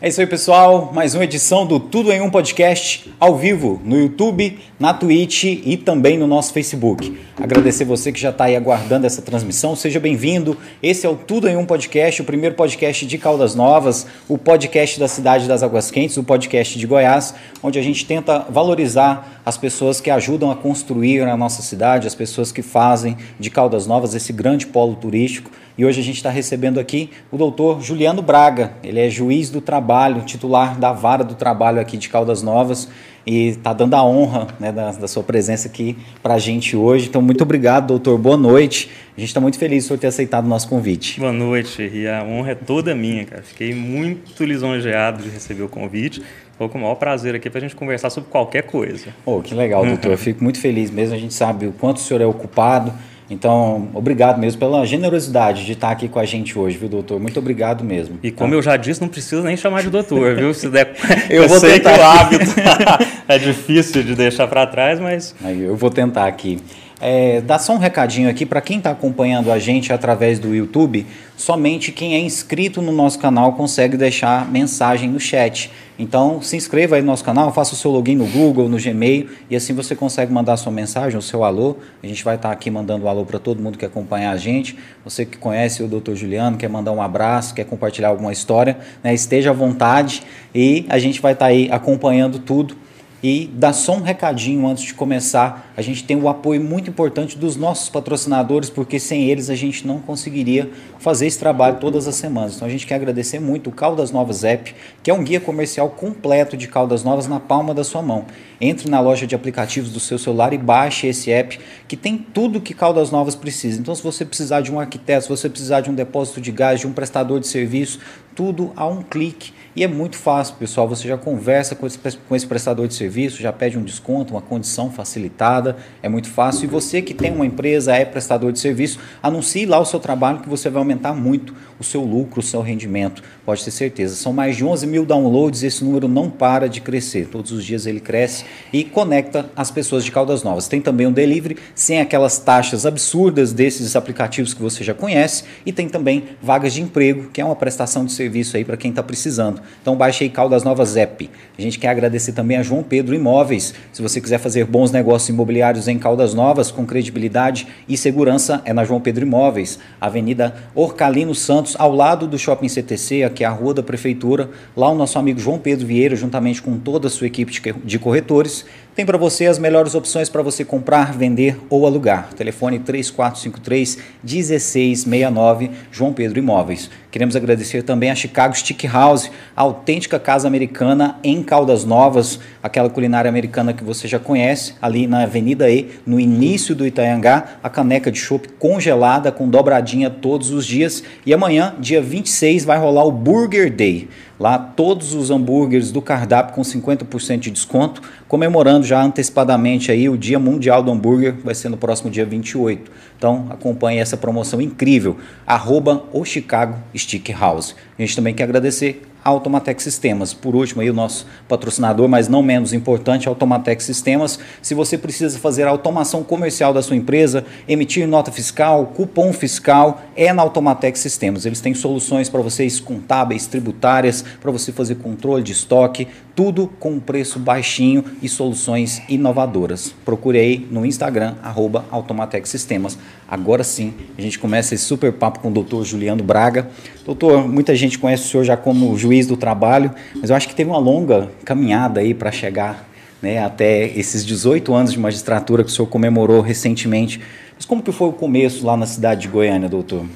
É isso aí, pessoal. Mais uma edição do Tudo em Um Podcast ao vivo no YouTube, na Twitch e também no nosso Facebook. Agradecer você que já está aí aguardando essa transmissão. Seja bem-vindo. Esse é o Tudo em Um Podcast, o primeiro podcast de Caldas Novas, o podcast da cidade das Águas Quentes, o podcast de Goiás, onde a gente tenta valorizar as pessoas que ajudam a construir a nossa cidade, as pessoas que fazem de Caldas Novas esse grande polo turístico. E hoje a gente está recebendo aqui o doutor Juliano Braga. Ele é juiz do trabalho, titular da vara do trabalho aqui de Caldas Novas e está dando a honra né, da, da, sua presença aqui para a gente hoje. Então, muito obrigado, doutor. Boa noite. A gente está muito feliz por ter aceitado o nosso convite. Boa noite, e a honra é toda minha, cara. Fiquei muito lisonjeado de receber o convite. Estou com o maior prazer aqui para a gente conversar sobre qualquer coisa. Oh, que legal, doutor. Eu fico muito feliz mesmo. A gente sabe o quanto o senhor é ocupado então, obrigado mesmo pela generosidade de estar aqui com a gente hoje, viu, doutor? Muito obrigado mesmo. E como tá? eu já disse, não precisa nem chamar de doutor, viu? Se der, eu, eu vou sei tentar. que o hábito é difícil de deixar para trás, mas. Aí eu vou tentar aqui. É, dá só um recadinho aqui para quem está acompanhando a gente através do YouTube. Somente quem é inscrito no nosso canal consegue deixar mensagem no chat. Então se inscreva aí no nosso canal, faça o seu login no Google, no Gmail e assim você consegue mandar sua mensagem, o seu alô. A gente vai estar tá aqui mandando alô para todo mundo que acompanha a gente. Você que conhece o Dr. Juliano, quer mandar um abraço, quer compartilhar alguma história, né? esteja à vontade e a gente vai estar tá aí acompanhando tudo e dá só um recadinho antes de começar. A gente tem o apoio muito importante dos nossos patrocinadores, porque sem eles a gente não conseguiria fazer esse trabalho todas as semanas. Então a gente quer agradecer muito o Caldas Novas App, que é um guia comercial completo de Caldas Novas na palma da sua mão. Entre na loja de aplicativos do seu celular e baixe esse app, que tem tudo que Caldas Novas precisa. Então se você precisar de um arquiteto, se você precisar de um depósito de gás, de um prestador de serviço, tudo a um clique e é muito fácil, pessoal. Você já conversa com esse, com esse prestador de serviço, já pede um desconto, uma condição facilitada. É muito fácil. E você que tem uma empresa, é prestador de serviço, anuncie lá o seu trabalho que você vai aumentar muito o seu lucro, o seu rendimento. Pode ter certeza. São mais de 11 mil downloads. Esse número não para de crescer. Todos os dias ele cresce e conecta as pessoas de Caldas Novas. Tem também um delivery sem aquelas taxas absurdas desses aplicativos que você já conhece. E tem também vagas de emprego, que é uma prestação de serviço aí para quem está precisando. Então baixe aí Caldas Novas App. A gente quer agradecer também a João Pedro Imóveis. Se você quiser fazer bons negócios imobiliários em Caldas Novas com credibilidade e segurança, é na João Pedro Imóveis, Avenida Orcalino Santos, ao lado do Shopping CTC, aqui é a rua da prefeitura. Lá o nosso amigo João Pedro Vieira, juntamente com toda a sua equipe de corretores, tem para você as melhores opções para você comprar, vender ou alugar. Telefone 3453 1669, João Pedro Imóveis. Queremos agradecer também a Chicago Stick House, a autêntica casa americana em Caldas Novas, aquela culinária americana que você já conhece, ali na Avenida E, no início do Itaiangá, a caneca de chopp congelada com dobradinha todos os dias. E amanhã, dia 26, vai rolar o Burger Day. Lá todos os hambúrgueres do cardápio com 50% de desconto, comemorando já antecipadamente aí o Dia Mundial do Hambúrguer, vai ser no próximo dia 28. Então acompanhe essa promoção incrível, arroba o Chicago Stick House. A gente também quer agradecer Automatec Sistemas. Por último, aí o nosso patrocinador, mas não menos importante, Automatec Sistemas. Se você precisa fazer a automação comercial da sua empresa, emitir nota fiscal, cupom fiscal, é na Automatec Sistemas. Eles têm soluções para vocês contábeis, tributárias, para você fazer controle de estoque, tudo com um preço baixinho e soluções inovadoras. Procure aí no Instagram, arroba Automatec Sistemas. Agora sim, a gente começa esse super papo com o doutor Juliano Braga. Doutor, muita gente conhece o senhor já como juiz do trabalho, mas eu acho que teve uma longa caminhada aí para chegar né, até esses 18 anos de magistratura que o senhor comemorou recentemente. Mas como que foi o começo lá na cidade de Goiânia, doutor?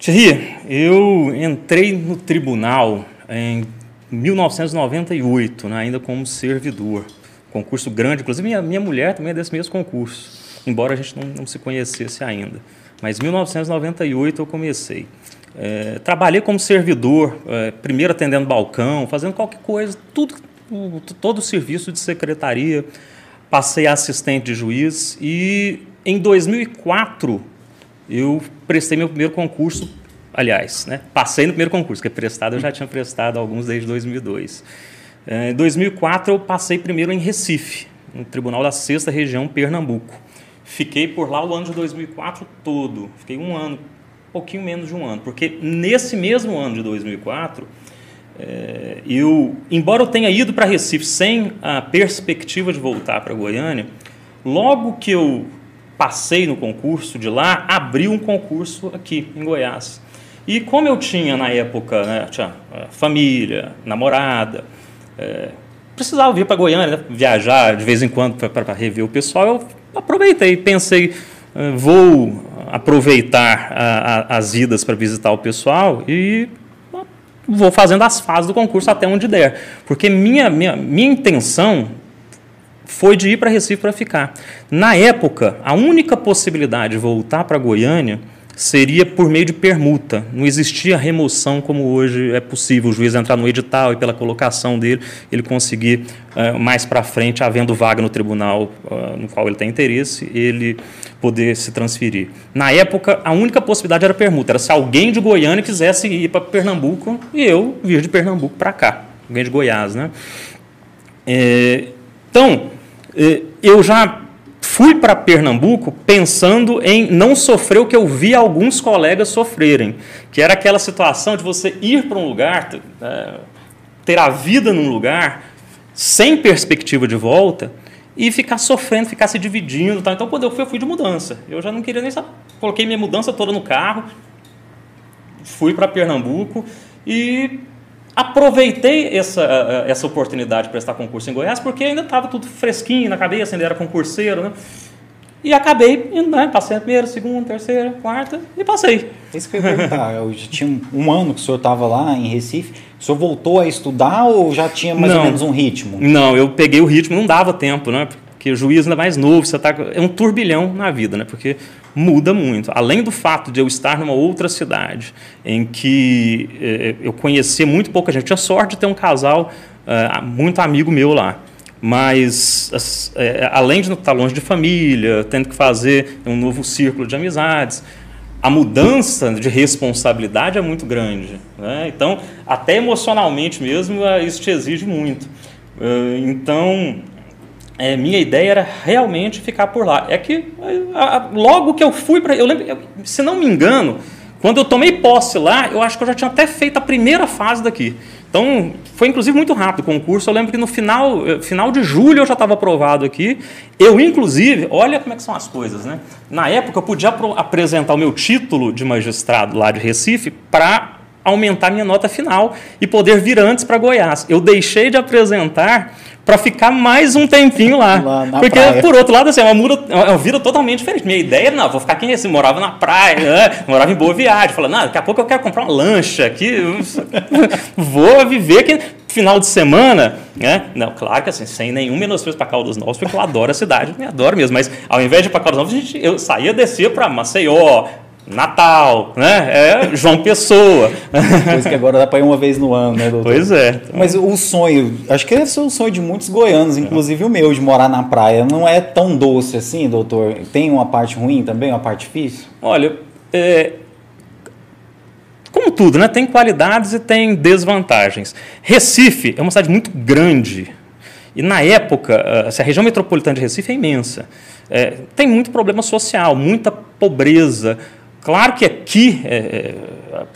Thierry, eu entrei no tribunal em 1998, né, ainda como servidor. Concurso grande, inclusive minha, minha mulher também é desse mesmo concurso embora a gente não, não se conhecesse ainda. Mas em 1998 eu comecei. É, trabalhei como servidor, é, primeiro atendendo balcão, fazendo qualquer coisa, tudo, todo o serviço de secretaria. Passei a assistente de juiz e em 2004 eu prestei meu primeiro concurso. Aliás, né, passei no primeiro concurso, que é prestado, eu já tinha prestado alguns desde 2002. É, em 2004 eu passei primeiro em Recife, no Tribunal da Sexta Região, Pernambuco. Fiquei por lá o ano de 2004 todo. Fiquei um ano, pouquinho menos de um ano, porque nesse mesmo ano de 2004 É, eu, embora eu tenha ido para Recife sem a perspectiva de voltar para Goiânia, logo que eu passei no concurso de lá, abriu um concurso aqui em Goiás. E como eu tinha na época, né, tinha é, família, namorada, é, precisava vir para Goiânia, né, viajar de vez em quando para rever o pessoal, eu aproveitei, pensei, é, vou aproveitar a, a, as idas para visitar o pessoal e vou fazendo as fases do concurso até onde der. Porque minha, minha, minha intenção foi de ir para Recife para ficar. Na época, a única possibilidade de voltar para Goiânia seria por meio de permuta. Não existia remoção como hoje é possível. O juiz entrar no edital e pela colocação dele, ele conseguir uh, mais para frente, havendo vaga no tribunal uh, no qual ele tem interesse, ele poder se transferir. Na época, a única possibilidade era permuta. Era se alguém de Goiânia quisesse ir para Pernambuco e eu vir de Pernambuco para cá. Alguém de Goiás, né? É, então, eu já fui para Pernambuco pensando em não sofrer o que eu vi alguns colegas sofrerem, que era aquela situação de você ir para um lugar, é, ter a vida num lugar sem perspectiva de volta e ficar sofrendo, ficar se dividindo. Tá? Então, quando eu fui, eu fui de mudança. Eu já não queria nem saber. Coloquei minha mudança toda no carro, fui para Pernambuco e aproveitei essa, essa oportunidade de prestar concurso em Goiás, porque ainda estava tudo fresquinho na cabeça, ainda era concurseiro, né? E acabei indo, né? Passei a primeira, segunda, terceira, quarta e passei. Isso que eu ia perguntar. Eu já tinha um ano que o senhor estava lá em Recife. O senhor voltou a estudar ou já tinha mais não, ou menos um ritmo? Não, eu peguei o ritmo, não dava tempo, né? Porque o juiz ainda mais novo, você tá, é um turbilhão na vida, né? Porque muda muito. Além do fato de eu estar numa outra cidade, em que eh, eu conhecia muito pouca gente, eu tinha sorte de ter um casal eh, muito amigo meu lá. Mas, eh, além de estar longe de família, tendo que fazer um novo círculo de amizades, a mudança de responsabilidade é muito grande. Né? Então, até emocionalmente mesmo, isso te exige muito. Então, é, minha ideia era realmente ficar por lá. É que a, a, logo que eu fui para. Eu lembro, eu, se não me engano, quando eu tomei posse lá, eu acho que eu já tinha até feito a primeira fase daqui. Então, foi inclusive muito rápido o concurso. Eu lembro que no final, eh, final de julho eu já estava aprovado aqui. Eu, inclusive, olha como é que são as coisas, né? Na época, eu podia apresentar o meu título de magistrado lá de Recife para aumentar minha nota final e poder vir antes para Goiás. Eu deixei de apresentar para ficar mais um tempinho lá. lá Porque, praia. por outro lado, assim, é uma, muda, é uma vida totalmente diferente. Minha ideia era, não, vou ficar aqui em Recife, morava na praia, né? morava em Boa Viagem. Falei, não, daqui a pouco eu quero comprar uma lancha aqui, vou viver aqui final de semana, né? Não, claro que assim, sem nenhum menosprezo para Caldas Novas, porque eu adoro a cidade, me adoro mesmo, mas ao invés de ir para Caldas Novas, eu saía, descia para Maceió, Natal, né? É João Pessoa. Coisa que agora dá para ir uma vez no ano, né, doutor? Pois é. Então... Mas o sonho, acho que esse é o sonho de muitos goianos, inclusive é. o meu, de morar na praia. Não é tão doce assim, doutor? Tem uma parte ruim também, uma parte difícil? Olha, é... como tudo, né? Tem qualidades e tem desvantagens. Recife é uma cidade muito grande. E na época, assim, a região metropolitana de Recife é imensa. É, tem muito problema social, muita pobreza, Claro que aqui, é, é,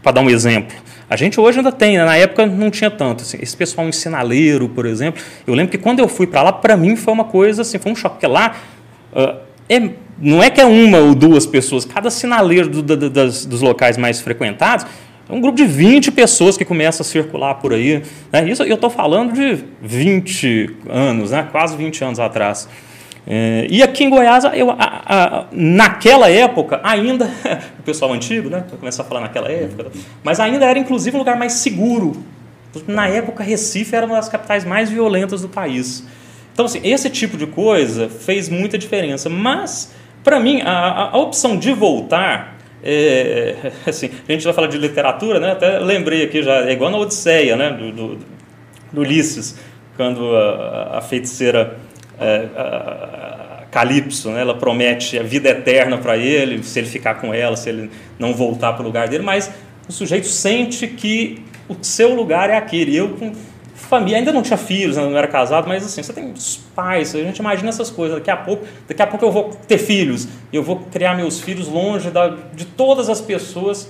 para dar um exemplo, a gente hoje ainda tem, né? na época não tinha tanto. Assim, esse pessoal em sinaleiro, por exemplo, eu lembro que quando eu fui para lá, para mim foi uma coisa assim, foi um choque, porque lá uh, é, não é que é uma ou duas pessoas, cada sinaleiro do, do, das, dos locais mais frequentados é um grupo de 20 pessoas que começa a circular por aí. Né? Isso eu estou falando de 20 anos, né? quase 20 anos atrás. É, e aqui em Goiás, eu, a, a, naquela época, ainda, o pessoal antigo, né? Começar a falar naquela época, mas ainda era inclusive um lugar mais seguro. Na época, Recife era uma das capitais mais violentas do país. Então, assim, esse tipo de coisa fez muita diferença. Mas, para mim, a, a, opção de voltar, é, assim, a gente vai falar de literatura, né? Até lembrei aqui já, é igual na Odisseia, né? Do, do, do Ulisses, quando a, a feiticeira é, Calypso, né? ela promete a vida eterna para ele, se ele ficar com ela, se ele não voltar para o lugar dele, mas o sujeito sente que o seu lugar é aquele. Eu com família, ainda não tinha filhos, não era casado, mas assim, você tem os pais, a gente imagina essas coisas. Daqui a pouco, daqui a pouco eu vou ter filhos, eu vou criar meus filhos longe da, de todas as pessoas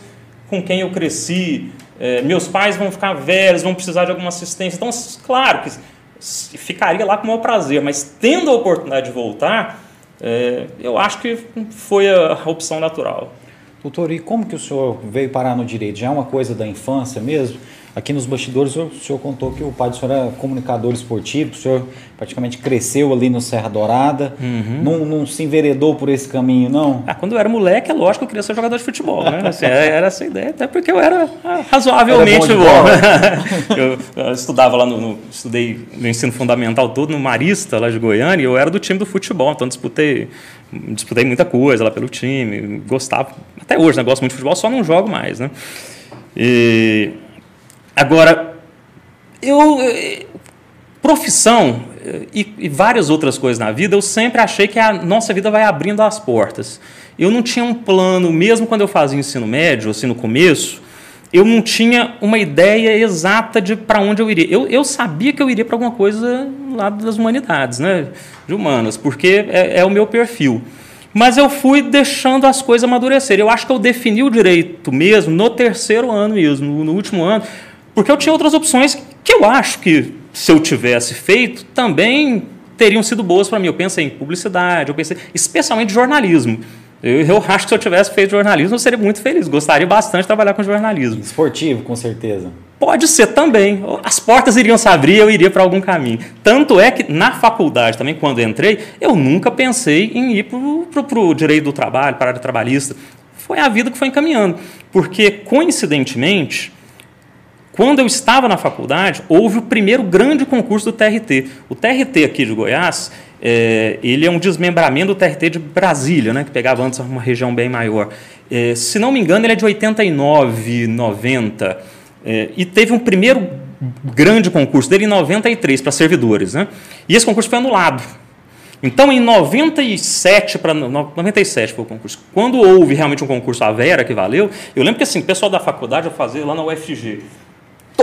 com quem eu cresci. é, meus pais vão ficar velhos, vão precisar de alguma assistência. Então, claro que ficaria lá com o meu prazer, mas tendo a oportunidade de voltar, é, eu acho que foi a opção natural. Doutor, e como que o senhor veio parar no direito? Já é uma coisa da infância mesmo? Aqui nos bastidores o senhor contou que o pai do senhor era comunicador esportivo, o senhor praticamente cresceu ali no Serra Dourada, uhum. não, não, se enveredou por esse caminho, não? Ah, quando eu era moleque, é lógico que eu queria ser jogador de futebol, né? Assim, era essa a ideia, até porque eu era ah, razoavelmente era bom. eu, eu, estudava lá no, no, estudei no ensino fundamental todo no Marista, lá de Goiânia, e eu era do time do futebol, então disputei disputei muita coisa lá pelo time, gostava, até hoje, né, gosto muito de futebol, só não jogo mais, né? E Agora, eu, profissão e, e, várias outras coisas na vida, eu sempre achei que a nossa vida vai abrindo as portas. Eu não tinha um plano, mesmo quando eu fazia ensino médio, assim, no começo, eu não tinha uma ideia exata de para onde eu iria. Eu, eu sabia que eu iria para alguma coisa lá das humanidades, né? de humanas, porque é, é o meu perfil. Mas eu fui deixando as coisas amadurecer. Eu acho que eu defini o direito mesmo no terceiro ano mesmo, no último ano, porque eu tinha outras opções que eu acho que, se eu tivesse feito, também teriam sido boas para mim. Eu pensei em publicidade, eu pensei especialmente jornalismo. Eu, eu, acho que se eu tivesse feito jornalismo, eu seria muito feliz. Gostaria bastante de trabalhar com jornalismo. Esportivo, com certeza. Pode ser também. As portas iriam se abrir eu iria para algum caminho. Tanto é que na faculdade também, quando entrei, eu nunca pensei em ir para o direito do trabalho, para a área trabalhista. Foi a vida que foi encaminhando. Porque, coincidentemente, quando eu estava na faculdade, houve o primeiro grande concurso do TRT. O TRT aqui de Goiás, é, ele é um desmembramento do TRT de Brasília, né, que pegava antes uma região bem maior. É, se não me engano, ele é de 89, 90. É, e teve um primeiro grande concurso dele em 93 para servidores. Né? E esse concurso foi anulado. Então, em 97 para 97 foi o concurso. Quando houve realmente um concurso à Vera que valeu, eu lembro que assim, o pessoal da faculdade eu fazia lá na UFG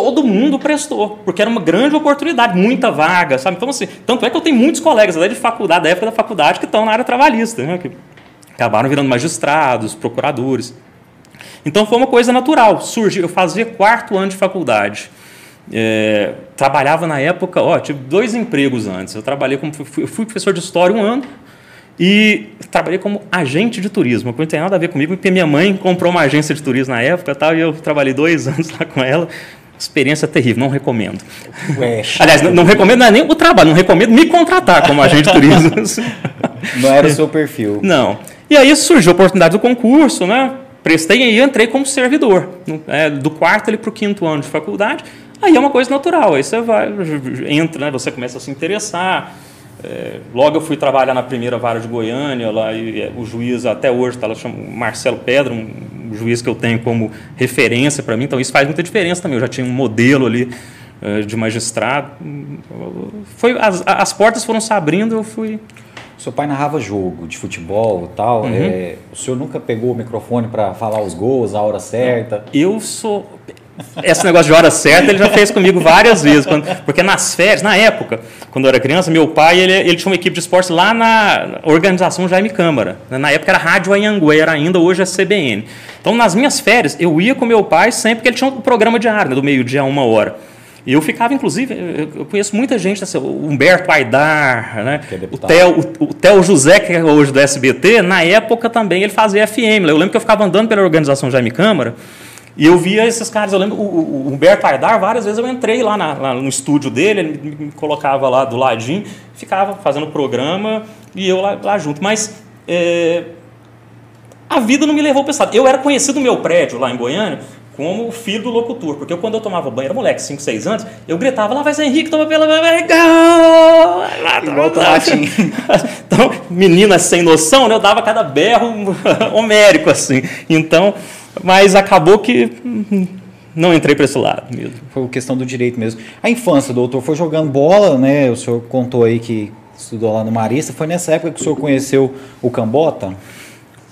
todo mundo prestou, porque era uma grande oportunidade, muita vaga, sabe? Então, assim, tanto é que eu tenho muitos colegas até de faculdade, da época da faculdade, que estão na área trabalhista, né? que acabaram virando magistrados, procuradores. Então, foi uma coisa natural. Surgiu, eu fazia quarto ano de faculdade. É, trabalhava na época, ó, tive dois empregos antes. Eu trabalhei como fui, fui professor de história um ano e trabalhei como agente de turismo. Não tem nada a ver comigo, porque minha mãe comprou uma agência de turismo na época, tal, e eu trabalhei dois anos lá com ela. Experiência terrível, não recomendo. Ué, Aliás, não, não, recomendo não é nem o trabalho, não recomendo me contratar como agente de turismo. não era o seu perfil. Não. E aí surgiu a oportunidade do concurso, né? Prestei e entrei como servidor. É, do quarto para o quinto ano de faculdade. Aí é uma coisa natural. Aí você vai, entra, né? você começa a se interessar. É, logo eu fui trabalhar na primeira vara de Goiânia, lá, e é, o juiz até hoje está lá, chama Marcelo Pedro, um juiz que eu tenho como referência para mim, então isso faz muita diferença também. Eu já tinha um modelo ali uh, de magistrado. Foi, as, as portas foram se abrindo, eu fui. Seu pai narrava jogo de futebol e tal. Uhum. É, o senhor nunca pegou o microfone para falar os gols, a hora certa? Eu sou esse negócio de hora certa ele já fez comigo várias vezes. Quando, porque nas férias, na época, quando eu era criança, meu pai ele, ele tinha uma equipe de esportes lá na organização Jaime Câmara. Na época era Rádio Anhanguera ainda, hoje é CBN. Então, nas minhas férias, eu ia com meu pai sempre que ele tinha um programa diário, né, do meio-dia a uma hora. E eu ficava, inclusive, eu conheço muita gente, assim, o Humberto Aidar, né? É o, Theo, o, o Theo José, que é hoje do SBT, na época também ele fazia FM. Eu lembro que eu ficava andando pela organização Jaime Câmara e eu via esses caras, eu lembro, o, o Humberto Aidar, várias vezes eu entrei lá, na, lá, no estúdio dele, ele me colocava lá do ladinho, ficava fazendo programa e eu lá, lá junto. Mas é, a vida não me levou para esse lado. Eu era conhecido no meu prédio lá em Goiânia como o filho do locutor, porque eu, quando eu tomava banho, era moleque, 5, 6 anos, eu gritava, lá vai ser Henrique, toma pela... Igual Então, menina sem noção, né, eu dava cada berro homérico, assim. Então, mas acabou que não entrei para esse lado mesmo. Foi questão do direito mesmo. A infância, doutor, foi jogando bola, né? O senhor contou aí que estudou lá no Marista. Foi nessa época que o senhor conheceu o Cambota?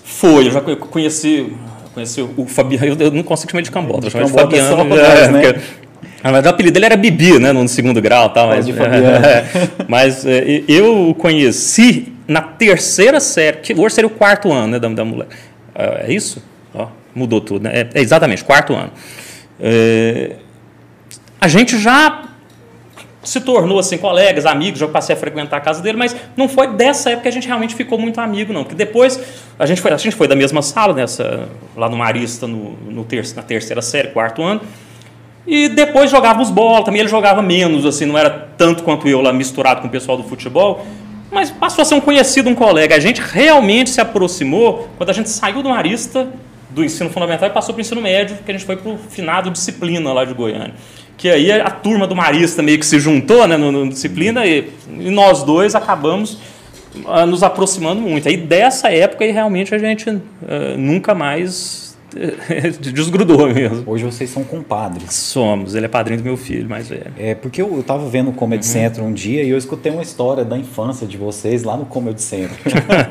Foi, eu já conheci, conheci o Fabiano, eu não consigo chamar de Cambota, eu chamo de Fabiano. É, né? porque, o apelido dele era Bibi, né, no segundo grau tal, mas, é, mas é, eu o conheci na terceira série, que hoje seria o quarto ano né, da, da mulher. É isso? Mudou tudo, né? É, exatamente, quarto ano. É, a gente já se tornou assim colegas, amigos, já passei a frequentar a casa dele, mas não foi dessa época que a gente realmente ficou muito amigo, não. Porque depois a gente foi, a gente foi da mesma sala, nessa, lá no Marista, no, no ter, na terceira série, quarto ano. E depois jogávamos bola, também ele jogava menos, assim, não era tanto quanto eu lá misturado com o pessoal do futebol, mas passou a ser um conhecido, um colega. A gente realmente se aproximou quando a gente saiu do Marista, do ensino fundamental, e passou para o ensino médio, que a gente foi para o finado disciplina lá de Goiânia que aí a turma do Marista meio que se juntou né, no, no disciplina e, e, nós dois acabamos uh, nos aproximando muito. Aí dessa época aí, realmente a gente uh, nunca mais Desgrudou mesmo. Hoje vocês são compadres. Somos. Ele é padrinho do meu filho mais velho. É, porque eu, eu tava vendo o Comedy uhum. Central um dia e eu escutei uma história da infância de vocês lá no Comedy Central.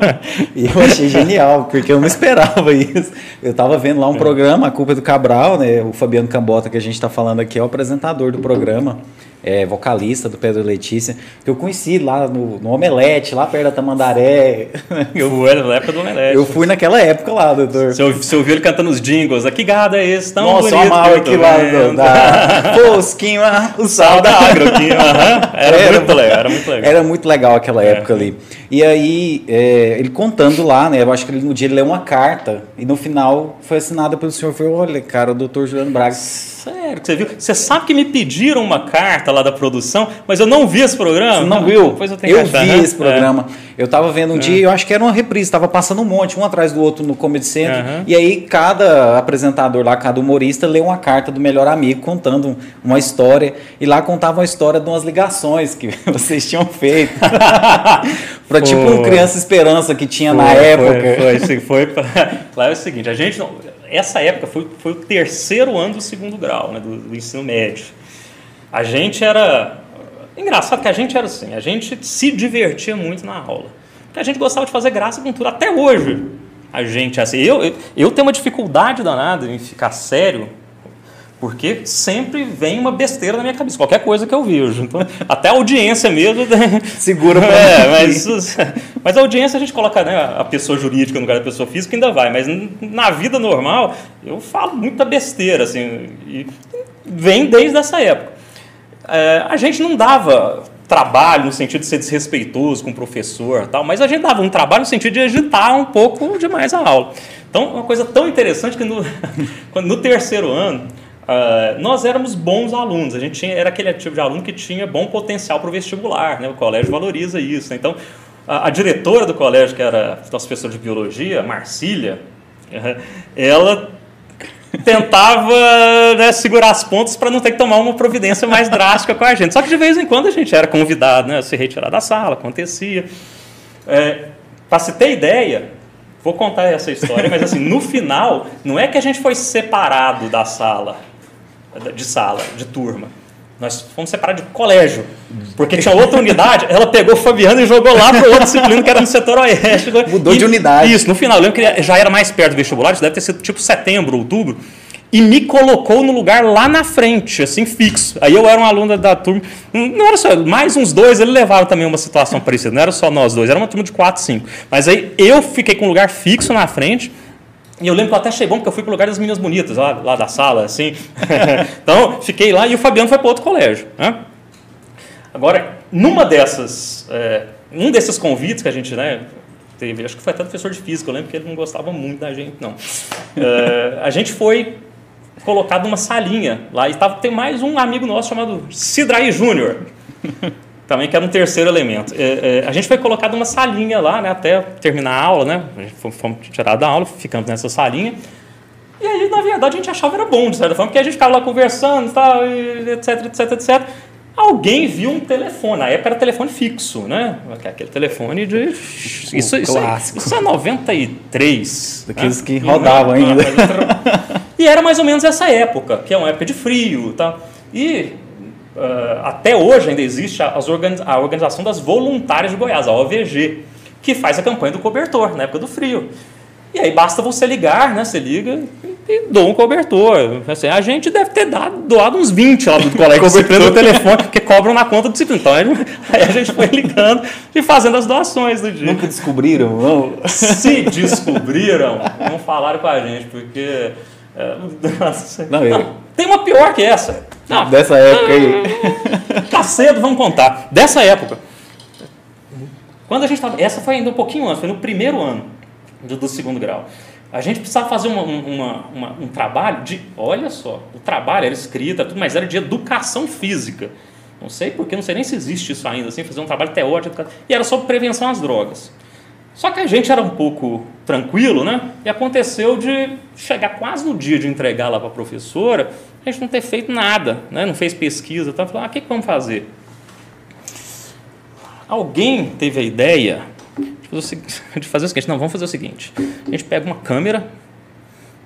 e eu achei genial, porque eu não esperava isso. Eu tava vendo lá um é. programa, A Culpa é do Cabral, né? O Fabiano Cambota, que a gente tá falando aqui, é o apresentador do programa é, vocalista do Pedro Letícia, que eu conheci lá no, no Omelete, lá perto da Tamandaré. Eu fui na época do Omelete. Eu fui naquela época lá, doutor. Você, você ouviu ele cantando os jingles? Que gado é esse? Tão Nossa, bonito. Nossa, aqui lá do, da Fosquinha, o sal da agroquinha. Uhum. Era, era, muito legal, era muito legal. Era muito legal aquela é. época ali. E aí, é, ele contando lá, né? Eu acho que ele, no dia ele leu uma carta e no final foi assinada pelo senhor. Foi, olha, cara, o doutor Juliano Braga Sério, você viu? Você sabe que me pediram uma carta lá da produção, mas eu não vi esse programa. Você não viu? Depois eu tenho eu que achar, vi né? esse programa. É. Eu estava vendo um é. dia, eu acho que era uma reprise, estava passando um monte, um atrás do outro no Comedy Center. Uhum. E aí cada apresentador lá, cada humorista, leu uma carta do melhor amigo contando uma história. E lá contava uma história de umas ligações que vocês tinham feito. para tipo um Criança Esperança que tinha foi, na época. Foi, foi, foi, foi. Lá é o seguinte, a gente não essa época foi, foi o terceiro ano do segundo grau, né, do, do ensino médio. A gente era. Engraçado que a gente era assim, a gente se divertia muito na aula. Porque a gente gostava de fazer graça com tudo. Até hoje, a gente assim. Eu, eu, eu tenho uma dificuldade danada em ficar sério porque sempre vem uma besteira na minha cabeça, qualquer coisa que eu vejo. Então, até a audiência mesmo. Segura pra é, mas, mas a audiência a gente coloca né, a pessoa jurídica no lugar da pessoa física, ainda vai. Mas na vida normal, eu falo muita besteira, assim. E vem desde essa época. É, a gente não dava trabalho no sentido de ser desrespeitoso com o professor tal, mas a gente dava um trabalho no sentido de agitar um pouco demais a aula. Então, uma coisa tão interessante que no, no terceiro ano, Uh, nós éramos bons alunos, a gente tinha, era aquele tipo de aluno que tinha bom potencial para o vestibular, né? o colégio valoriza isso. Então, a, a, diretora do colégio, que era nossa professora de biologia, Marcília, ela tentava né, segurar as pontas para não ter que tomar uma providência mais drástica com a gente. Só que de vez em quando a gente era convidado né, a se retirar da sala, acontecia. É, para se ter ideia, vou contar essa história, mas assim, no final, não é que a gente foi separado da sala de sala, de turma. Nós fomos separados de colégio, porque tinha outra unidade, ela pegou o Fabiano e jogou lá para outra disciplina que era no setor oeste. Mudou e, de unidade. Isso, no final, eu lembro que já era mais perto do vestibular, isso deve ter sido tipo setembro, outubro, e me colocou no lugar lá na frente, assim, fixo. Aí eu era um aluno da, da turma, não era só, mais uns dois, ele levava também uma situação parecida, não era só nós dois, era uma turma de quatro, cinco. Mas aí eu fiquei com um lugar fixo na frente, e eu lembro que eu até achei bom, porque eu fui para o lugar das meninas bonitas, lá, lá da sala, assim. então, fiquei lá e o Fabiano foi para outro colégio. Né? Agora, numa dessas, é, um desses convites que a gente né, teve, acho que foi até professor de física, eu lembro que ele não gostava muito da gente, não. É, a gente foi colocado numa salinha lá e tava, tem mais um amigo nosso chamado Sidrai Júnior também que era um terceiro elemento. É, é, a gente foi colocado numa salinha lá, né, até terminar a aula, né? A gente fomos tirados da aula, ficamos nessa salinha. E aí, na verdade, a gente achava era bom, de certa forma, porque a gente ficava lá conversando, tal, etc, etc, etc. Alguém viu um telefone, na época era telefone fixo, né? Aquele telefone de. Isso, isso, clássico. isso é 93. Daqueles né? que rodavam ainda. E era mais ou menos essa época, que é uma época de frio, tá? E Uh, até hoje ainda existe a, a, Organização das Voluntárias de Goiás, a OVG, que faz a campanha do cobertor na época do frio. E aí basta você ligar, né? Você liga e doa um cobertor. Assim, a gente deve ter dado, doado uns 20 lá do colégio disciplina do telefone, que cobram na conta do disciplina. Então aí a gente foi ligando e fazendo as doações do dia. Nunca descobriram, não? Se descobriram, não falaram com a gente, porque. não, eu, tem uma pior que essa. Não, Dessa época aí. Tá cedo, vamos contar. Dessa época. Quando a gente estava. Essa foi ainda um pouquinho antes, foi no primeiro ano do, do segundo grau. A gente precisava fazer uma, uma, uma, um trabalho de. Olha só, o trabalho era escrita, tudo, mas era de educação física. Não sei porque, não sei nem se existe isso ainda, assim, fazer um trabalho teórico. E era sobre prevenção às drogas. Só que a gente era um pouco tranquilo, né? E aconteceu de chegar quase no dia de entregar lá para a professora, a gente não ter feito nada, né? não fez pesquisa. Tá? Falou, ah, o que, que vamos fazer? Alguém teve a ideia de fazer o seguinte: não, vamos fazer o seguinte. A gente pega uma câmera,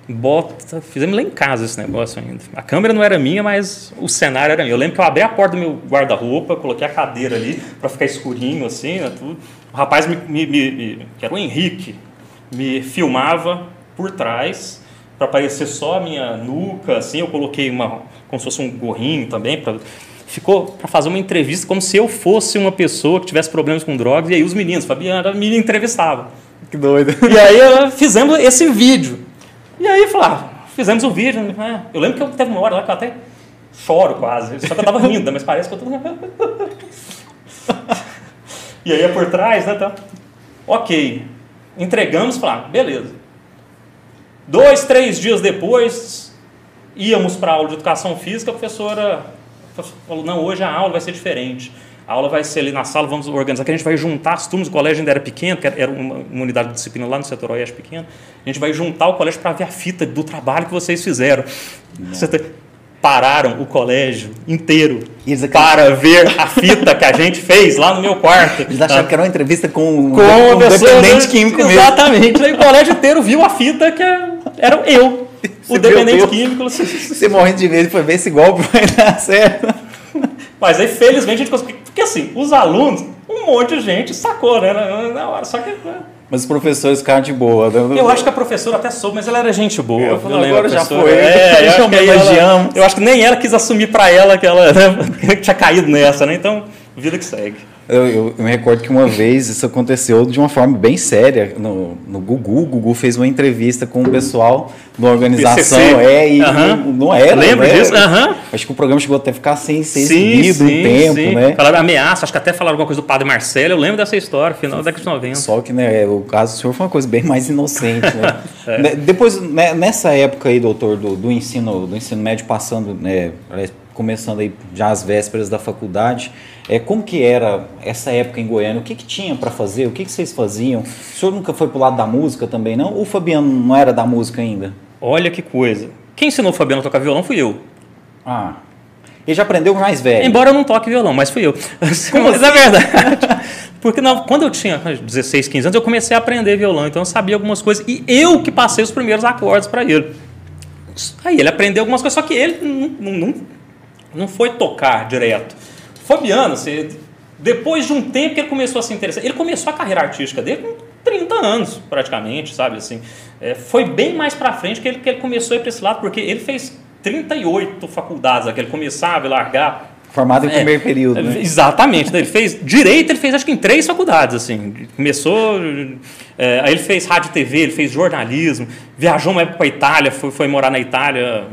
bota. Fizemos lá em casa esse negócio ainda. A câmera não era minha, mas o cenário era meu. Eu lembro que eu abri a porta do meu guarda-roupa, coloquei a cadeira ali para ficar escurinho assim, né, tudo. O rapaz, me, me, me, que era o Henrique, me filmava por trás para aparecer só a minha nuca, assim. Eu coloquei uma, como se fosse um gorrinho também para ficou para fazer uma entrevista como se eu fosse uma pessoa que tivesse problemas com drogas, e aí os meninos, Fabiana, me entrevistava. Que doido. E aí fizemos esse vídeo. E aí, falava, ah, fizemos o vídeo. Né? Eu lembro que teve uma hora lá que eu até choro quase, só que eu tava rindo, mas parece que eu tô... e aí é por trás, né? Tá? Ok, entregamos, falar, beleza. Dois, três dias depois, íamos para a aula de educação física, a professora falou, não, hoje a aula vai ser diferente. A aula vai ser ali na sala, vamos organizar, que a gente vai juntar as turmas, o colégio ainda era pequeno, que era uma, uma unidade de disciplina lá no setor oeste pequeno. A gente vai juntar o colégio para ver a fita do trabalho que vocês fizeram. Você pararam o colégio inteiro para ver a fita que a gente fez lá no meu quarto. Eles acharam que era uma entrevista com, com um dependente químico mesmo. Exatamente. Aí o colégio inteiro viu a fita que era eu. O dependente químico. Você morrendo de medo foi ver esse golpe vai dar certo. Mas aí, felizmente, a gente conseguiu. Porque assim, os alunos, um monte de gente sacou, né? Na hora. Só que. Mas os professores ficaram de boa. Né? Eu acho que a professora até soube, mas ela era gente boa. Eu, eu agora já foi. É, eu, acho ela, eu acho que nem ela quis assumir para ela que ela né, tinha caído nessa, né? Então, vida que segue. Eu, eu, eu, me recordo que uma vez isso aconteceu de uma forma bem séria no, no Gugu. O Gugu fez uma entrevista com o pessoal da organização. PCC. É, e não, não era. Lembro né? disso? Uhum. Acho que o programa chegou até a ficar sem ser exibido um tempo, sim. né? Falaram ameaça, acho que até falaram alguma coisa do padre Marcelo. Eu lembro dessa história, final da década de 90. Só que né, o caso do senhor foi uma coisa bem mais inocente. Né? é. Depois, né, nessa época aí, doutor, do, do, ensino, do ensino médio, passando, né, começando aí já as vésperas da faculdade. É, como que era essa época em Goiânia? O que, que tinha para fazer? O que, que vocês faziam? O senhor nunca foi pro lado da música também, não? Ou o Fabiano não era da música ainda? Olha que coisa. Quem ensinou o Fabiano a tocar violão fui eu. Ah. Ele já aprendeu mais velho. Embora eu não toque violão, mas fui eu. Como mas assim? é verdade. Porque não, quando eu tinha 16, 15 anos, eu comecei a aprender violão, então eu sabia algumas coisas. E eu que passei os primeiros acordes para ele. Aí ele aprendeu algumas coisas, só que ele não, não, não foi tocar direto. Fabiano, você, depois de um tempo que ele começou a se interessar, ele começou a carreira artística dele com 30 anos, praticamente, sabe? Assim, é, foi bem mais para frente que ele, que ele começou a ir para esse lado, porque ele fez 38 faculdades, que ele começava e largar. Formado em é, primeiro período, né? Exatamente. Ele fez direito, ele fez acho que em três faculdades, assim. Começou, é, aí ele fez rádio e TV, ele fez jornalismo, viajou uma época para a Itália, foi, foi morar na Itália,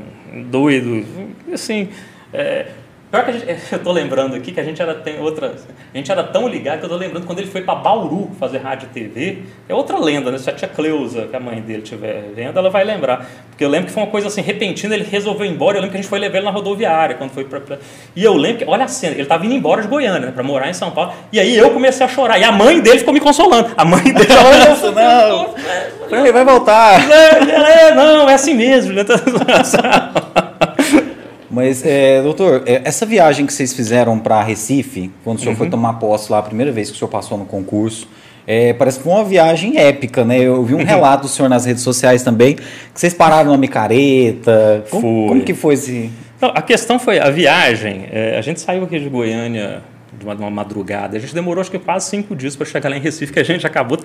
doido, assim. É, Pior que a gente, eu tô lembrando aqui que a gente era tem outra, a gente era tão ligado que eu tô lembrando quando ele foi para Bauru fazer rádio e TV, é outra lenda, né? Se a tia Cleusa, que a mãe dele estiver vendo, ela vai lembrar. Porque eu lembro que foi uma coisa assim repentina, ele resolveu ir embora, eu lembro que a gente foi levar ele na rodoviária quando foi para pra... E eu lembro que, olha a cena, ele tava indo embora de Goiânia, né, para morar em São Paulo, e aí eu comecei a chorar, e a mãe dele ficou me consolando. A mãe dele, Nossa, não. Ele vai voltar. É, é, não, é assim mesmo. Mas, é, doutor, é, essa viagem que vocês fizeram para Recife, quando o senhor uhum. foi tomar posse lá, a primeira vez que o senhor passou no concurso, é, parece que foi uma viagem épica, né? Eu vi um relato do senhor nas redes sociais também, que vocês pararam na micareta. Como, como que foi esse... Não, a questão foi, a viagem, é, a gente saiu aqui de Goiânia de uma, de uma, madrugada. A gente demorou acho que quase cinco dias para chegar lá em Recife, que a gente acabou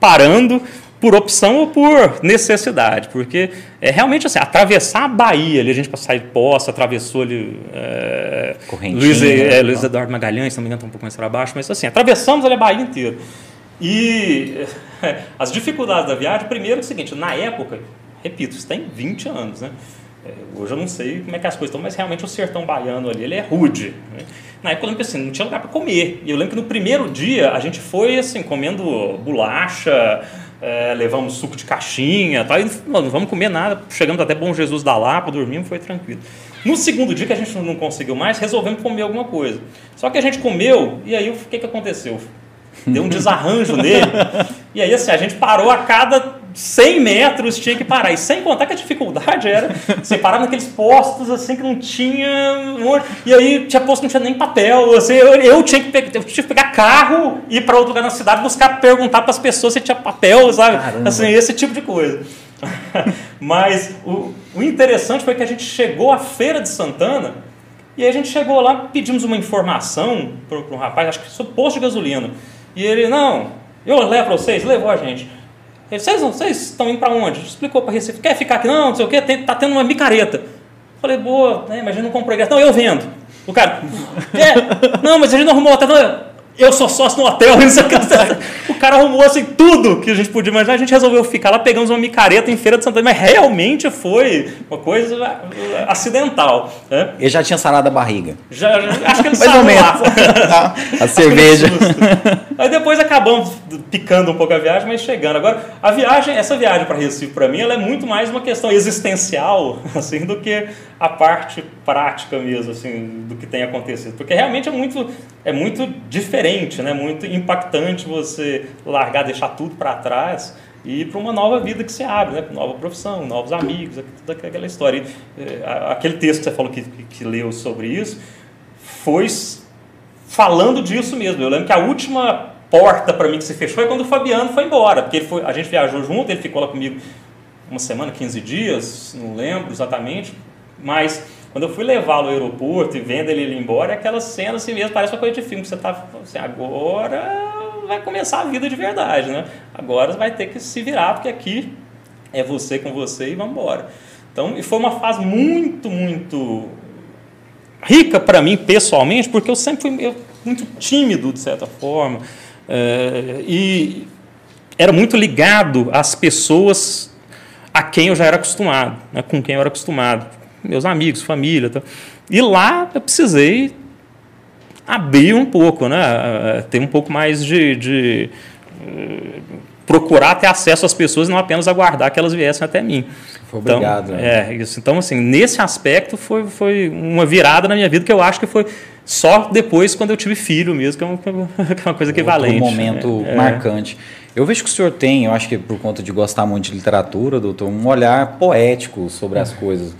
parando por opção ou por necessidade, porque é realmente assim, atravessar a Bahia, ali, a gente para sair de Poça, atravessou ali é, Luiz, é, Luiz. Eduardo Magalhães, se não me engano, está um pouco mais para baixo, mas assim, atravessamos ali a Bahia inteira. E as dificuldades da viagem, primeiro é o seguinte, na época, repito, isso tem 20 anos, né? É, hoje eu não sei como é que as coisas estão, mas realmente o sertão baiano ali, ele é rude. Né? Na época eu lembro que assim, não tinha lugar para comer. E eu lembro que no primeiro dia a gente foi assim, comendo bolacha, é, levamos suco de caixinha, tal, e não vamos comer nada. Chegamos até Bom Jesus da Lapa, dormimos, foi tranquilo. No segundo dia que a gente não conseguiu mais, resolvemos comer alguma coisa. Só que a gente comeu, e aí o que, que aconteceu? Deu um desarranjo nele. E aí, assim, a gente parou a cada 100 metros tinha que parar. E sem contar que a dificuldade era você parar naqueles postos assim que não tinha. E aí tinha posto que não tinha nem papel. Assim, eu, eu, tinha que pegar, eu tinha que pegar carro, ir para outro lugar na cidade, buscar perguntar para as pessoas se tinha papel, sabe? Caramba. Assim, esse tipo de coisa. Mas o, o interessante foi que a gente chegou à Feira de Santana e aí a gente chegou lá, pedimos uma informação para um rapaz, acho que sobre posto de gasolina. E ele, não, eu levo para vocês, levou a gente. Vocês, estão indo para onde? Explicou para Recife, quer ficar aqui? Não, não sei o quê, tem, tá tendo uma micareta. Falei, boa, né, mas não comprou ingresso. Não, eu vendo. O cara, é, não, mas a gente não arrumou hotel. Eu sou sócio no hotel. o cara arrumou assim tudo que a gente podia imaginar. A gente resolveu ficar lá, pegamos uma micareta em Feira de Santana, mas realmente foi uma coisa acidental. Né? Ele já tinha sarado a barriga. Já, acho que ele sarou lá. a cerveja. Aí depois acabamos picando um pouco a viagem, mas chegando. Agora, a viagem, essa viagem para Recife, para mim, ela é muito mais uma questão existencial, assim, do que a parte prática mesmo, assim, do que tem acontecido. Porque realmente é muito, é muito diferente, né? muito impactante você largar, deixar tudo para trás e para uma nova vida que se abre, né? nova profissão, novos amigos, toda aquela história. E, é, aquele texto que você falou que, que, que leu sobre isso foi falando disso mesmo. Eu lembro que a última porta para mim que se fechou foi quando o Fabiano foi embora, porque foi, a gente viajou junto, ele ficou lá comigo uma semana, 15 dias, não lembro exatamente, mas quando eu fui levá-lo ao aeroporto e vendo ele ir embora, é aquela cena assim mesmo, parece uma coisa de filme, que você tá assim, agora vai começar a vida de verdade, né? Agora vai ter que se virar, porque aqui é você com você e vamos embora. Então, e foi uma fase muito, muito rica para mim pessoalmente, porque eu sempre fui muito tímido, de certa forma, é, e era muito ligado às pessoas a quem eu já era acostumado, né, com quem eu era acostumado meus amigos, família. Tá? E lá eu precisei abrir um pouco, né? ter um pouco mais de, de uh, procurar ter acesso às pessoas e não apenas aguardar que elas viessem até mim. Foi obrigado. Então, né? é, isso. então, assim, nesse aspecto foi, foi uma virada na minha vida que eu acho que foi só depois quando eu tive filho mesmo, que é uma, que é uma coisa equivalente. Um momento é, marcante. Eu vejo que o senhor tem, eu acho que por conta de gostar muito de literatura, doutor, um olhar poético sobre as coisas.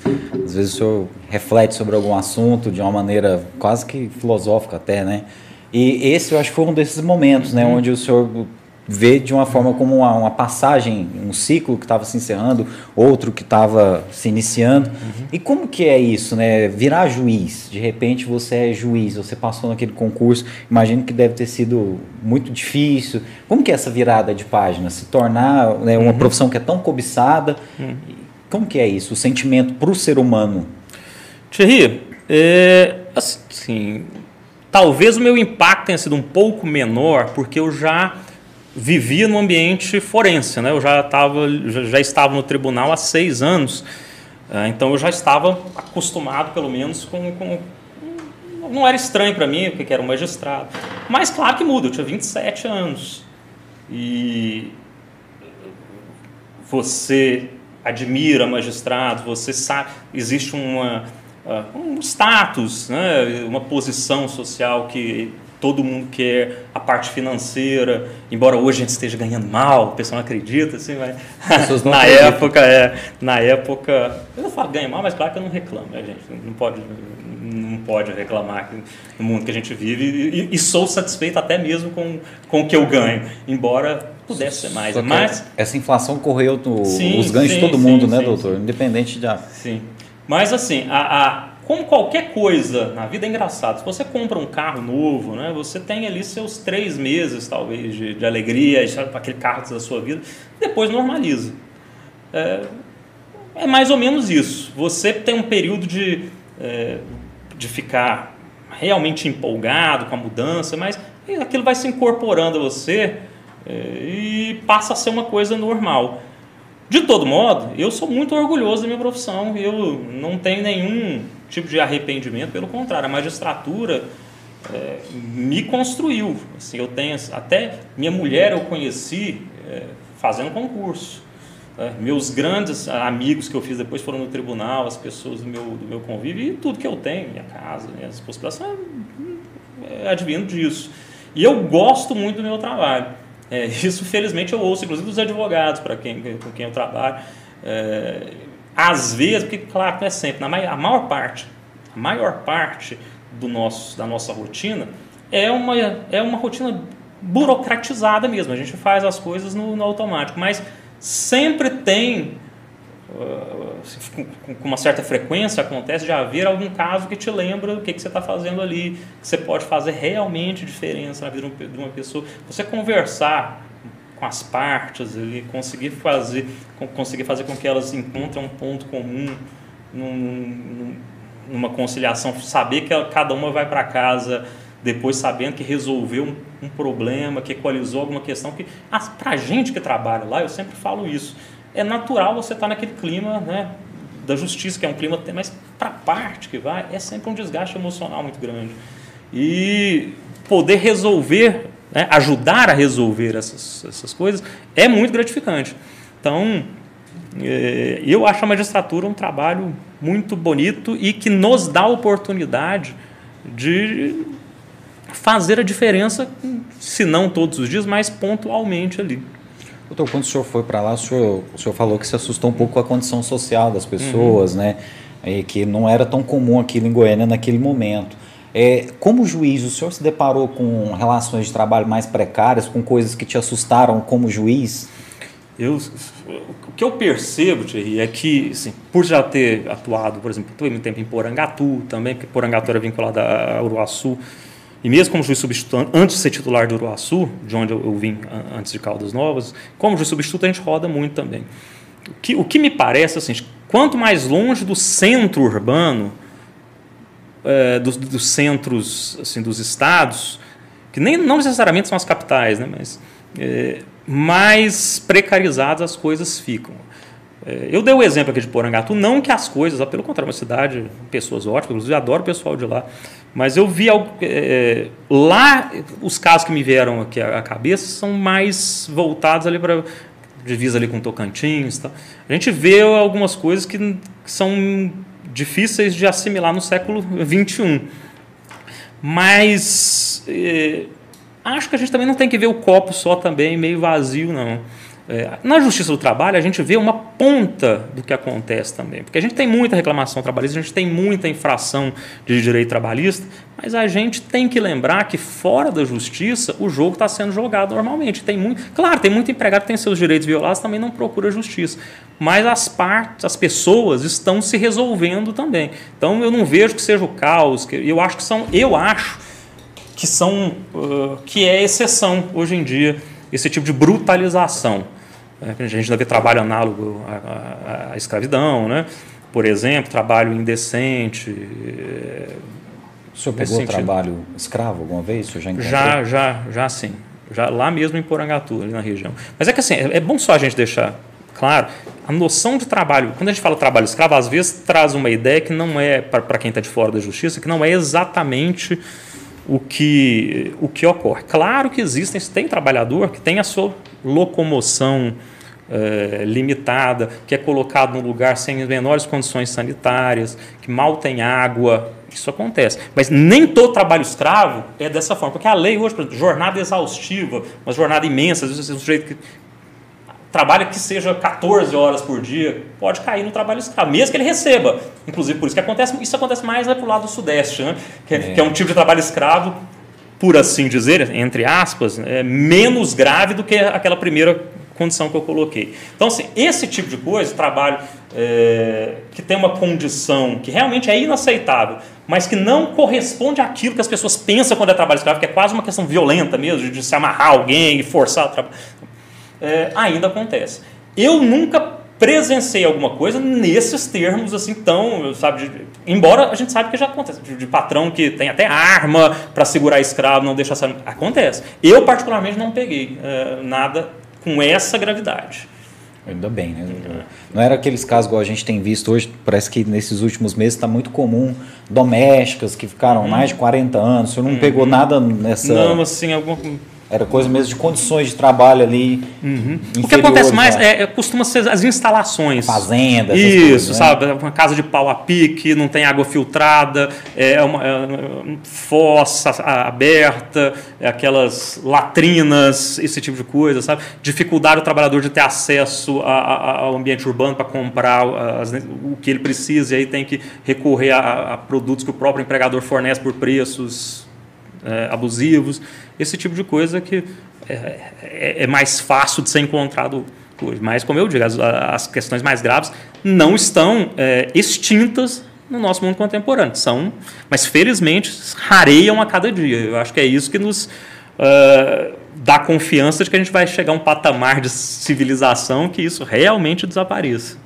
Às vezes o senhor reflete sobre algum assunto de uma maneira quase que filosófica até, né? E esse eu acho que foi um desses momentos, né, uhum. onde o senhor vê de uma forma como uma, uma passagem, um ciclo que estava se encerrando, outro que estava se iniciando. Uhum. E como que é isso, né? Virar juiz. De repente você é juiz, você passou naquele concurso. Imagino que deve ter sido muito difícil. Como que é essa virada de página? Se tornar né, uma uhum. profissão que é tão cobiçada. Uhum. Como que é isso? O sentimento para o ser humano? Thierry, é, assim, talvez o meu impacto tenha sido um pouco menor, porque eu já vivia no ambiente forense, né? Eu já, tava, já, estava no tribunal há seis anos, é, então eu já estava acostumado, pelo menos, com, com não era estranho para mim, porque era um magistrado. Mas claro que muda, eu tinha 27 anos. E você admira magistrados, você sabe, existe uma, uh, um status, né, uma posição social que todo mundo quer a parte financeira, embora hoje a gente esteja ganhando mal, o pessoal não acredita, assim, mas na acreditam. época, é, na época, eu não falo ganha mal, mas claro que eu não reclamo, né, gente? Não pode, não pode reclamar no mundo que a gente vive e, e sou satisfeito até mesmo com, com o que eu ganho, embora pudesse ser mais. Mas essa inflação correu no, sim, os ganhos sim, de todo mundo, sim, né, doutor? Independente de. Sim. Mas assim, a, a como qualquer coisa na vida é engraçado. Se você compra um carro novo, né, você tem ali seus três meses, talvez, de, de alegria, aquele carro da sua vida, depois normaliza. É, é, mais ou menos isso. Você tem um período de, é, de ficar realmente empolgado com a mudança, mas aquilo vai se incorporando a você é, e passa a ser uma coisa normal. De todo modo, eu sou muito orgulhoso da minha profissão, eu não tenho nenhum tipo de arrependimento, pelo contrário, a magistratura é, me construiu. Assim, eu tenho até minha mulher eu conheci é, fazendo concurso. É, meus grandes amigos que eu fiz depois foram no tribunal, as pessoas do meu, do meu convívio e tudo que eu tenho, minha casa, minhas possibilidades, é, é advindo disso. E eu gosto muito do meu trabalho. É, isso, felizmente, eu ouço, inclusive, dos advogados para quem, com quem eu trabalho. Às vezes, porque, claro, não é sempre, na maior, a maior parte, a maior parte do nosso, da nossa rotina é uma, é uma rotina burocratizada mesmo. A gente faz as coisas no, no automático, mas sempre tem com uma certa frequência acontece de haver algum caso que te lembra o que, que você está fazendo ali, que você pode fazer realmente diferença na vida de uma pessoa. Você conversar com as partes ali, conseguir fazer, conseguir fazer com que elas encontrem um ponto comum num, numa conciliação, saber que cada uma vai para casa depois sabendo que resolveu um, um, problema, que equalizou alguma questão que para a gente que trabalha lá, eu sempre falo isso é natural você estar tá naquele clima né, da justiça, que é um clima, mas para a parte que vai, é sempre um desgaste emocional muito grande. E poder resolver, né, ajudar a resolver essas, essas coisas, é muito gratificante. Então, é, eu acho a magistratura um trabalho muito bonito e que nos dá a oportunidade de fazer a diferença, se não todos os dias, mas pontualmente ali. Doutor, quando o senhor foi para lá, o senhor, o senhor falou que se assustou um pouco com a condição social das pessoas, uhum. né? E que não era tão comum aquilo em Goiânia naquele momento. É, como juiz, o senhor se deparou com relações de trabalho mais precárias, com coisas que te assustaram como juiz? Eu, o que eu percebo, Thierry, é que, assim, por já ter atuado, por exemplo, muito tempo em Porangatu também, porque Porangatu era vinculado a Uruaçu, e mesmo como juiz substituto, antes de ser titular do Uruaçu, de onde eu, vim antes de Caldas Novas, como juiz substituto a gente roda muito também. O que, o que me parece, assim, quanto mais longe do centro urbano, é, dos, dos, centros assim, dos estados, que nem não necessariamente são as capitais, né, mas é, mais precarizadas as coisas ficam. É, eu dei o exemplo aqui de Porangatu, não que as coisas, pelo contrário, é uma cidade, pessoas ótimas, inclusive adoro o pessoal de lá, mas eu vi é, lá, os casos que me vieram aqui à cabeça são mais voltados ali para divisa ali com Tocantins. Tá? A gente vê algumas coisas que, que são difíceis de assimilar no século XXI. Mas é, acho que a gente também não tem que ver o copo só também meio vazio, não. É, na justiça do trabalho, a gente vê uma ponta do que acontece também. Porque a gente tem muita reclamação trabalhista, a gente tem muita infração de direito trabalhista, mas a gente tem que lembrar que fora da justiça o jogo está sendo jogado normalmente. Tem muito, claro, tem muito empregado que tem seus direitos violados também não procura justiça. Mas as partes, as pessoas estão se resolvendo também. Então eu não vejo que seja o caos, que eu acho que são, eu acho que são uh, que é exceção hoje em dia esse tipo de brutalização. É, a gente ainda vê trabalho análogo à, à, à, escravidão, né? por exemplo, trabalho indecente. É, o senhor pegou trabalho escravo alguma vez? O já, já, já, já sim. Já lá mesmo em Porangatu, ali na região. Mas é que assim, é, é bom só a gente deixar claro, a noção de trabalho, quando a gente fala trabalho escravo, às vezes traz uma ideia que não é, para quem está de fora da justiça, que não é exatamente o que, o que ocorre. Claro que existem, tem trabalhador que tem a sua locomoção é, limitada, que é colocado num lugar sem as menores condições sanitárias, que mal tem água, isso acontece. Mas nem todo trabalho escravo é dessa forma, porque a lei hoje, por exemplo, jornada exaustiva, uma jornada imensa, às vezes um sujeito que trabalha que seja 14 horas por dia, pode cair no trabalho escravo, mesmo que ele receba. Inclusive, por isso que acontece, isso acontece mais para o lado do Sudeste, né? que, é. que é um tipo de trabalho escravo, por assim dizer, entre aspas, é menos grave do que aquela primeira condição que eu coloquei. Então, assim, esse tipo de coisa, trabalho é, que tem uma condição que realmente é inaceitável, mas que não corresponde àquilo que as pessoas pensam quando é trabalho escravo, que é quase uma questão violenta mesmo, de, se amarrar alguém e forçar o trabalho é, ainda acontece. Eu nunca presenciei alguma coisa nesses termos assim tão, sabe, de, embora a gente sabe que já acontece, de, de patrão que tem até arma para segurar escravo, não deixar sair, acontece. Eu particularmente não peguei é, nada com essa gravidade. Ainda bem, né? Não era aqueles casos igual a gente tem visto hoje, parece que nesses últimos meses está muito comum domésticas que ficaram mais de 40 anos. O senhor não pegou nada nessa. Não, assim, alguma. Era coisa mesmo de condições de trabalho ali. O que acontece mais é, é- costuma ser as instalações. Fazenda, Isso, coisas, né? sabe? Uma casa de pau a pique, não tem água filtrada, é uma, é uma fossa a- aberta, é aquelas latrinas, esse tipo de coisa, sabe? Dificuldade do trabalhador de ter acesso a- a- ao ambiente urbano para comprar as- o que ele precisa, e aí tem que recorrer a, a produtos que o próprio empregador fornece por preços é, abusivos, esse tipo de coisa que é, é- é mais fácil de ser encontrado hoje. Mas, como eu digo, as, as questões mais graves não estão é, extintas no nosso mundo contemporâneo. São, mas felizmente rareiam a cada dia. Eu acho que é isso que nos é, dá confiança de que a gente vai chegar a um patamar de civilização que isso realmente desapareça.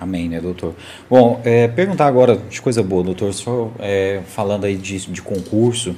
Amém, né, doutor? Bom, é, perguntar agora de coisa boa, doutor. Senhor é, falando aí de, de concurso,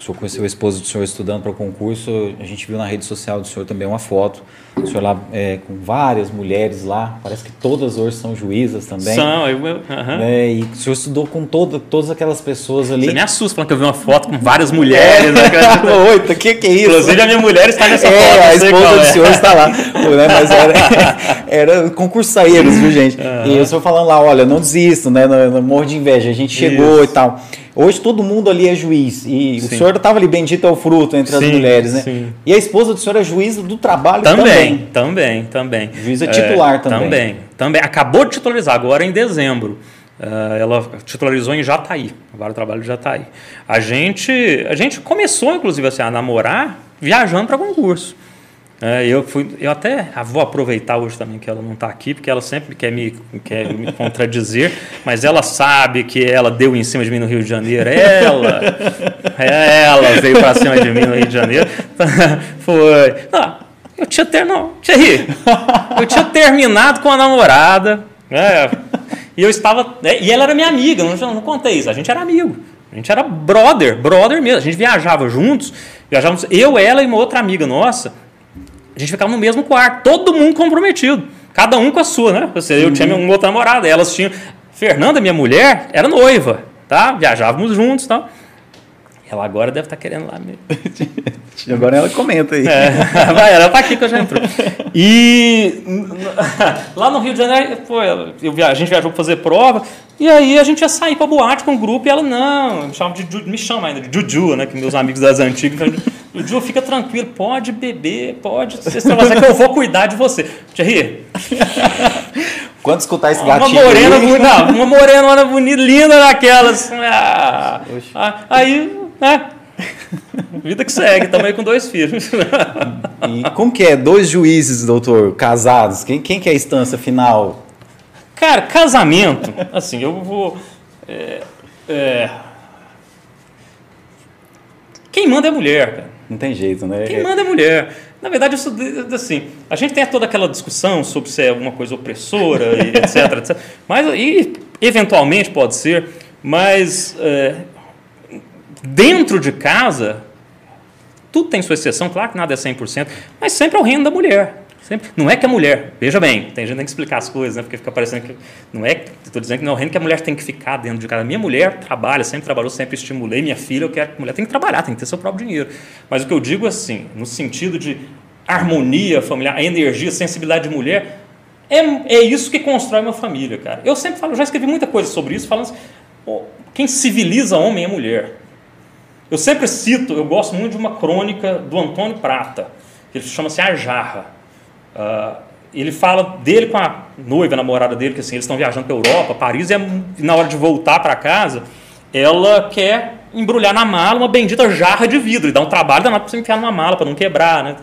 o senhor conheceu a esposa do senhor estudando para concurso, a gente viu na rede social do senhor também uma foto, o senhor lá é, com várias mulheres lá, parece que todas hoje são juízas também. São, eu, aham. né, e o senhor estudou com toda, todas aquelas pessoas ali. Você me assusta falando que eu vi uma foto com várias mulheres. né? Oita, que que é isso? Inclusive a minha mulher está nessa é, foto. a esposa do é. senhor está lá. Né, Mas era, era concursaieiros, viu, gente? E o senhor falando lá, olha, não desisto, né? Não, não morro de inveja. A gente chegou Isso. e tal. Hoje todo mundo ali é juiz. E Sim. o senhor estava ali, bendito é o fruto entre as Sim, mulheres, né? sim. E a esposa do senhor é juíza do trabalho Também, também, também. Juíza titular também. Também, também. Acabou de titularizar, agora em dezembro. Ah, ela titularizou em Jataí, agora o trabalho de Jataí. A gente, a gente começou, inclusive, assim, a namorar viajando para concurso. É, eu, fui, eu até ah, vou aproveitar hoje também que ela não está aqui, porque ela sempre quer me, quer me contradizer, mas ela sabe que ela deu em cima de mim no Rio de Janeiro. Ela, ela veio para cima de mim no Rio de Janeiro. Foi. Não, eu tinha ter, não, Thierry, eu tinha terminado com a namorada, né? E eu estava, né, e ela era minha amiga, não, não contei isso, a gente era amigo. A gente era brother, brother mesmo. A gente viajava juntos, viajávamos eu, ela e uma outra amiga nossa. A gente ficava no mesmo quarto, todo mundo comprometido. Cada um com a sua, né? Você, eu tinha uma outra namorada, elas tinham. Fernanda, minha mulher, era noiva, tá? Viajávamos juntos e tal. Ela agora deve estar querendo lá mesmo. Agora ela comenta aí. É, vai, ela tá aqui que eu já entrou. E lá no Rio de Janeiro, pô, eu via- a gente viajou para fazer prova, e aí a gente ia sair para boate com o grupo, e ela, não, me chama, de, me chama ainda de Juju, né, que meus amigos das antigas, Juju, fica tranquilo, pode beber, pode, é que eu vou cuidar de você. Thierry, Quando escutar esse uma gatinho morena aí, bonita, não, uma morena bonita, linda daquelas. Ah, ah, aí, né, vida que segue, também com dois filhos. E como que é? Dois juízes, doutor, casados. Quem, quem que é a instância final? Cara, casamento, assim, eu vou. é, é, quem manda é mulher, cara. Não tem jeito, né? Quem manda é mulher. Na verdade, isso, assim, a gente tem toda aquela discussão sobre se é alguma coisa opressora, e etc, etc. Mas, e eventualmente pode ser, mas é, dentro de casa, tudo tem sua exceção, claro que nada é 100%, mas sempre é o reino da mulher. Sempre. Não é que a mulher, veja bem, tem gente que tem que explicar as coisas, né? porque fica parecendo que. Não é, estou dizendo que não é o reino que a mulher tem que ficar dentro de casa. Minha mulher trabalha, sempre trabalhou, sempre estimulei. Minha filha, eu quero que a mulher tem que trabalhar, tem que ter seu próprio dinheiro. Mas o que eu digo assim, no sentido de harmonia familiar, a energia, a sensibilidade de mulher, é, é isso que constrói uma família, cara. Eu sempre falo, já escrevi muita coisa sobre isso, falando assim, quem civiliza homem é mulher. Eu sempre cito, eu gosto muito de uma crônica do Antônio Prata, que ele chama-se A Jarra. Ah, ele fala dele com a noiva, a namorada dele, que assim, eles estão viajando para Europa, Paris, e, é- e na hora de voltar para casa, ela quer embrulhar na mala uma bendita jarra de vidro, e dá um trabalho danado para você enfiar numa mala, para não quebrar, né?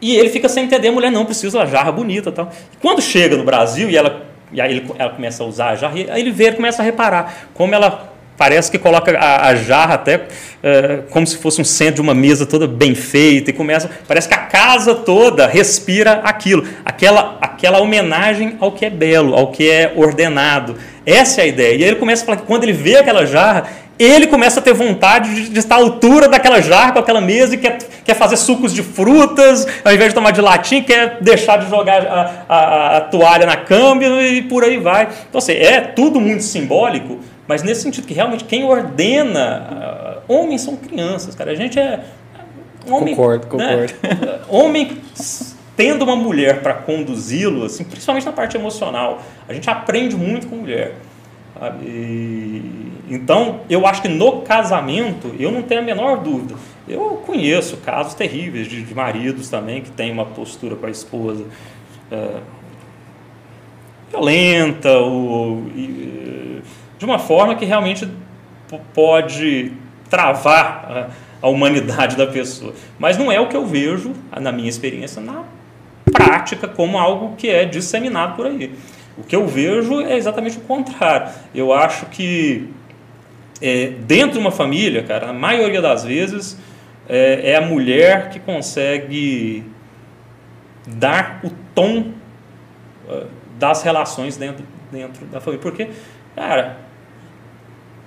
E ele fica sem entender, a mulher não precisa da jarra bonita e tal. Quando chega no Brasil e ela, e aí ele- ela começa a usar a jarra, e aí ele vê, ele começa a reparar como ela parece que coloca a, a jarra até eh, como se fosse um centro de uma mesa toda bem feita e começa, parece que a casa toda respira aquilo, aquela, aquela homenagem ao que é belo, ao que é ordenado. Essa é a ideia. E aí ele começa a falar que quando ele vê aquela jarra, ele começa a ter vontade de, de, estar à altura daquela jarra com aquela mesa e quer, quer fazer sucos de frutas, ao invés de tomar de latim, quer deixar de jogar a, a, a toalha na câmbio e por aí vai. Então, assim, é tudo muito simbólico, mas nesse sentido que realmente quem ordena, uh, homens são crianças, cara. A gente é. Homem, concordo, né? concordo. homem tendo uma mulher para conduzi-lo, assim, principalmente na parte emocional, a gente aprende muito com mulher. E, então, eu acho que no casamento, eu não tenho a menor dúvida. Eu conheço casos terríveis de, de maridos também que têm uma postura com a esposa é, violenta ou e, de uma forma que realmente pode travar a, a humanidade da pessoa. Mas não é o que eu vejo, na minha experiência, na prática, como algo que é disseminado por aí. O que eu vejo é exatamente o contrário. Eu acho que é, dentro de uma família, cara, a maioria das vezes é, é a mulher que consegue dar o tom uh, das relações dentro, dentro da família. Porque, cara,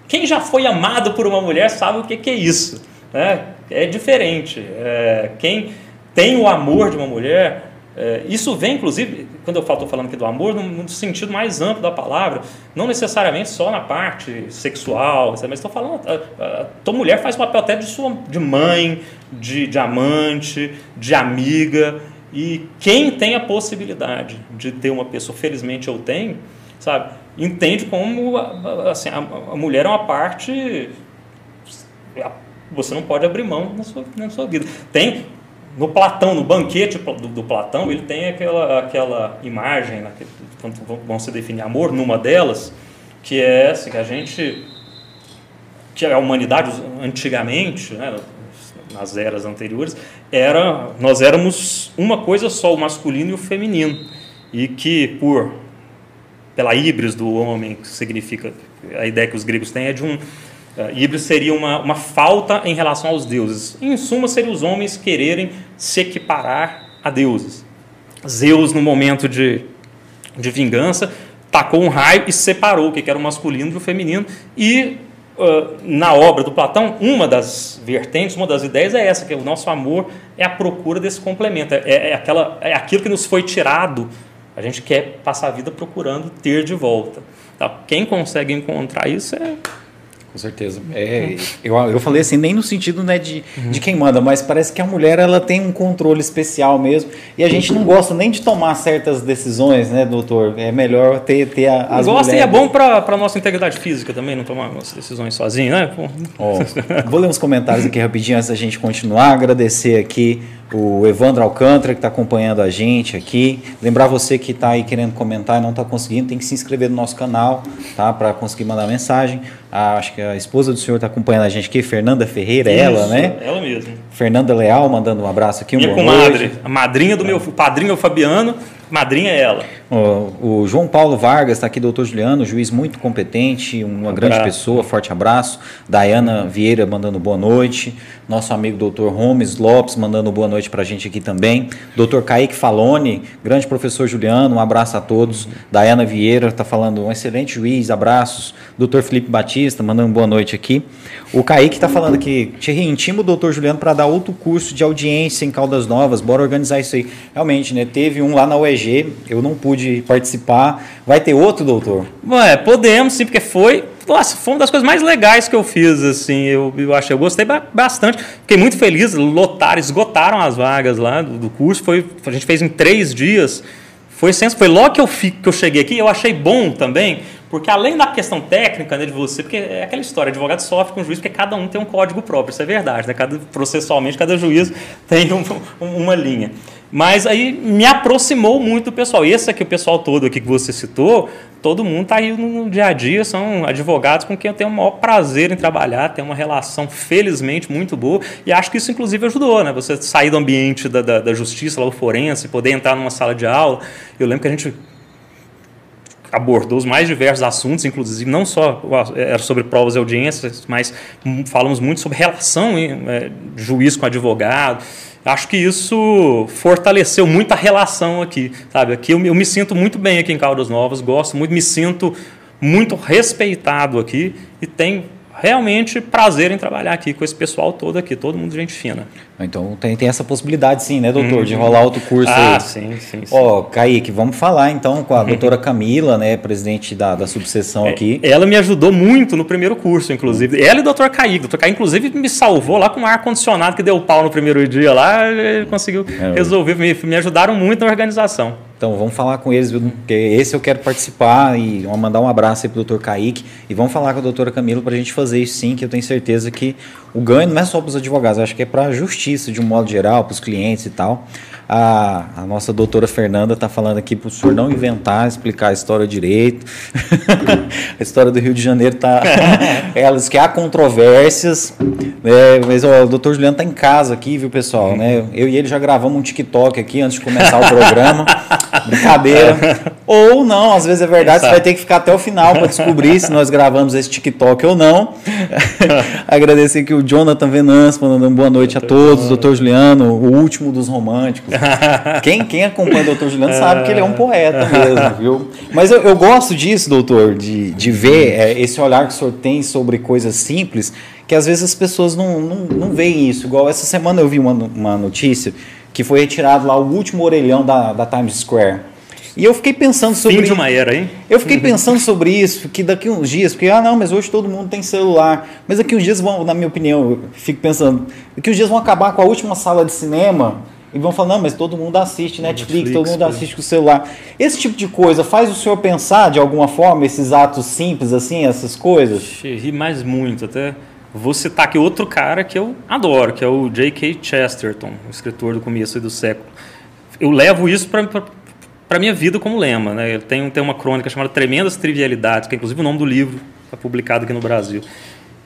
quem já foi amado por uma mulher sabe o que, que é isso. Né? É diferente. É, quem tem o amor de uma mulher é, isso vem, inclusive, quando eu estou falando aqui do amor, no, sentido mais amplo da palavra, não necessariamente só na parte sexual, mas estou falando, a, a, tua mulher faz o papel até de, sua, de mãe, de, de amante, de amiga, e quem tem a possibilidade de ter uma pessoa, felizmente eu tenho, sabe, entende como assim, a, mulher é uma parte você não pode abrir mão na sua, na sua vida. Tem no Platão, no banquete do, do, Platão, ele tem aquela, aquela imagem, né, quando vão se definir amor, numa delas, que é assim, que a gente, que a humanidade antigamente, né, nas eras anteriores, era, nós éramos uma coisa só, o masculino e o feminino, e que por pela híbris do homem, que significa a ideia que os gregos têm é de um Uh, seria uma, uma falta em relação aos deuses. Em suma, seria os homens quererem se equiparar a deuses. Zeus, no momento de, de vingança, tacou um raio e separou o que era o masculino do feminino. E uh, na obra do Platão, uma das vertentes, uma das ideias é essa, que o nosso amor é a procura desse complemento, é, é, aquela, é aquilo que nos foi tirado, a gente quer passar a vida procurando ter de volta. Tá? Quem consegue encontrar isso é com certeza. É, eu, eu falei assim, nem no sentido né, de, uhum. de quem manda, mas parece que a mulher ela tem um controle especial mesmo. E a gente não gosta nem de tomar certas decisões, né, doutor? É melhor ter, ter as Gosta e é bom para a nossa integridade física também, não tomar as decisões sozinho, né? Oh, vou ler uns comentários aqui rapidinho antes da gente continuar. Agradecer aqui o Evandro Alcântara, que está acompanhando a gente aqui. Lembrar você que está aí querendo comentar e não está conseguindo, tem que se inscrever no nosso canal, tá? Para conseguir mandar mensagem. A, acho que a esposa do senhor está acompanhando a gente aqui, Fernanda Ferreira, Isso, ela, né? Ela mesmo. Fernanda Leal, mandando um abraço aqui. Um Minha comadre, a madrinha do meu, o padrinho o Fabiano, Madrinha é ela. O, o João Paulo Vargas está aqui, doutor Juliano, juiz muito competente, uma um grande pessoa, forte abraço. Dayana Vieira mandando boa noite. Nosso amigo doutor Holmes Lopes mandando boa noite para a gente aqui também. Doutor Kaique Falone, grande professor Juliano, um abraço a todos. Dayana Vieira está falando, um excelente juiz, abraços. Doutor Felipe Batista mandando boa noite aqui. O Kaique está falando aqui, te reintimo o doutor Juliano para dar outro curso de audiência em Caldas Novas, bora organizar isso aí. Realmente, né? Teve um lá na UEG eu não pude participar. Vai ter outro, doutor? Ué, podemos sim, porque foi. Nossa, foi uma das coisas mais legais que eu fiz, assim, eu, eu achei, eu gostei bastante, fiquei muito feliz, lotaram, esgotaram as vagas lá do, do curso, foi, a gente fez em três dias, foi foi logo que eu, que eu cheguei aqui, eu achei bom também, porque além da questão técnica né, de você, porque é aquela história, advogado sofre com juiz, porque cada um tem um código próprio, isso é verdade, né? cada, processualmente cada juiz tem um, uma linha. Mas aí me aproximou muito do pessoal. E esse aqui, o pessoal todo aqui que você citou, todo mundo está aí no dia a dia, são advogados com quem eu tenho o maior prazer em trabalhar, tem uma relação, felizmente, muito boa. E acho que isso, inclusive, ajudou, né? Você sair do ambiente da, da, da justiça, lá o forense, poder entrar numa sala de aula. Eu lembro que a gente abordou os mais diversos assuntos, inclusive não só era sobre provas e audiências, mas falamos muito sobre relação é, juiz com advogado. Acho que isso fortaleceu muito a relação aqui, sabe? Aqui eu, eu me sinto muito bem aqui em Caldas Novas, gosto muito, me sinto muito respeitado aqui e tenho realmente prazer em trabalhar aqui com esse pessoal todo aqui, todo mundo gente fina. Então tem, tem essa possibilidade sim, né, doutor, uhum. de rolar outro curso ah, aí. Ah, sim, sim. Ó, Kaique, vamos falar então com a uhum. doutora Camila, né, presidente da, da subseção é, aqui. Ela me ajudou muito no primeiro curso, inclusive. Ela e o doutor Kaique. O doutor Kaique, inclusive, me salvou lá com o ar-condicionado que deu pau no primeiro dia lá, ele conseguiu é, resolver, me, me ajudaram muito na organização. Então vamos falar com eles, porque esse eu quero participar e mandar um abraço aí pro doutor Kaique e vamos falar com a doutora Camila para a gente fazer isso sim, que eu tenho certeza que o ganho não é só para os advogados, acho que é para a justiça de um modo geral, para os clientes e tal. A, a nossa doutora Fernanda está falando aqui para o senhor não inventar, explicar a história direito. a história do Rio de Janeiro está. Elas que há controvérsias, né? mas ó, o doutor Juliano está em casa aqui, viu, pessoal? Né? Eu e ele já gravamos um TikTok aqui antes de começar o programa. Brincadeira. ou não, às vezes é verdade, você vai ter que ficar até o final para descobrir se nós gravamos esse TikTok ou não. Agradecer aqui o Jonathan Venance, mandando boa noite a todos, doutor Juliano, o último dos românticos. quem, quem acompanha o doutor Juliano sabe que ele é um poeta mesmo, viu? Mas eu, eu gosto disso, doutor, de, de ver é, esse olhar que o senhor tem sobre coisas simples, que às vezes as pessoas não, não, não veem isso. Igual essa semana eu vi uma, uma notícia que foi retirado lá o último orelhão da, da Times Square. E eu fiquei pensando sobre. Fim de uma era, hein? Eu fiquei pensando sobre isso, que daqui uns dias, porque, ah, não, mas hoje todo mundo tem celular. Mas daqui uns dias vão, na minha opinião, eu fico pensando, daqui uns dias vão acabar com a última sala de cinema e vão falar, não, mas todo mundo assiste Netflix, Netflix todo mundo assiste com o celular. Esse tipo de coisa faz o senhor pensar de alguma forma esses atos simples, assim, essas coisas? Ri mais muito, até. Vou citar aqui outro cara que eu adoro, que é o J.K. Chesterton, o escritor do começo do século. Eu levo isso para a minha vida como lema. Né? Ele tem, tem uma crônica chamada Tremendas Trivialidades, que é inclusive o nome do livro, está publicado aqui no Brasil.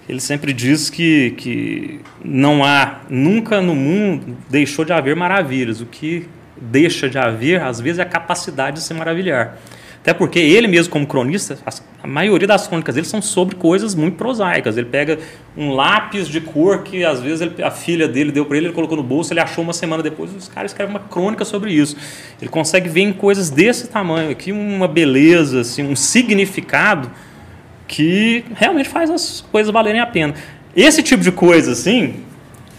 Ele sempre diz que, que não há, nunca no mundo deixou de haver maravilhas. O que deixa de haver, às vezes, é a capacidade de se maravilhar. Até porque ele mesmo, como cronista, a maioria das crônicas dele são sobre coisas muito prosaicas. Ele pega um lápis de cor que às vezes ele, a filha dele deu para ele, ele colocou no bolso, ele achou uma semana depois, os caras escrevem uma crônica sobre isso. Ele consegue ver em coisas desse tamanho aqui uma beleza, assim, um significado que realmente faz as coisas valerem a pena. Esse tipo de coisa, assim,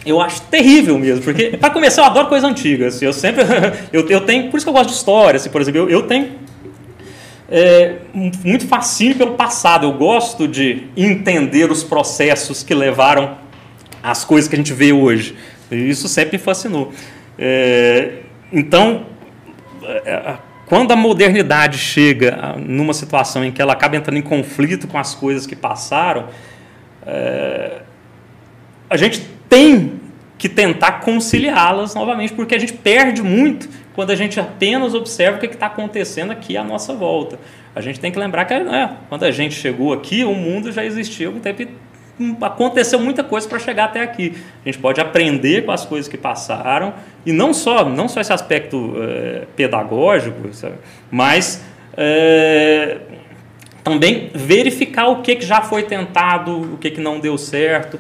eu acho terrível mesmo, porque, para começar, eu adoro coisa antiga. Assim, eu sempre. eu, eu tenho. Por isso que eu gosto de história. Assim, por exemplo, eu, eu tenho é, muito fascínio pelo passado. Eu gosto de entender os processos que levaram às coisas que a gente vê hoje. Isso sempre me fascinou. É, então, é, quando a modernidade chega numa situação em que ela acaba entrando em conflito com as coisas que passaram, é, a gente tem que tentar conciliá-las novamente, porque a gente perde muito quando a gente apenas observa o que está acontecendo aqui à nossa volta. A gente tem que lembrar que né, quando a gente chegou aqui, o mundo já existia há tempo aconteceu muita coisa para chegar até aqui. A gente pode aprender com as coisas que passaram e não só não só esse aspecto é, pedagógico, sabe? mas é, também verificar o que, que já foi tentado, o que, que não deu certo,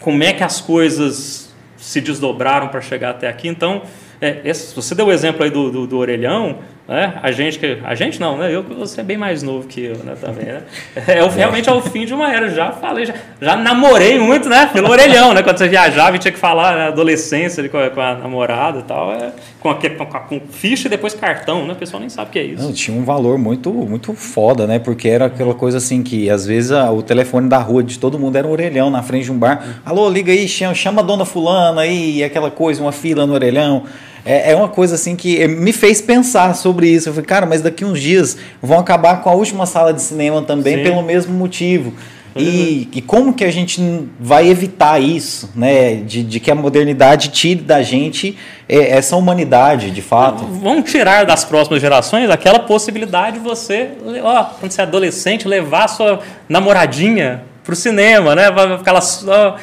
como é que as coisas se desdobraram para chegar até aqui. Então, é, esse, você deu o exemplo aí do, do, do orelhão, né? A gente que a gente não, né? Eu você é bem mais novo que eu, né? Também, né? É, é realmente é o fim de uma era. Já falei, já, já namorei muito, né? Pelo orelhão, né? Quando você viajava e tinha que falar né? adolescência ali, com, a, com a namorada e tal, é, com, a, com, com ficha e depois cartão, né? O pessoal nem sabe o que é isso. Não, tinha um valor muito muito foda, né? Porque era aquela coisa assim que às vezes a, o telefone da rua de todo mundo era um orelhão na frente de um bar. Alô, liga aí, chama, chama a dona fulana aí, aquela coisa, uma fila no orelhão é, é uma coisa assim que me fez pensar sobre isso. Eu falei, cara, mas daqui uns dias vão acabar com a última sala de cinema também Sim. pelo mesmo motivo. E, uhum. e, como que a gente vai evitar isso, né? De, de que a modernidade tire da gente é, essa humanidade, de fato. Vamos tirar das próximas gerações aquela possibilidade de você, ó, quando você é adolescente, levar sua namoradinha para o cinema, né? Vai ficar lá, ó,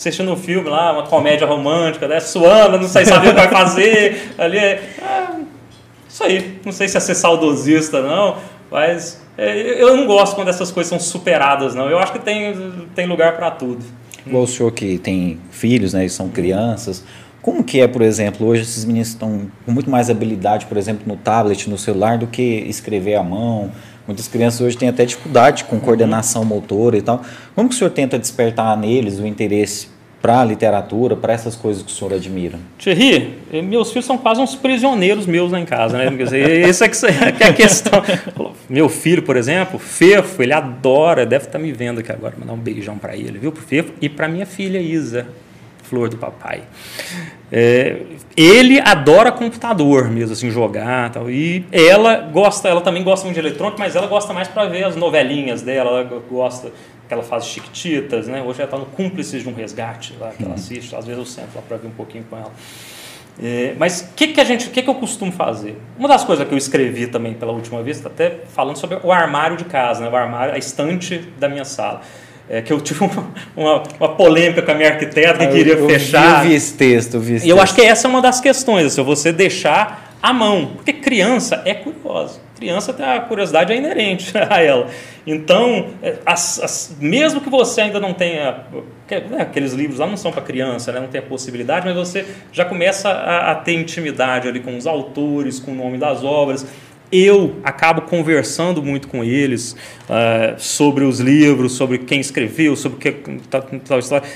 assistindo um filme lá, uma comédia romântica, né? Suando, não sei saber o que vai fazer. Ali é, é, Isso aí. Não sei se é ser saudosista, não, mas é, eu não gosto quando essas coisas são superadas, não. Eu acho que tem, tem lugar para tudo. Igual o senhor que tem filhos, né? E são crianças. Como que é, por exemplo, hoje esses meninos estão com muito mais habilidade, por exemplo, no tablet, no celular, do que escrever à mão, Muitas crianças hoje têm até dificuldade com coordenação motora e tal. Como que o senhor tenta despertar neles o interesse para a literatura, para essas coisas que o senhor admira? Thierry, meus filhos são quase uns prisioneiros meus lá em casa, né? Essa é é a questão. Meu filho, por exemplo, Fefo, ele adora, deve estar me vendo aqui agora, mandar um beijão para ele, viu? Pro Fefo e para minha filha Isa, flor do papai. É, ele adora computador mesmo, assim, jogar tal. E ela gosta, ela também gosta muito de eletrônico, mas ela gosta mais para ver as novelinhas dela, ela gosta que ela faz chiquititas, né? Hoje ela está no Cúmplices de um Resgate, lá, que ela uhum. assiste, às vezes eu sento lá para ver um pouquinho com ela. É, mas o que, que a gente, o que, que eu costumo fazer? Uma das coisas que eu escrevi também pela última vez, até falando sobre o armário de casa, né? o armário, a estante da minha sala. É, que eu tive uma, uma, uma, polêmica com a minha arquiteta que ah, queria eu, fechar. Eu vi esse texto, eu vi esse E eu acho que essa é uma das questões, assim, você deixar à mão. Porque criança é curiosa. Criança tem a curiosidade é inerente a ela. Então, é, as, as, mesmo que você ainda não tenha. Né, aqueles livros lá não são para criança, né, não tem a possibilidade, mas você já começa a, a ter intimidade ali com os autores, com o nome das obras eu acabo conversando muito com eles uh, sobre os livros, sobre quem escreveu, sobre o que tal, tal história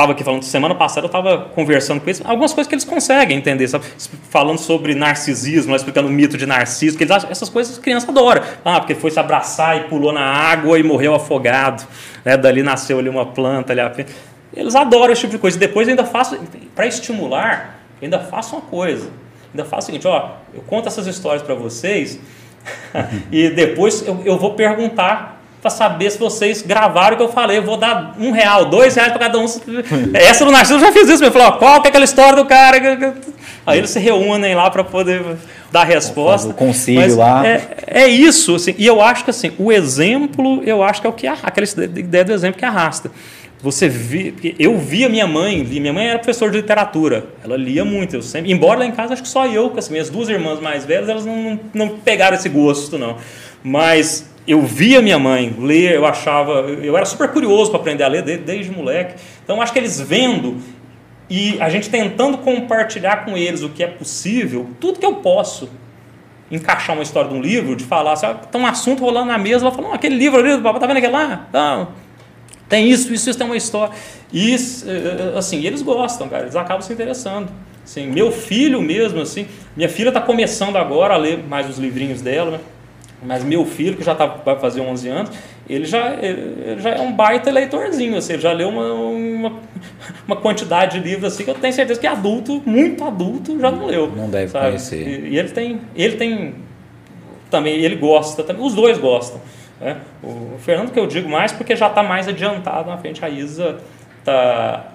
estava aqui falando semana passada, eu estava conversando com eles, algumas coisas que eles conseguem entender, sabe? falando sobre narcisismo, explicando o mito de Narciso, que eles acham, essas coisas as crianças adoram. Ah, porque foi se abraçar e pulou na água e morreu afogado. Né? Dali nasceu ali uma planta. Ali, eles adoram esse tipo de coisa. Depois eu ainda faço, para estimular, eu ainda faço uma coisa. Ainda faço o seguinte, ó, eu conto essas histórias para vocês e depois eu, eu vou perguntar para saber se vocês gravaram o que eu falei. Eu vou dar um real, dois reais para cada um. Essa do Narciso eu já fiz isso. Eu falei, qual que é aquela história do cara? Aí eles se reúnem lá para poder dar resposta. O concílio lá. É, é, isso. Assim, e eu acho que assim, o exemplo, eu acho que é o que aquela ideia do exemplo que arrasta. Você vi, eu via minha mãe, minha mãe era professora de literatura, ela lia muito, eu sempre, embora lá em casa acho que só eu, com as minhas duas irmãs mais velhas, elas não, não, pegaram esse gosto não. Mas eu via minha mãe ler, eu achava, eu era super curioso para aprender a ler desde, desde moleque. Então acho que eles vendo e a gente tentando compartilhar com eles o que é possível, tudo que eu posso encaixar uma história de um livro, de falar, assim, ah, tem um assunto rolando na mesa, ela fala, aquele livro ali, tá vendo aquele lá? Não, tem isso, isso, isso tem uma história. E, eh, assim, eles gostam, cara, eles acabam se interessando. Assim, meu filho mesmo, assim, minha filha está começando agora a ler mais os livrinhos dela, né? Mas meu filho, que já tá, vai fazer 11 anos, ele já, ele já é um baita leitorzinho, assim, ele já leu uma, uma, uma, quantidade de livros assim que eu tenho certeza que adulto, muito adulto, já não leu. Não deve sabe? conhecer. E, e, ele tem, ele tem também, ele gosta também, os dois gostam. Né? O Fernando que eu digo mais porque já está mais adiantado na frente, a Isa está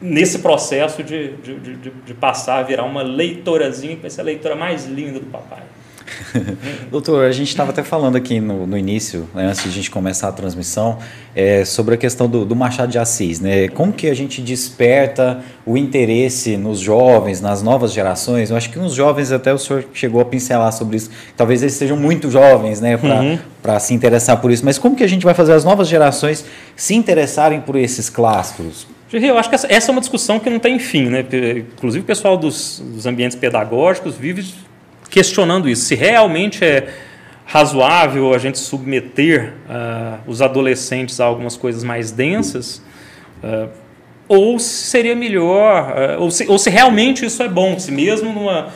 nesse processo de, de, de, de, passar a virar uma leitorazinha, que vai ser a leitora mais linda do papai. Doutor, a gente estava até falando aqui no, no início, né, antes de a gente começar a transmissão, é, sobre a questão do, do, Machado de Assis. Né? Como que a gente desperta o interesse nos jovens, nas novas gerações? Eu acho que nos jovens, até o senhor chegou a pincelar sobre isso, talvez eles sejam muito jovens né, para uhum. se interessar por isso. Mas como que a gente vai fazer as novas gerações se interessarem por esses clássicos? Eu acho que essa, essa é uma discussão que não tem fim. Né? Inclusive o pessoal dos, dos ambientes pedagógicos vive questionando isso, se realmente é razoável a gente submeter uh, os adolescentes a algumas coisas mais densas, uh, ou se seria melhor, uh, ou, se, ou se realmente isso é bom, se mesmo numa,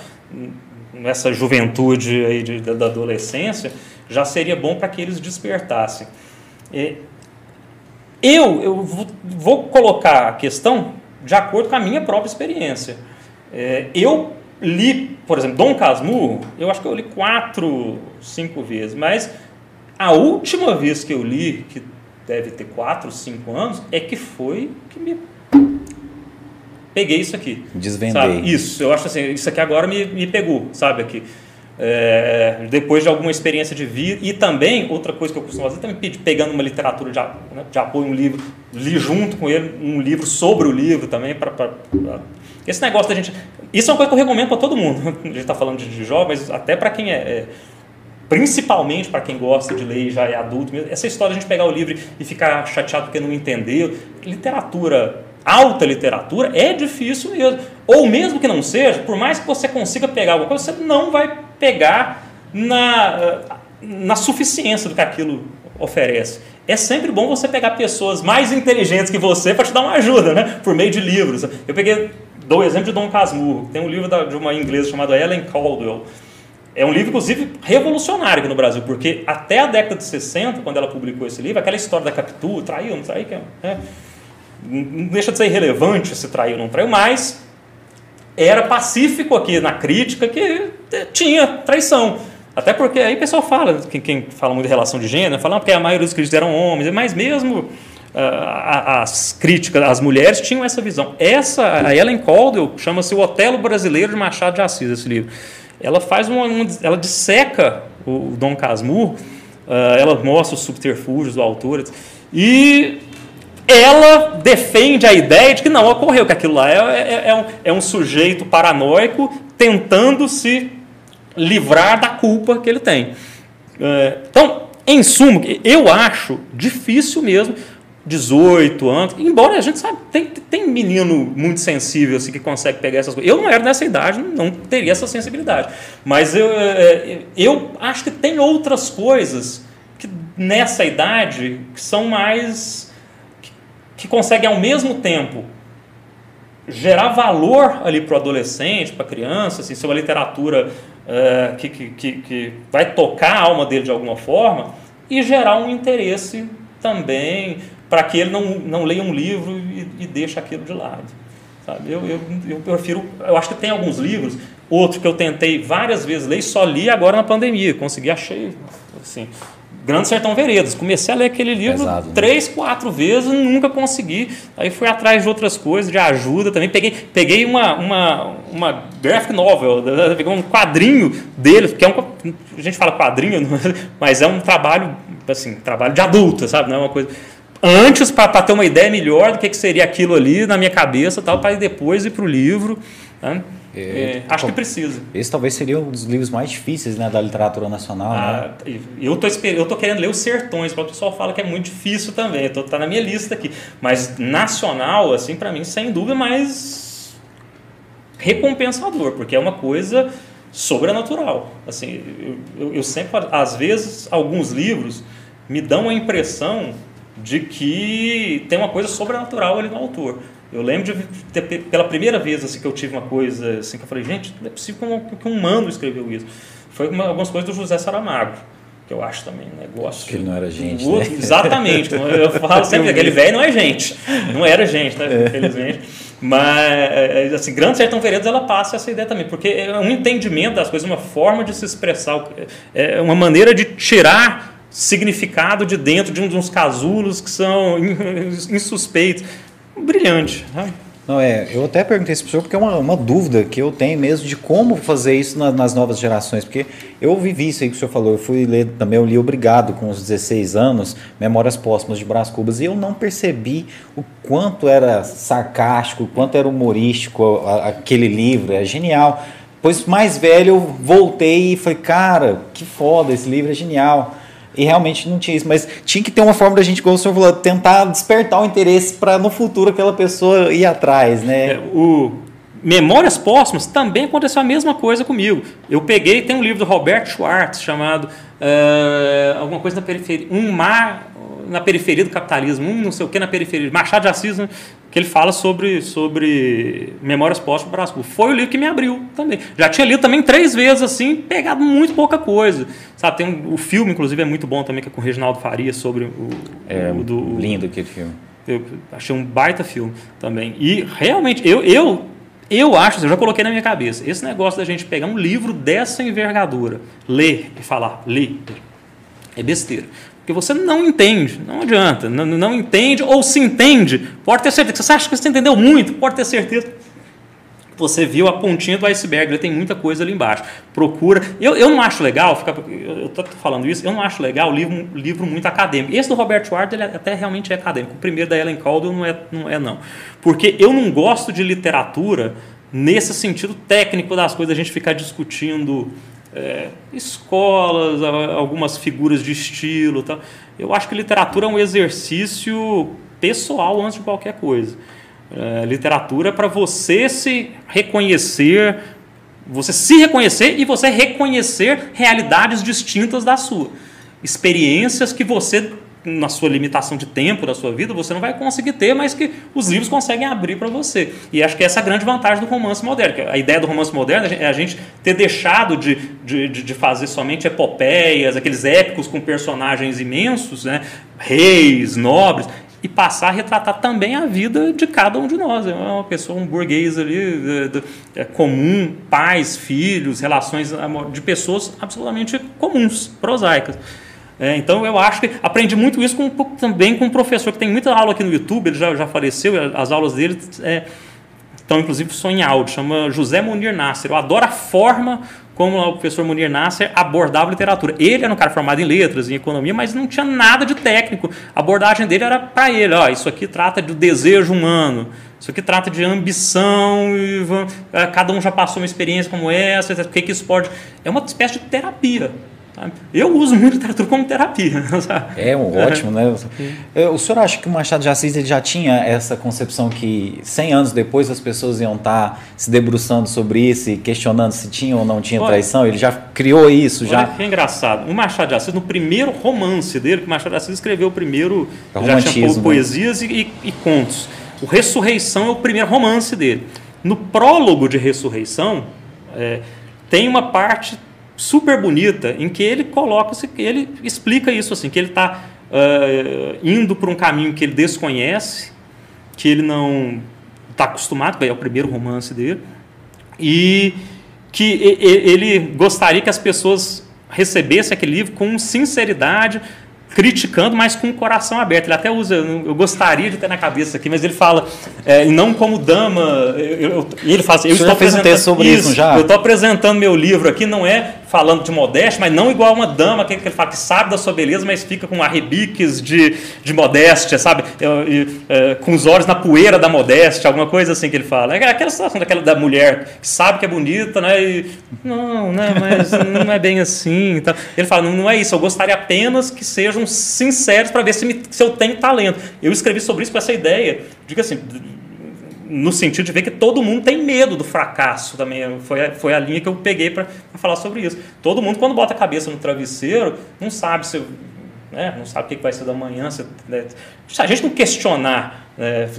nessa juventude aí de, da adolescência, já seria bom para que eles despertassem. eu, eu vou, vou, colocar a questão de acordo com a minha própria experiência. É, eu li, por exemplo, Dom Casmurro, eu acho que eu li quatro, cinco vezes, mas a última vez que eu li, que deve ter quatro, cinco anos, é que foi que me peguei isso aqui. Desvendei. Sabe? Isso, eu acho assim, isso aqui agora me, me pegou, sabe, aqui. É, depois de alguma experiência de vida e também outra coisa que eu costumo fazer também pegando uma literatura de, né, de apoio um livro li junto com ele um livro sobre o livro também para esse negócio da gente. Isso é uma coisa que eu recomendo para todo mundo. A gente está falando de, jovens, até para quem é, é principalmente para quem gosta de ler e já é adulto mesmo. Essa história de a gente pegar o livro e ficar chateado porque não entendeu. Literatura, alta literatura, é difícil mesmo. Ou mesmo que não seja, por mais que você consiga pegar alguma coisa, você não vai pegar na na suficiência do que aquilo oferece. É sempre bom você pegar pessoas mais inteligentes que você para te dar uma ajuda, né? Por meio de livros. Eu peguei, dou o exemplo de Dom Casmurro. Tem um livro da, de uma inglesa chamada Ellen Caldwell. É um livro, inclusive, revolucionário aqui no Brasil, porque até a década de 60, quando ela publicou esse livro, aquela história da Capitu, traiu, não traiu, é, é, não deixa de ser irrelevante se traiu ou não traiu, mas era pacífico aqui na crítica que tinha traição. Até porque aí o pessoal fala, quem, quem fala muito de relação de gênero, fala porque a maioria dos críticos eram homens, mas mesmo uh, as críticas, as mulheres tinham essa visão. Essa, a Ellen Caldwell, chama-se O Otelo Brasileiro de Machado de Assis, esse livro. Ela faz uma, uma ela disseca o, o Dom Casmurro, uh, ela mostra os subterfúgios do autor, e ela defende a ideia de que não ocorreu, que aquilo lá é, é, é, um, é um sujeito paranoico tentando se livrar da culpa que ele tem. É, então, em suma, eu acho difícil mesmo 18 anos, embora a gente sabe, tem, tem menino muito sensível assim, que consegue pegar essas coisas. Eu não era nessa idade, não teria essa sensibilidade. Mas eu, é, eu acho que tem outras coisas que nessa idade que são mais. que, que conseguem ao mesmo tempo gerar valor ali para o adolescente, para a criança, assim, ser uma literatura é, que, que, que vai tocar a alma dele de alguma forma e gerar um interesse também para que ele não, não leia um livro e, e deixe aquilo de lado. Sabe? Eu, eu, eu prefiro, eu acho que tem alguns livros, outro que eu tentei várias vezes ler só li agora na pandemia, consegui, achei, assim, Grande Sertão Veredas. Comecei a ler aquele livro Pesado, né? três, quatro vezes, nunca consegui. Aí fui atrás de outras coisas, de ajuda também. Peguei, peguei uma, uma, uma graphic novel, peguei um quadrinho dele, que é um. A gente fala quadrinho, mas é um trabalho, assim, trabalho de adulta, sabe? Não é uma coisa. Antes, para ter uma ideia melhor do que, que seria aquilo ali na minha cabeça, tal, para depois ir para o livro. Né? É, é, acho que precisa. Esse talvez seria um dos livros mais difíceis né, da literatura nacional. Ah, né? Eu tô, eu tô querendo ler Os Sertões, o pessoal fala que é muito difícil também. Tô, tá na minha lista aqui. Mas nacional, assim, para mim, sem dúvida, mais recompensador, porque é uma coisa sobrenatural. Assim, eu, eu, eu sempre, às vezes, alguns livros me dão a impressão de que tem uma coisa sobrenatural ali no autor. Eu lembro de ter, pela primeira vez assim, que eu tive uma coisa assim, que eu falei, gente, não é possível que um humano escreveu isso. Foi uma, algumas coisas do José Saramago, que eu acho também um negócio. Que ele não era gente. Outro, né? Exatamente. Eu falo sempre, aquele velho não é gente. Não era gente, né? É. Infelizmente. Mas, assim, Grande Sertão Veredas, ela passa essa ideia também, porque é um entendimento das coisas, uma forma de se expressar, é uma maneira de tirar significado de dentro de uns casulos que são insuspeitos brilhante. Né? Não, é, eu até perguntei isso para o senhor porque é uma, uma dúvida que eu tenho mesmo de como fazer isso na, nas novas gerações, porque eu vivi isso aí que o senhor falou, eu fui ler também, eu li Obrigado com os 16 anos, Memórias Póstumas de Brás Cubas, e eu não percebi o quanto era sarcástico, o quanto era humorístico aquele livro, é genial. Pois mais velho eu voltei e falei, cara, que foda, esse livro é genial. E realmente não tinha isso, mas tinha que ter uma forma da gente, como o senhor falou, tentar despertar o interesse para no futuro aquela pessoa ir atrás, né? É, o Memórias Póstumas também aconteceu a mesma coisa comigo. Eu peguei, tem um livro do Roberto Schwartz chamado uh, alguma coisa na periferia, um mar na periferia do capitalismo, um não sei o que na periferia, Machado de Assis, né, que ele fala sobre, sobre Memórias Póstumas para Brasco. Foi o livro que me abriu também. Já tinha lido também três vezes, assim, pegado muito pouca coisa. Sabe, tem um, o filme, inclusive, é muito bom também, que é com o Reginaldo Faria, sobre o... É, o do, lindo aquele filme. Eu achei um baita filme também. E, realmente, eu... eu eu acho, eu já coloquei na minha cabeça, esse negócio da gente pegar um livro dessa envergadura, ler e falar, ler, é besteira. Porque você não entende, não adianta, não, não entende ou se entende, pode ter certeza. Você acha que você entendeu muito, pode ter certeza você viu a pontinha do iceberg, ele tem muita coisa ali embaixo. Procura. Eu, eu não acho legal, ficar, eu estou falando isso, eu não acho legal livro, livro muito acadêmico. Esse do Robert Ward, ele até realmente é acadêmico. O primeiro da Ellen Caldwell não é, não é, não. Porque eu não gosto de literatura nesse sentido técnico das coisas, a gente ficar discutindo é, escolas, algumas figuras de estilo. Tá? Eu acho que literatura é um exercício pessoal antes de qualquer coisa. É, literatura é para você se reconhecer você se reconhecer e você reconhecer realidades distintas da sua. Experiências que você, na sua limitação de tempo da sua vida, você não vai conseguir ter, mas que os livros conseguem abrir para você. E acho que essa é a grande vantagem do romance moderno. A ideia do romance moderno é a gente ter deixado de, de, de fazer somente epopeias, aqueles épicos com personagens imensos, né? reis, nobres, e passar a retratar também a vida de cada um de nós. É uma pessoa, um burguês ali é, é, comum, pais, filhos, relações de pessoas absolutamente comuns, prosaicas. É, então eu acho que aprendi muito isso com, também com um professor que tem muita aula aqui no YouTube, ele já, já faleceu, as aulas dele é, estão inclusive são em áudio, chama José Munir Nasser. Eu adoro a forma como o professor Munir Nasser abordava literatura. Ele era um cara formado em letras, em economia, mas não tinha nada de técnico. A abordagem dele era para ele, ó, isso aqui trata do desejo humano, isso aqui trata de ambição, é, cada um já passou uma experiência como essa, o que, que isso pode... É uma espécie de terapia. Eu uso muito literatura como terapia. Sabe? É um ótimo, né? É, o senhor acha que o Machado de Assis ele já tinha essa concepção que 100 anos depois as pessoas iam estar tá se debruçando sobre isso e questionando se tinha ou não tinha Olha, traição? Ele já criou isso? Olha já que engraçado. O Machado de Assis, no primeiro romance dele, que o Machado de Assis escreveu o primeiro, é já tinha né? poesias e, e, e contos. O Ressurreição é o primeiro romance dele. No prólogo de Ressurreição, é, tem uma parte super bonita em que ele coloca, ele explica isso assim, que ele está uh, eh, indo por um caminho que ele desconhece, que ele não está acostumado, que é o primeiro romance dele, e que ele gostaria que as pessoas recebessem aquele livro com sinceridade, criticando, mas com o coração aberto. Ele até usa, eu gostaria de ter na cabeça aqui, mas ele fala, é, não como dama. Eu, eu, ele fala assim, eu estou apresentando sobre isso, isso já. Eu estou apresentando meu livro aqui, não é falando de modéstia, mas não igual uma dama que ele fala que sabe da sua beleza, mas fica com arrebiques de, de modéstia, sabe? É, com os olhos na poeira da modéstia, alguma coisa assim que ele fala. É aquela situação daquela da mulher que sabe que é bonita, né? E, não, né? Mas não é bem assim. Então, ele fala, não, não é isso. Eu gostaria apenas que sejam sinceros para ver se, me, se eu tenho talento. Eu escrevi sobre isso com essa ideia, diga assim no sentido de ver que todo mundo tem medo do fracasso também. Foi, foi a linha que eu peguei para falar sobre isso. Todo mundo, quando bota a cabeça no travesseiro, não sabe se. Né, não sabe o que vai ser da manhã. Se, né, se a gente não questionar né,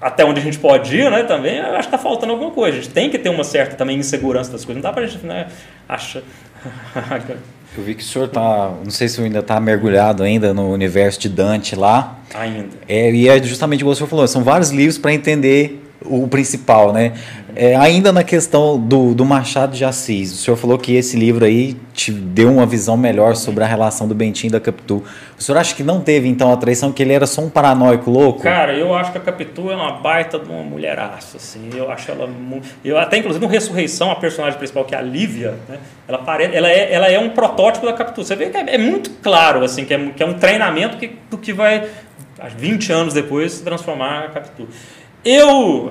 até onde a gente pode ir, né, também, acho que está faltando alguma coisa. A gente tem que ter uma certa também insegurança das coisas. Não dá para a gente né, achar. Eu vi que o senhor está, não sei se ainda está mergulhado ainda no universo de Dante lá. Ainda. É, e é justamente o que o senhor falou, são vários livros para entender o principal, né? É, ainda na questão do, do Machado de Assis, o senhor falou que esse livro aí te deu uma visão melhor sobre a relação do Bentinho e da Capitu. O senhor acha que não teve então a traição, que ele era só um paranoico louco? Cara, eu acho que a Capitu é uma baita de uma mulheraça, assim. Eu acho ela eu até inclusive no Ressurreição a personagem principal que é a Lívia, né? Ela parece, ela é, ela é um protótipo da Capitu. Você vê que é, é muito claro assim que é, que é um treinamento que, que vai 20 anos depois se transformar a Capitu. Eu,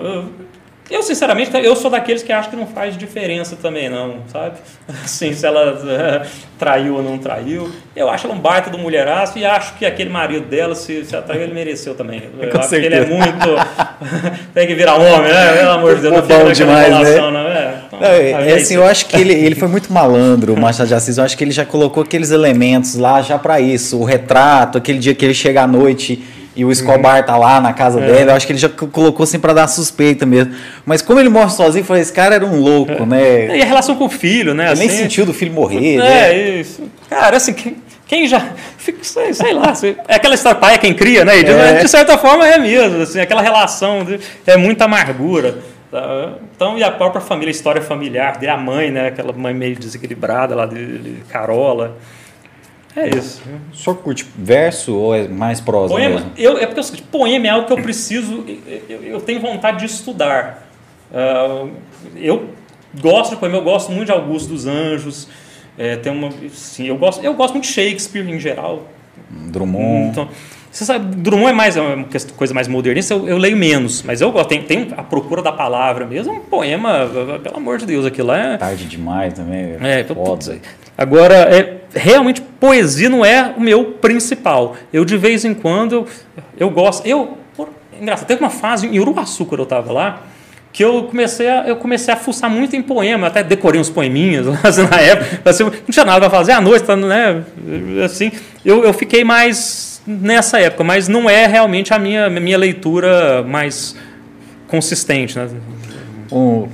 eu sinceramente, eu sou daqueles que acham que não faz diferença também, não, sabe? Assim, se ela uh, traiu ou não traiu. Eu acho ela um baita do mulheraço e acho que aquele marido dela, se, se atraiu, ele mereceu também. Eu Com acho certeza. que ele é muito. tem que virar homem, né? Pelo amor de Deus, não fica demais, relação, né? não é? Então, é, é assim, eu acho que ele, ele foi muito malandro, o Machado de Assis. Eu acho que ele já colocou aqueles elementos lá já para isso. O retrato, aquele dia que ele chega à noite e o Escobar tá lá na casa é. dele, eu acho que ele já colocou assim para dar suspeita mesmo. Mas como ele morre sozinho, eu falei, esse cara era um louco, é. né? E a relação com o filho, né? Ele assim, nem sentiu do filho morrer, é, né? isso. Cara, assim, quem, quem já. Sei, sei lá, é aquela história, pai é quem cria, né? De, é. de certa forma é mesmo, assim, aquela relação de, é muita amargura. Tá? Então, e a própria família, a história familiar dele, a mãe, né? Aquela mãe meio desequilibrada lá de, de Carola. É isso. O senhor curte verso ou é mais prosa poema, mesmo? Eu, é porque eu, poema é algo que eu preciso, eu, eu tenho vontade de estudar. Uh, eu gosto de poema, eu gosto muito de Augusto dos Anjos. É, tem uma, sim, eu gosto, eu gosto muito de Shakespeare em geral. Drummond. Então, você sabe, Drummond é mais é uma coisa mais modernista, eu, eu leio menos, mas eu gosto. Tem, tem, a procura da palavra mesmo, um poema, pelo amor de Deus, aquilo lá é. Tarde demais também. É, foda. Agora, é, realmente, poesia não é o meu principal. Eu, de vez em quando, eu, eu gosto. Eu, por, engraçado, teve uma fase em Uruaçu, quando eu estava lá, que eu comecei a, eu comecei a fuçar muito em poema, eu até decorei uns poeminhas assim, na época, assim, não tinha nada para fazer à noite, tá, né? Assim, eu, eu fiquei mais nessa época, mas não é realmente a minha, minha leitura mais consistente, né?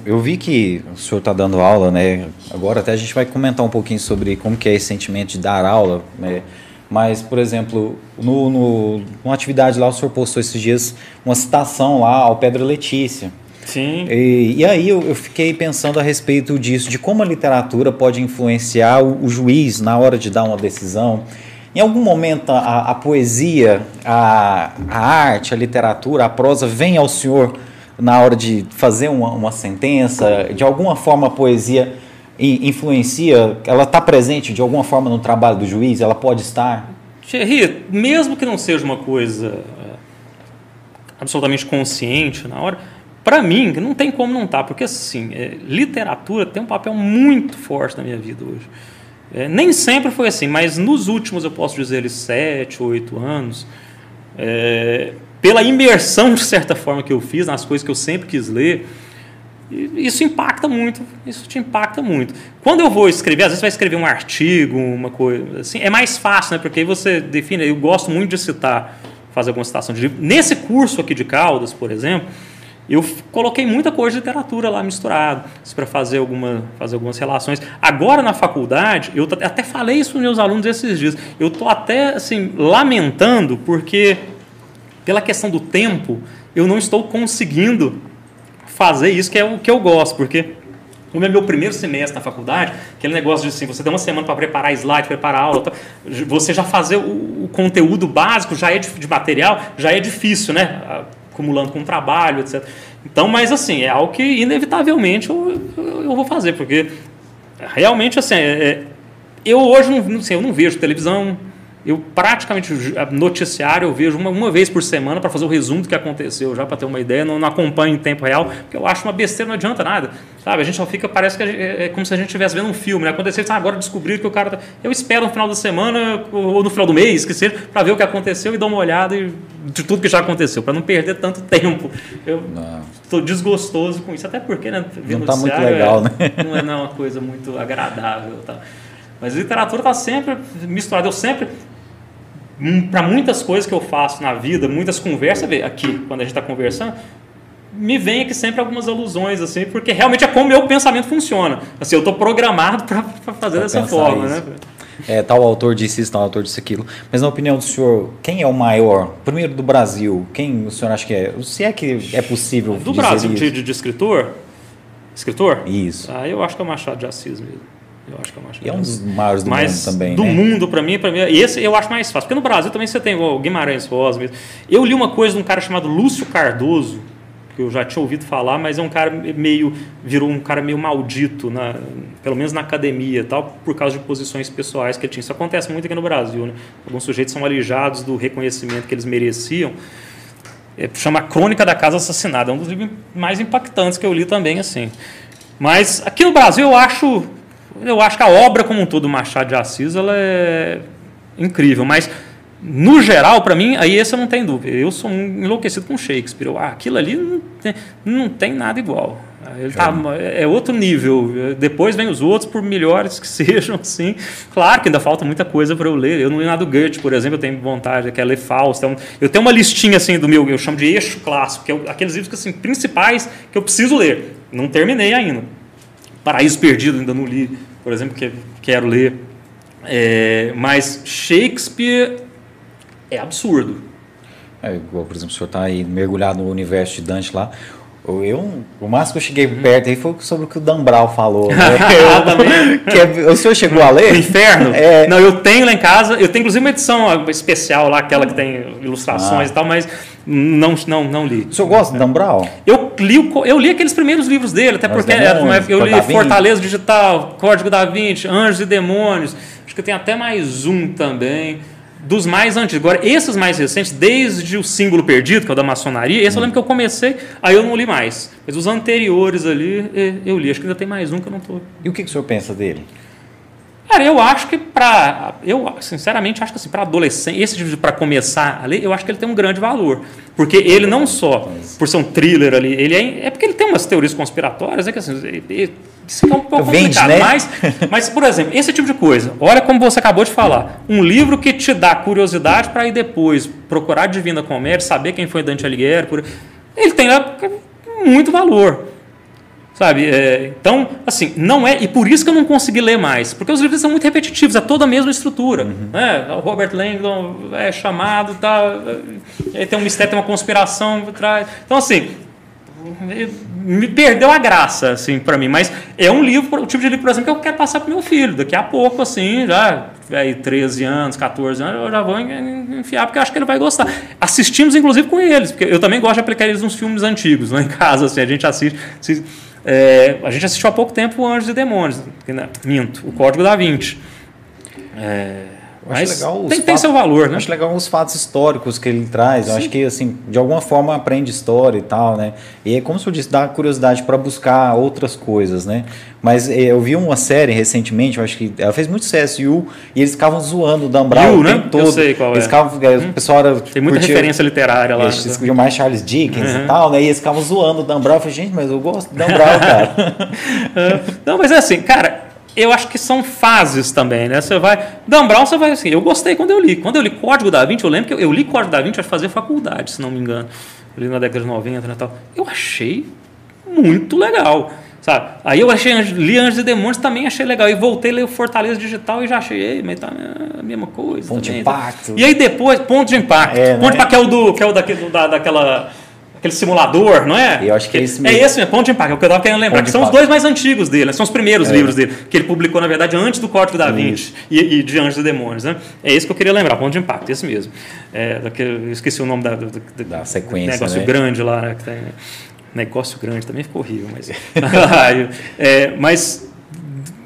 eu vi que o senhor está dando aula, né? Agora até a gente vai comentar um pouquinho sobre como que é esse sentimento de dar aula, né? Mas, por exemplo, no, no, numa atividade lá, o senhor postou esses dias uma citação lá ao Pedro Letícia. Sim. E, e aí eu, eu, fiquei pensando a respeito disso, de como a literatura pode influenciar o, o juiz na hora de dar uma decisão. Em algum momento a, a poesia, a, a arte, a literatura, a prosa vem ao senhor na hora de fazer uma, uma sentença? De alguma forma a poesia influencia? Ela está presente de alguma forma no trabalho do juiz? Ela pode estar? Thierry, mesmo que não seja uma coisa é, absolutamente consciente na hora, para mim não tem como não estar, tá, porque assim, é, literatura tem um papel muito forte na minha vida hoje. É, nem sempre foi assim, mas nos últimos, eu posso dizer, sete, oito anos, é, pela imersão, de certa forma, que eu fiz nas coisas que eu sempre quis ler, isso impacta muito, isso te impacta muito. Quando eu vou escrever, às vezes vai escrever um artigo, uma coisa assim, é mais fácil, né? Porque aí você define, eu gosto muito de citar, fazer alguma citação de livro. Nesse curso aqui de Caldas, por exemplo, eu coloquei muita coisa de literatura lá misturado, para fazer, alguma, fazer algumas relações. Agora na faculdade, eu até falei isso para meus alunos esses dias, eu estou até assim, lamentando, porque pela questão do tempo, eu não estou conseguindo fazer isso que é o que eu gosto, porque como é meu primeiro semestre na faculdade, aquele negócio de assim, você tem uma semana para preparar slide, preparar aula, tá? você já fazer o, o conteúdo básico já é de, de, material, já é difícil, né? Acumulando com trabalho, etc. Então, mas assim, é algo que inevitavelmente eu, eu, eu vou fazer, porque realmente assim, é, é eu hoje não, sei, eu não vejo televisão, eu praticamente noticiário eu vejo uma, uma vez por semana para fazer o resumo do que aconteceu, já para ter uma ideia, não, não, acompanho em tempo real, porque eu acho uma besteira, não adianta nada. Sabe? A gente só fica, parece que é, é como se a gente estivesse vendo um filme, né? Aconteceu, ah, agora descobrir que o cara. Tá... Eu espero no final da semana ou no final do mês, que seja, para ver o que aconteceu e dar uma olhada de tudo que já aconteceu, para não perder tanto tempo. Eu estou desgostoso com isso, até porque, né? Não está muito legal, é, né? Não é não, uma coisa muito agradável. Tá? Mas literatura está sempre misturada. Eu sempre para muitas coisas que eu faço na vida, muitas conversas, aqui, quando a gente está conversando, me vem aqui sempre algumas alusões, assim, porque realmente é como meu pensamento funciona. Assim, eu estou programado para fazer pra dessa forma, isso. né? É, tal autor disse isso, tal autor disse aquilo. Mas na opinião do senhor, quem é o maior? Primeiro do Brasil, quem o senhor acha que é? Se é que é possível Do Brasil, de, de, escritor? Escritor? Isso. Ah, eu acho que é o Machado de Assis mesmo. Eu acho que é o E é um dos maiores do Mas mundo também. Do né? mundo, para mim, para mim. E esse eu acho mais fácil. Porque no Brasil também você tem o Guimarães Rosa mesmo. Eu li uma coisa de um cara chamado Lúcio Cardoso, que eu já tinha ouvido falar, mas é um cara meio. virou um cara meio maldito, na, pelo menos na academia tal, por causa de posições pessoais que ele tinha. Isso acontece muito aqui no Brasil. Né? Alguns sujeitos são alijados do reconhecimento que eles mereciam. É, chama Crônica da Casa Assassinada. É um dos livros mais impactantes que eu li também, assim. Mas aqui no Brasil eu acho eu acho que a obra como um todo, Machado de Assis, ela é incrível, mas no geral, para mim, aí esse eu não tenho dúvida. Eu sou enlouquecido com Shakespeare. Eu, ah, aquilo ali não tem, não tem nada igual. Ele tá, é outro nível. Depois vem os outros, por melhores que sejam, assim. Claro que ainda falta muita coisa para eu ler. Eu não li nada do Goethe, por exemplo, eu tenho vontade, que é ler Fausto. Então, eu tenho uma listinha assim do meu, eu chamo de eixo clássico, que é aqueles livros assim, principais que eu preciso ler. Não terminei ainda. Paraíso Perdido ainda não li, por exemplo, que quero ler. É, mas Shakespeare é absurdo. É, igual, por exemplo, o senhor está aí mergulhado no universo de Dante lá. Eu, o máximo que eu cheguei perto aí foi sobre o que o Dan Brown falou. Né? Eu, que é, o senhor chegou a ler? O Inferno? É... Não, eu tenho lá em casa. Eu tenho inclusive uma edição especial lá, aquela que tem ilustrações ah. e tal, mas não, não, não li. O senhor gosta do Dan Brown? Eu li, eu li aqueles primeiros livros dele, até porque demônios, eu li Fortaleza Digital, Código da Vinci, Anjos e Demônios. Acho que tem até mais um também dos mais antigos. Agora, esses mais recentes, desde o símbolo perdido, que é o da maçonaria, esse hum. eu lembro que eu comecei, aí eu não li mais. Mas os anteriores ali, eu li. Acho que ainda tem mais um que eu não estou. E o que, que o senhor pensa dele? Cara, eu acho que para. Eu, sinceramente, acho que assim, para adolescente, esse tipo de para começar a ler, eu acho que ele tem um grande valor. Porque ele não só, por ser um thriller ali, ele é, é porque ele tem umas teorias conspiratórias, é que assim, isso é um pouco Vende, complicado. Né? Mas, mas, por exemplo, esse tipo de coisa. Olha como você acabou de falar. Um livro que te dá curiosidade para ir depois procurar Divina Comédia, saber quem foi Dante Alighieri. Por... Ele tem muito valor. Sabe? É, então, assim, não é. E por isso que eu não consegui ler mais. Porque os livros são muito repetitivos, é toda a mesma estrutura. Uhum. Né? O Robert Langdon é chamado, tá, é, tem um mistério, tem uma conspiração por trás. Então, assim, me perdeu a graça, assim, para mim. Mas é um livro, o tipo de livro, por exemplo, que eu quero passar pro meu filho. Daqui a pouco, assim, já aí 13 anos, 14 anos, eu já vou enfiar, porque eu acho que ele vai gostar. Assistimos, inclusive, com eles, porque eu também gosto de aplicar eles nos filmes antigos, lá em casa, assim, a gente assiste. assiste é, a gente assistiu há pouco tempo Anjos e Demônios, minto, o Código da Vinci. É, mas legal tem, tem seu valor, né? Acho legal os fatos históricos que ele traz. Acho que, assim, de alguma forma aprende história e tal, né? E é como se eu disse, dá curiosidade para buscar outras coisas, né? Mas é, eu vi uma série recentemente, eu acho que ela fez muito sucesso, Yu, e eles ficavam zoando o Dan Brown o né? tempo todo. Eu sei qual eles é. Ficavam, hum. O pessoal era, Tem muita curtia, referência literária lá. Eles escreviam mais Charles Dickens uhum. e tal, né? E eles ficavam zoando o Dan Brown. Eu falei, gente, mas eu gosto do Dan Brown, cara. É. Não, mas é assim, cara, eu acho que são fases também, né? Você vai. Dan Brown, você vai assim. Eu gostei quando eu li. Quando eu li Código da Vinci, eu lembro que eu, eu li Código da Vinci a fazer faculdade, se não me engano. Eu li na década de 90 né, tal. Eu achei muito legal. Sabe? Aí eu achei, li Anjos e Demônios, também achei legal. E voltei a ler o Fortaleza Digital e já achei, mas tá a mesma coisa. Ponto também, de impacto. E aí depois, ponto de impacto. É, ponto de impacto, que é o, do, que é o daquele, da, daquela aquele simulador, não é? Eu acho que é esse mesmo. É esse mesmo, Ponto de Impacto, é o que eu estava querendo lembrar, que são os dois mais antigos dele, né? são os primeiros é. livros dele, que ele publicou, na verdade, antes do Código da Vinci e, e, de Anjos e Demônios. Né? É esse que eu queria lembrar, Ponto de Impacto, esse mesmo. É, daquele, esqueci o nome da, da, da sequência. Negócio né? grande lá, né? Que tem, negócio grande também ficou horrível, mas. é, mas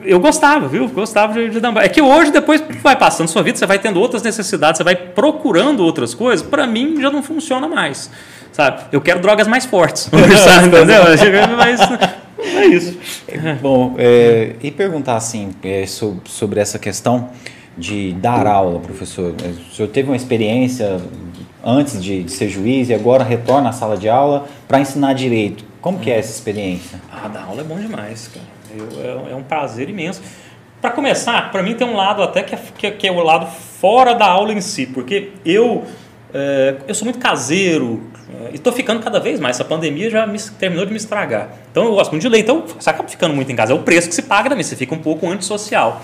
eu gostava, viu? Gostava de, de É que hoje, depois vai passando sua vida, você vai tendo outras necessidades, você vai procurando outras coisas, para mim já não funciona mais. Sabe? Eu quero drogas mais fortes. entendeu? Mas é isso. Bom, é, e perguntar assim é, sobre, sobre essa questão de dar aula, professor. É, o senhor teve uma experiência antes de, de ser juiz e agora retorna à sala de aula para ensinar direito. Como que é essa experiência? Ah, dar aula é bom demais, cara. Eu, é, é um prazer imenso. Para começar, para mim tem um lado até que é, que é, que é o lado fora da aula em si, porque eu é, eu sou muito caseiro é, e estou ficando cada vez mais. Essa pandemia já me, terminou de me estragar. Então eu gosto muito de ler. Então você acaba ficando muito em casa. É o preço que se paga também. Você fica um pouco antissocial.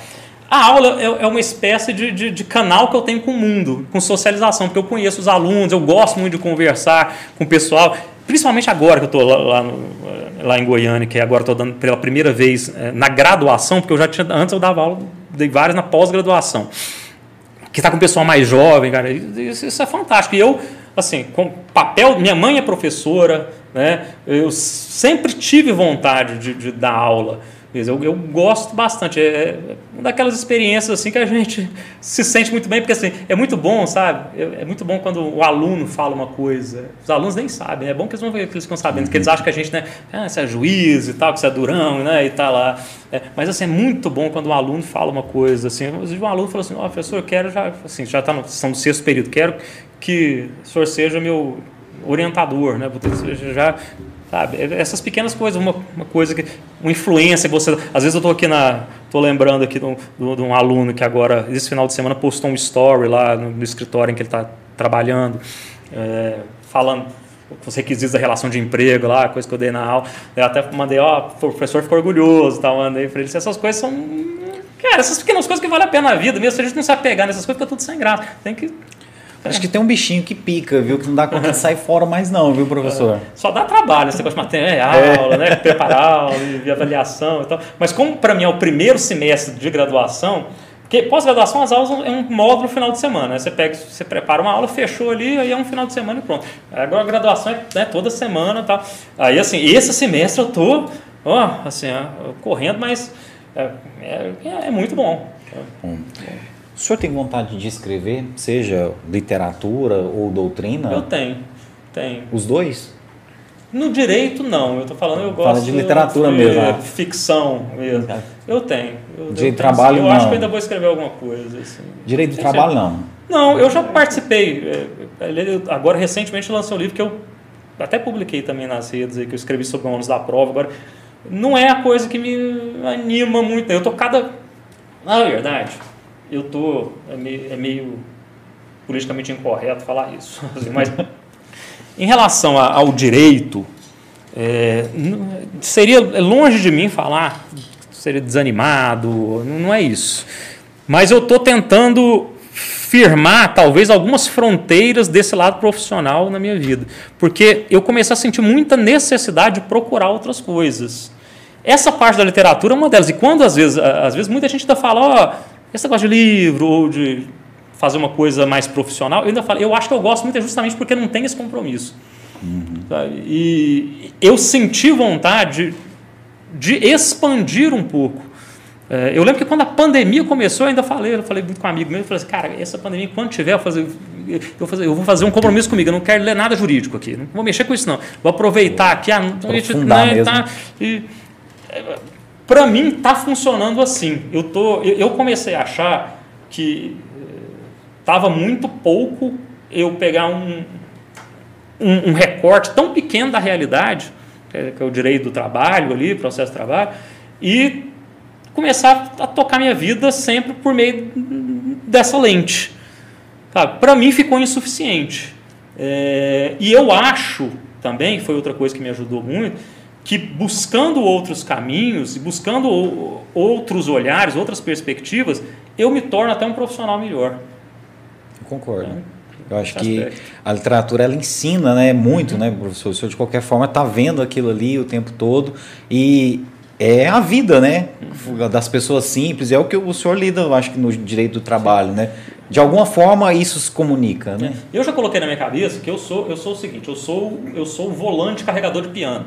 A aula é, é uma espécie de, de, de, canal que eu tenho com o mundo, com socialização, porque eu conheço os alunos, eu gosto muito de conversar com o pessoal, principalmente agora que eu estou lá, lá, lá, em Goiânia, que agora estou dando pela primeira vez é, na graduação, porque eu já tinha, antes eu dava aula, dei várias na pós-graduação que está com o pessoal mais jovem, cara. Isso, isso, é fantástico. E eu, assim, com papel, minha mãe é professora, né? Eu sempre tive vontade de, de dar aula. Eu, eu gosto bastante. É, é uma daquelas experiências assim que a gente se sente muito bem, porque assim, é muito bom, sabe? É, é muito bom quando o aluno fala uma coisa. Os alunos nem sabem. É bom que eles, vão, que eles ficam sabendo, porque eles acham que a gente, né? Ah, você é juiz e tal, que você é durão, né? E tá lá. É, mas assim, é muito bom quando um aluno fala uma coisa assim. Um aluno falou assim: Ó, oh, professor, eu quero já, assim, já está no, são do sexto período, quero que o senhor seja meu orientador, né? Já Sabe? É, essas pequenas coisas, uma, uma coisa que. Uma influência que você. Às vezes eu estou aqui na. Estou lembrando aqui de um, aluno que agora, esse final de semana, postou um story lá no, no escritório em que ele está trabalhando, é, falando os requisitos da relação de emprego lá, coisa que eu dei na aula. Eu até mandei, ó, o professor ficou orgulhoso, tal, mandei para ele. Essas coisas são. Cara, essas pequenas coisas que valem a pena na vida, mesmo se a gente não se apegar nessas coisas, fica tudo sem graça. Tem que Acho que tem um bichinho que pica, viu? Que não dá conta de sair fora mais não, viu, professor? É, só dá trabalho, você gosta de material, é. aula, né? Preparar aula, avaliação e tal. Mas como para mim é o primeiro semestre de graduação, porque pós-graduação as aulas é um módulo final de semana. Né? Você pega, você prepara uma aula, fechou ali, aí é um final de semana e pronto. Agora a graduação é né, toda semana e tal. Aí assim, esse semestre eu tô, ó, assim, ó, correndo, mas é, é, é muito bom. Bom. O senhor tem vontade de escrever, seja literatura ou doutrina? Eu tenho, tenho. Os dois? No direito, não. Eu tô falando, eu gosto Fala de literatura de mesmo. né? ficção mesmo. Eu tenho. Eu, Direito eu do trabalho, Eu não. acho que eu ainda vou escrever alguma coisa. Assim. Direito Tem trabalho, não. Não, eu já participei. É, Agora, recentemente, lançou um livro que eu até publiquei também nas redes, aí, que eu escrevi sobre o ônus da prova. Agora, não é a coisa que me anima muito. Eu tô cada... Na verdade, eu tô... É meio, é meio politicamente incorreto falar isso. assim, Mas, em relação a- ao direito, é, seria longe de mim falar, seria desanimado, não é isso. Mas eu estou tentando firmar, talvez, algumas fronteiras desse lado profissional na minha vida. Porque eu comecei a sentir muita necessidade de procurar outras coisas. Essa parte da literatura é uma delas. E quando, às vezes, às vezes muita gente ainda fala, ó, esse negócio de livro ou de fazer uma coisa mais profissional, eu ainda falo, eu acho que eu gosto muito é justamente porque não tem esse compromisso. Sabe? E eu senti vontade de expandir um pouco. É, eu lembro que quando a pandemia começou, eu ainda falei, eu falei muito com um amigo meu, eu falei assim, cara, essa pandemia, quando tiver, eu, fazer, eu, vou fazer, eu vou fazer um compromisso comigo, eu não quero ler nada jurídico aqui, não vou mexer com isso não. Vou aproveitar aqui, a, mesmo. tá, e, para mim está funcionando assim. Eu, tô, eu, eu comecei a achar que estava muito pouco eu pegar um, um, um recorte tão pequeno da realidade, que é, que é o direito do trabalho ali, processo de trabalho, e começar a tocar minha vida sempre por meio dessa lente. Para mim ficou insuficiente. É, e eu acho também, foi outra coisa que me ajudou muito, que buscando outros caminhos, e buscando outros olhares, outras perspectivas, eu me torno até um profissional melhor. Eu concordo. Eu acho Esse que aspecto. a literatura ela ensina, né, muito, né, professor? O senhor de qualquer forma está vendo aquilo ali o tempo todo e é a vida, né, das pessoas simples. É o que o senhor lida, eu acho que no direito do trabalho, né? De alguma forma isso se comunica, né? Eu já coloquei na minha cabeça que eu sou, eu sou o seguinte, eu sou, eu sou o volante carregador de piano,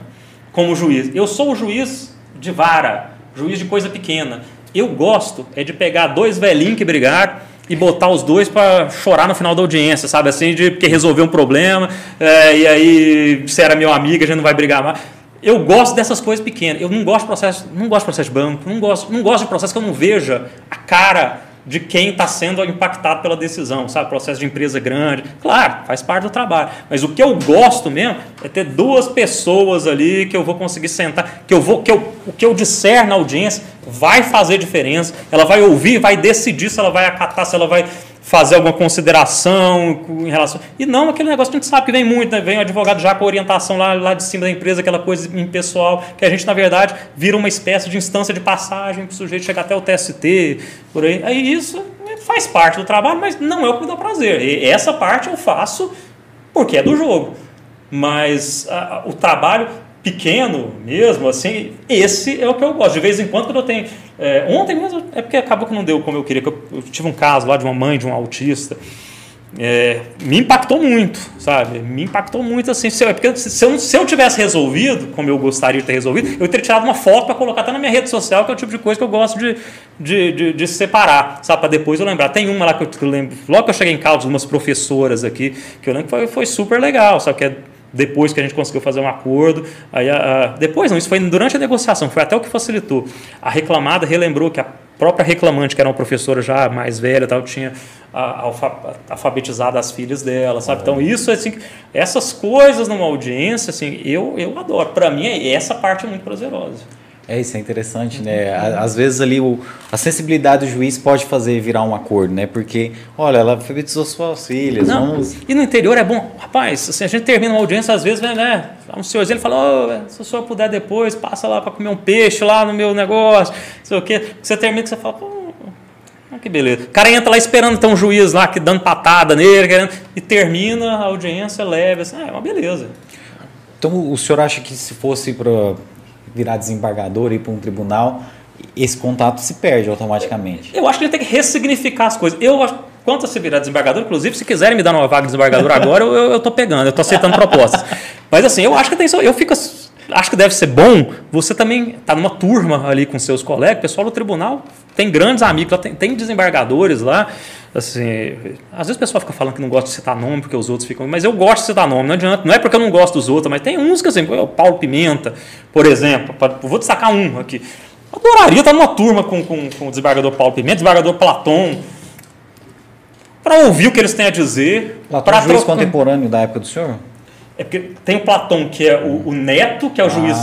como juiz. Eu sou o juiz de vara, juiz de coisa pequena. Eu gosto é de pegar dois velhinhos que brigaram e botar os dois para chorar no final da audiência, sabe? Assim, de porque resolveu um problema, é, e aí você era meu amigo, a gente não vai brigar mais. Eu gosto dessas coisas pequenas. Eu não gosto de processo, não gosto de processo de banco, não gosto, não gosto de processo que eu não veja a cara de quem está sendo impactado pela decisão, sabe? Processo de empresa grande. Claro, faz parte do trabalho. Mas o que eu gosto mesmo é ter duas pessoas ali que eu vou conseguir sentar, que eu vou, que eu, o que eu disser na audiência vai fazer diferença. Ela vai ouvir, vai decidir se ela vai acatar, se ela vai fazer alguma consideração em relação. E não aquele negócio que a gente sabe que vem muito, né? Vem o advogado já com orientação lá, lá de cima da empresa, aquela coisa impessoal, que a gente, na verdade, vira uma espécie de instância de passagem para o sujeito chegar até o TST, por aí. Aí isso faz parte do trabalho, mas não é o que me dá prazer. E essa parte eu faço porque é do jogo. Mas a- a- o trabalho pequeno mesmo, assim, esse é o que eu gosto. De vez em quando, quando eu tenho. é, ontem mesmo, é porque acabou que não deu como eu queria, que eu, eu tive um caso lá de uma mãe de um autista. É, me impactou muito, sabe? Me impactou muito assim. Se eu, é porque se, eu, se eu tivesse resolvido, como eu gostaria de ter resolvido, eu teria tirado uma foto para colocar até na minha rede social, que é o tipo de coisa que eu gosto de, de, de, de separar, sabe? Para depois eu lembrar. Tem uma lá que eu, que eu lembro, logo que eu cheguei em casa, umas professoras aqui, que eu lembro que foi, foi super legal, sabe? Que é depois que a gente conseguiu fazer um acordo. Aí, a, a- depois não, isso foi durante a negociação, foi até o que facilitou. A reclamada relembrou que a própria reclamante, que era uma professora já mais velha, tal, tinha a- alfa- alfabetizado as filhas dela, sabe? Então isso assim, essas coisas numa audiência, assim, eu eu adoro. Para mim é essa parte é muito prazerosa. É isso, é interessante, né? À- Às vezes ali o, a sensibilidade do juiz pode fazer virar um acordo, né? Porque, olha, ela alfabetizou suas filhas, Não, vamos... E no interior é bom, rapaz, assim, a gente termina uma audiência, às vezes, né, né um senhorzinho ele fala, "Ô, se o senhor puder depois, passa lá para comer um peixe lá no meu negócio, não sei o quê. Você termina você fala, pô, ah, que beleza. O cara entra lá esperando ter um juiz lá que dando patada nele, querendo, e termina a audiência leve, assim, ah, é uma beleza. Então o senhor acha que se fosse para virar desembargador e ir para um tribunal, esse contato se perde automaticamente? Eu acho que gente tem que ressignificar as coisas. Eu acho- quanto a se virar desembargador, inclusive, se quiserem me dar uma vaga de desembargador agora, eu, tô pegando, eu tô aceitando propostas. Mas assim, eu acho que tem, eu fico, acho que deve ser bom você também tá numa turma ali com seus colegas, pessoal do tribunal tem grandes amigos, lá tem, tem desembargadores lá. assim, às vezes o pessoal fica falando que não gosta de citar nome porque os outros ficam, mas eu gosto de citar nome, não adianta, não é porque eu não gosto dos outros, mas tem uns que assim, o Paulo Pimenta, por exemplo, vou destacar um aqui. Adoraria estar numa turma com, com, com o desembargador Paulo Pimenta, desembargador Platão, para ouvir o que eles têm a dizer. Platão é juiz trocar... contemporâneo da época do senhor? É porque tem o Platão, que é o, o neto, que é o ah. juiz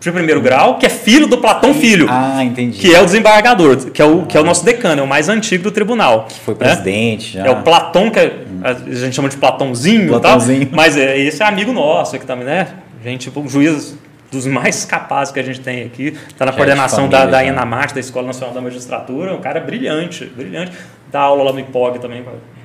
de primeiro grau, que é filho do Platão Filho. Ah, entendi. Que é o desembargador, que é o, que é o nosso decano, é o mais antigo do tribunal. Que foi presidente né? já. É o Platão, que é, a gente chama de Platãozinho, Platãozinho. Tal, mas é, esse é amigo nosso aqui também, né? Gente, tipo, um juiz dos mais capazes que a gente tem aqui, está na coordenação família, da, da INAMAT, da Escola Nacional da Magistratura, um cara brilhante, brilhante. Dá aula lá no IPOG também.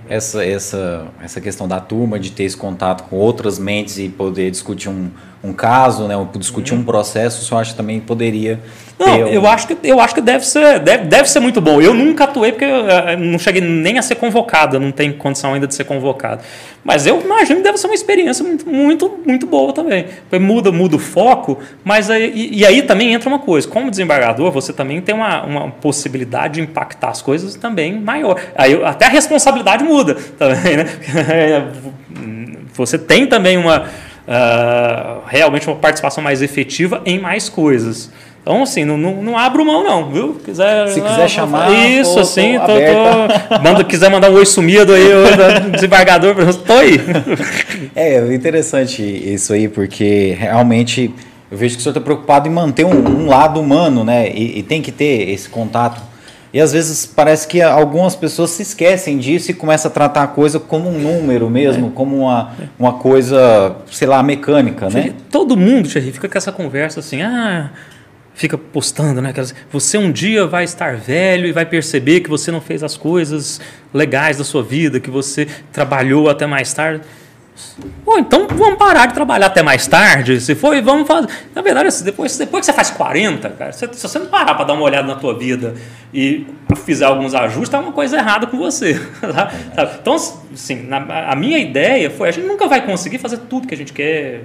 Essa, essa, essa questão da turma, de ter esse contato com outras mentes e poder discutir um, um caso, né, discutir uhum. um processo, o senhor acha que também poderia não, eu acho que eu acho que deve ser, deve, deve ser muito bom. Eu nunca atuei porque eu, eu não cheguei nem a ser convocado, não tenho condição ainda de ser convocado. Mas eu imagino que deve ser uma experiência muito, muito, muito boa também. Porque muda, muda o foco, mas aí, e, e, aí também entra uma coisa. Como desembargador, você também tem uma, uma possibilidade de impactar as coisas também maior. Aí até a responsabilidade muda também, né? Você tem também uma uh, realmente uma participação mais efetiva em mais coisas. Então, assim, não, não, não abro mão, não, viu? Quiser, Se quiser chamar. Isso, tô, assim, tô, tô, manda, quiser mandar um oi sumido aí, desembargador, tô aí. É, interessante isso aí, porque realmente eu vejo que o senhor está preocupado em manter um, um lado humano, né? E, e, tem que ter esse contato. E às vezes parece que algumas pessoas se esquecem disso e começam a tratar a coisa como um número mesmo, é. como uma, uma coisa, sei lá, mecânica, né? Todo mundo, Thierry, fica com essa conversa assim, ah fica postando, né? Você um dia vai estar velho e vai perceber que você não fez as coisas legais da sua vida, que você trabalhou até mais tarde. Bom, então vamos parar de trabalhar até mais tarde. Se for, vamos fazer. Na verdade, assim, depois, depois que você faz 40, cara, se, você não parar para dar uma olhada na tua vida e fizer alguns ajustes, tá uma coisa errada com você. Tá? Então, assim, na, a minha ideia foi: a gente nunca vai conseguir fazer tudo que a gente quer.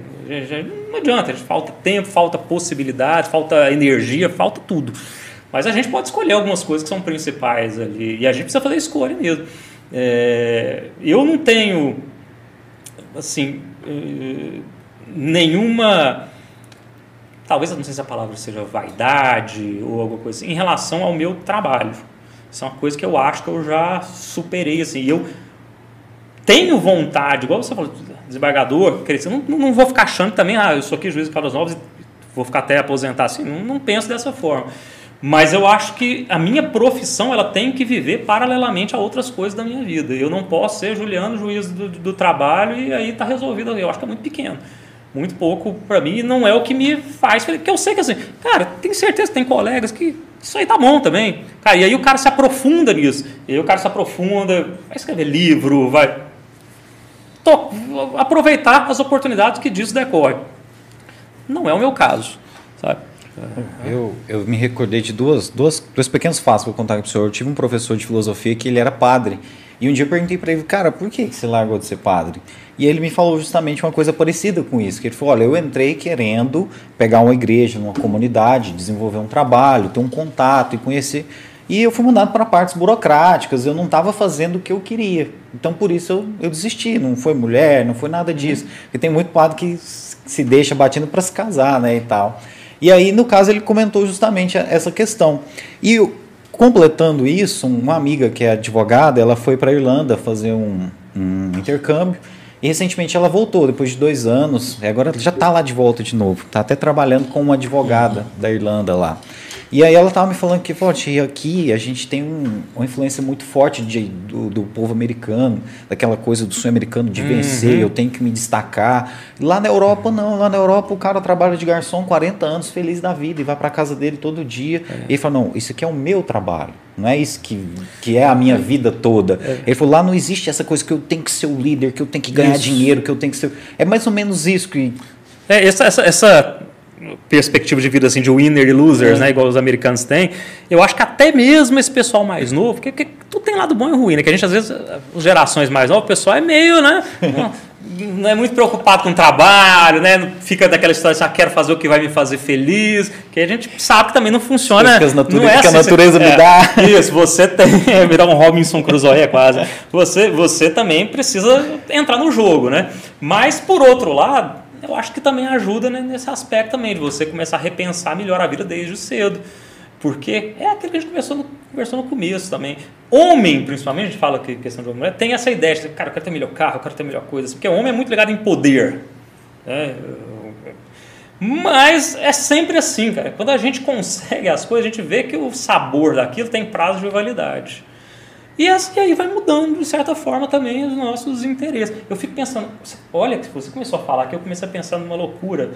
Não adianta, falta tempo, falta possibilidade, falta energia, falta tudo. Mas a gente pode escolher algumas coisas que são principais ali. E a gente precisa fazer escolha mesmo. É, eu não tenho assim, eh, nenhuma. Talvez, não sei se a palavra seja vaidade ou alguma coisa assim, em relação ao meu trabalho. Isso é uma coisa que eu acho que eu já superei. Assim, eu tenho vontade, igual você falou, desembargador, dizer, não, não vou ficar achando também, ah, eu sou aqui juiz de Caldas Novas e vou ficar até aposentar assim. Não, não penso dessa forma. Mas eu acho que a minha profissão ela tem que viver paralelamente a outras coisas da minha vida. Eu não posso ser Juliano, juiz do, do trabalho, e aí está resolvido. Eu acho que é muito pequeno. Muito pouco para mim, não é o que me faz. Porque eu sei que assim, cara, tenho certeza que tem colegas que isso aí tá bom também. Cara, e aí o cara se aprofunda nisso. E aí o cara se aprofunda, vai escrever livro, vai. Aproveitar as oportunidades que disso decorre. Não é o meu caso, sabe? Eu, eu me recordei de duas, duas, dois pequenos fatos para contar para o senhor. Eu tive um professor de filosofia que ele era padre. E um dia eu perguntei para ele, cara, por que você largou de ser padre? E ele me falou justamente uma coisa parecida com isso. Que ele falou, olha, eu entrei querendo pegar uma igreja, uma comunidade, desenvolver um trabalho, ter um contato e conhecer. E eu fui mandado para partes burocráticas, eu não estava fazendo o que eu queria. Então, por isso, eu, eu desisti. Não foi mulher, não foi nada disso. Porque tem muito padre que se deixa batendo para se casar, né, e tal. E aí, no caso, ele comentou justamente essa questão. E completando isso, uma amiga que é advogada, ela foi para a Irlanda fazer um, um intercâmbio. E recentemente ela voltou, depois de dois anos, e agora já está lá de volta de novo. Está até trabalhando com uma advogada da Irlanda lá. E aí ela estava me falando que, pô, aqui a gente tem um, uma influência muito forte de, do, do, povo americano, daquela coisa do sonho americano de uhum. vencer, eu tenho que me destacar. Lá na Europa, não. Lá na Europa o cara trabalha de garçom 40 anos, feliz da vida, e vai para casa dele todo dia. É. E ele fala, não, isso aqui é o meu trabalho. Não é isso que, que é a minha é. vida toda. É. Ele falou, lá não existe essa coisa que eu tenho que ser o líder, que eu tenho que ganhar isso. dinheiro, que eu tenho que ser... É mais ou menos isso que... É, essa, essa, essa perspectiva de vida assim de winner e losers, é. né, igual os americanos têm, eu acho que até mesmo esse pessoal mais novo, porque, porque tudo tem lado bom e ruim, né? Que a gente às vezes, as gerações mais novas, o pessoal é meio, né? não é muito preocupado com o trabalho, né? Fica daquela história assim, ah, quero fazer o que vai me fazer feliz, que a gente sabe que também não funciona. Não é assim, que a natureza me dá. É, isso, você tem, é virar um Robinson Crusoe quase. Você, você também precisa entrar no jogo, né? Mas por outro lado, eu acho que também ajuda né, nesse aspecto também, de você começar a repensar melhor a vida desde cedo. Porque é aquilo que a gente conversou no, conversou no começo também. Homem, principalmente, a gente fala que questão de mulher, tem essa ideia de, cara, eu quero ter melhor carro, eu quero ter melhor coisa. Porque o homem é muito ligado em poder. Né? Mas é sempre assim, cara. Quando a gente consegue as coisas, a gente vê que o sabor daquilo tem prazo de validade. E assim aí vai mudando, de certa forma, também os nossos interesses. Eu fico pensando, olha, que você começou a falar que eu comecei a pensar numa loucura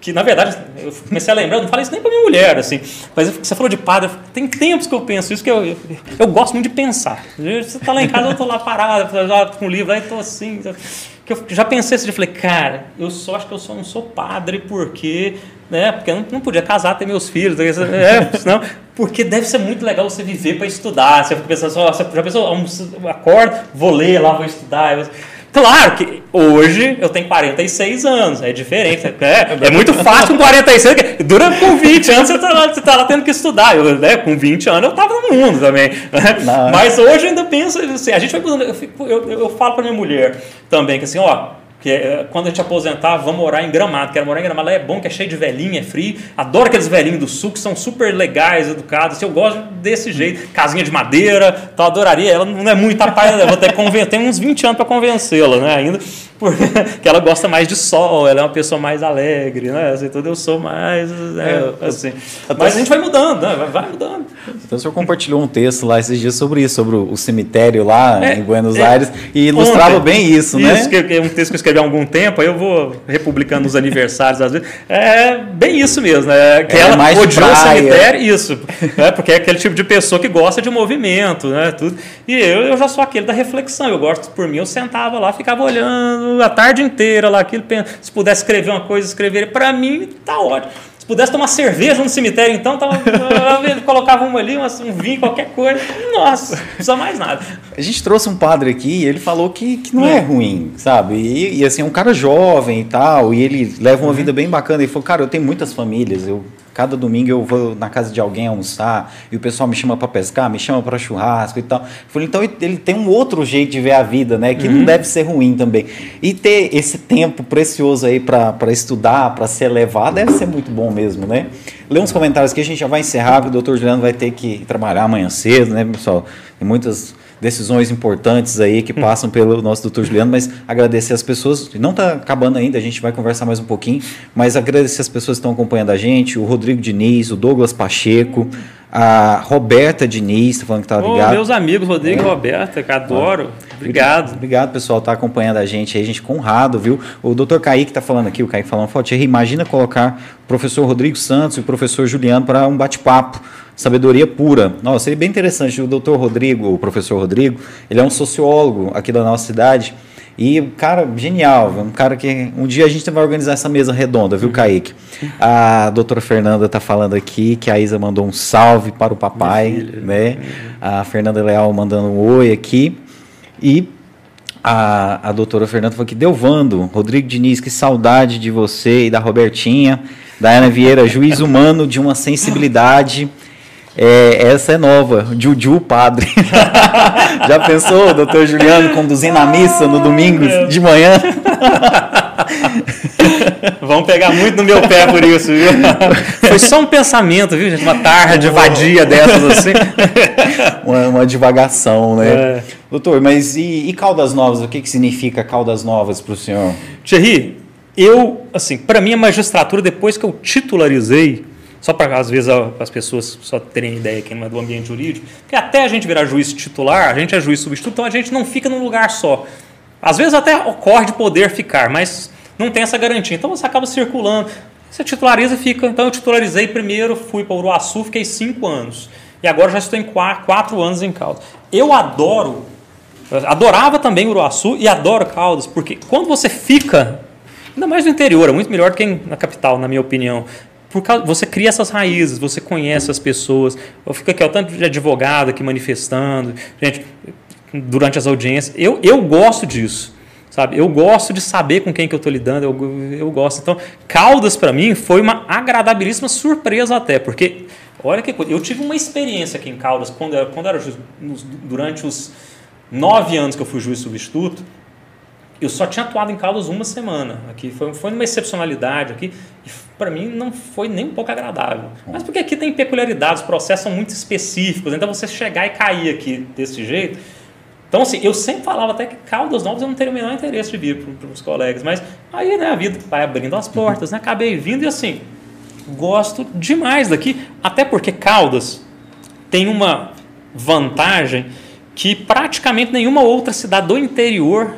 que na verdade eu comecei a lembrar, eu não falei isso nem para minha mulher, assim, mas você falou de padre, tem tempos que eu penso isso, que eu, eu, eu gosto muito de pensar. Você está lá em casa, eu estou lá parado, com o livro, aí estou assim, que eu já pensei assim, eu falei, cara, eu só acho que eu só não sou padre porque, né, porque eu não, não podia casar, ter meus filhos, é, senão, porque deve ser muito legal você viver para estudar, você pensando, só, já pensou, acordo, vou ler lá, vou estudar, eu, Claro que hoje eu tenho 46 anos, é diferente. É, é muito fácil com 46, dura com 20 anos você está lá, você tá lá tendo que estudar. Eu, né, com 20 anos eu estava no mundo também. Não. Mas hoje eu ainda penso, assim, a gente vai eu, eu, eu falo para minha mulher também que assim, ó, que é, quando a gente aposentar, vamos morar em Gramado. Quero morar em Gramado, lá é bom, que é cheio de velhinho, é frio. Adoro aqueles velhinhos do sul que são super legais, educados. Eu gosto desse jeito. Casinha de madeira, então adoraria. Ela não é muito a pai, eu vou ter que tem uns 20 anos para convencê-la, né, ainda. Porque ela gosta mais de sol, ela é uma pessoa mais alegre, né? Assim, tudo eu sou mais. Né, é, assim. Mas a gente vai mudando, né? vai mudando. Então o senhor compartilhou um texto lá esses dias sobre isso, sobre o cemitério lá é, em Buenos é, Aires, e ilustrava ontem, bem isso, né? Isso, que é um texto que eu escrevi há algum tempo, aí eu vou republicando os aniversários às vezes. É bem isso mesmo, né? Que é, ela mais odiou o cemitério, isso. Né? Porque é aquele tipo de pessoa que gosta de movimento, né? Tudo. E eu, eu já sou aquele da reflexão, eu gosto, por mim, eu sentava lá, ficava olhando a tarde inteira lá, aquilo, se pudesse escrever uma coisa, escrever, para mim tá ótimo. Se pudesse tomar cerveja no cemitério, então, tava, colocava uma ali, um vinho, qualquer coisa. Nossa, não precisa mais nada. A gente trouxe um padre aqui e ele falou que, que não é, é ruim, sabe? E, e, assim, é um cara jovem e tal, e ele leva uma uhum. vida bem bacana. Ele falou, cara, eu tenho muitas famílias, eu Cada domingo eu vou na casa de alguém almoçar e o pessoal me chama para pescar, me chama para churrasco e tal. falei, então ele tem um outro jeito de ver a vida, né? Que uhum. não deve ser ruim também. E ter esse tempo precioso aí para estudar, para se elevar, deve ser muito bom mesmo, né? Lê uns comentários que a gente já vai encerrar, porque o doutor Juliano vai ter que trabalhar amanhã cedo, né, pessoal? Tem muitas decisões importantes aí que passam pelo nosso doutor Juliano, mas agradecer as pessoas, não está acabando ainda, a gente vai conversar mais um pouquinho, mas agradecer as pessoas que estão acompanhando a gente, o Rodrigo Diniz, o Douglas Pacheco, a Roberta Diniz, tá falando que tá ligado. Oh, meus amigos, Rodrigo é. e Roberta, que adoro. Obrigado. Obrigado, pessoal, tá acompanhando a gente aí, gente com honrado, viu? O doutor Kaique tá falando aqui, o Kaique falando, Thierry, imagina colocar o professor Rodrigo Santos e o professor Juliano para um bate-papo sabedoria pura. Nossa, seria bem interessante. O doutor Rodrigo, o professor Rodrigo, ele é um sociólogo aqui da nossa cidade. E, cara, genial, um cara que um dia a gente vai organizar essa mesa redonda, viu, Kaique? A doutora Fernanda está falando aqui que a Isa mandou um salve para o papai, filha, né? A Fernanda Leal mandando um oi aqui. E a, a doutora Fernanda falou que deu Vando, Rodrigo Diniz, que saudade de você e da Robertinha. Ana Vieira, juiz humano de uma sensibilidade é, essa é nova, Juju Padre. Já pensou, doutor Juliano, conduzindo a missa no domingo de manhã? Vão pegar muito no meu pé por isso, viu? Foi só um pensamento, viu, gente? Uma tarde vadia dessas assim. Uma, uma divagação, né? É. Doutor, mas e, e, Caldas Novas? O que, que significa Caldas Novas para o senhor? Thierry, eu, assim, para mim a magistratura, depois que eu titularizei, só para às vezes as pessoas só terem ideia que não é do ambiente jurídico, porque até a gente virar juiz titular, a gente é juiz substituto, então a gente não fica num lugar só. Às vezes até ocorre de poder ficar, mas não tem essa garantia. Então você acaba circulando. Você titulariza fica. Então eu titularizei primeiro, fui para Uruaçu, fiquei cinco anos. E agora já estou em quatro anos em Caldas. Eu adoro, adorava também Uruaçu e adoro Caldas, porque quando você fica, ainda mais no interior, é muito melhor do que na capital, na minha opinião por causa, você cria essas raízes, você conhece as pessoas. Eu fico aqui, o tanto de advogado aqui manifestando, gente, durante as audiências. Eu, eu gosto disso. Sabe? Eu gosto de saber com quem que eu estou lidando, eu, eu gosto. Então, Caldas, para mim, foi uma agradabilíssima surpresa até, porque, olha que coisa, eu tive uma experiência aqui em Caldas, quando, eu, quando era durante os nove anos que eu fui juiz substituto, eu só tinha atuado em Caldas uma semana. Aqui foi, foi uma excepcionalidade aqui e para mim não foi nem um pouco agradável. Mas porque aqui tem peculiaridades, os processos são muito específicos. Então você chegar e cair aqui desse jeito. Então assim, eu sempre falava até que Caldas Novas eu não teria o menor interesse de vir para os colegas, mas aí né, a vida vai abrindo as portas, né? Acabei vindo e assim gosto demais daqui, até porque Caldas tem uma vantagem que praticamente nenhuma outra cidade do interior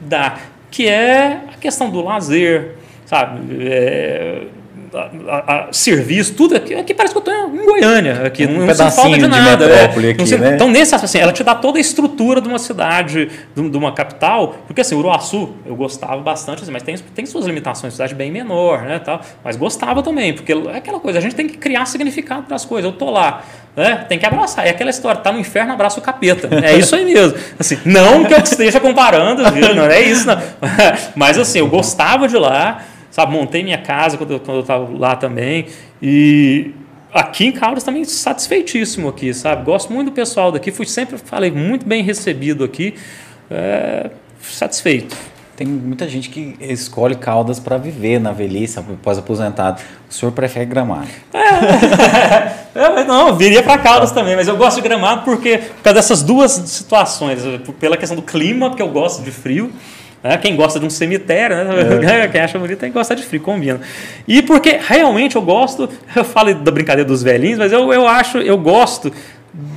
dá, que é a questão do lazer, sabe? É, a, a, serviço, tudo aqui, aqui parece que eu estou em Goiânia, aqui um não, falta de nada. De é, aqui, se, né? Então, nesse assim, ela te dá toda a estrutura de uma cidade, de, de uma capital, porque assim, Uruaçu, eu gostava bastante, assim, mas tem, tem suas limitações, cidade bem menor, né, tal, mas gostava também, porque é aquela coisa, a gente tem que criar significado para as coisas, eu tô lá, né, tem que abraçar, é aquela história, tá no inferno, abraça o capeta, é isso aí mesmo, assim, não que eu esteja comparando, viu? não é isso, não. mas assim, eu gostava de lá, sabe? Montei minha casa quando eu, quando eu estava lá também. E aqui em Caldas também satisfeitíssimo aqui, sabe? Gosto muito do pessoal daqui. Fui sempre, falei, muito bem recebido aqui. É, satisfeito. Tem muita gente que escolhe Caldas para viver na velhice, após aposentado. O senhor prefere Gramado? É, é não, eu viria para Caldas também, mas eu gosto de Gramado porque por causa dessas duas situações, pela questão do clima, porque eu gosto de frio, né? Quem gosta de um cemitério, né? é. quem acha bonito tem que gostar de frio, combina. E porque realmente eu gosto, eu falo da brincadeira dos velhinhos, mas eu, eu acho, eu gosto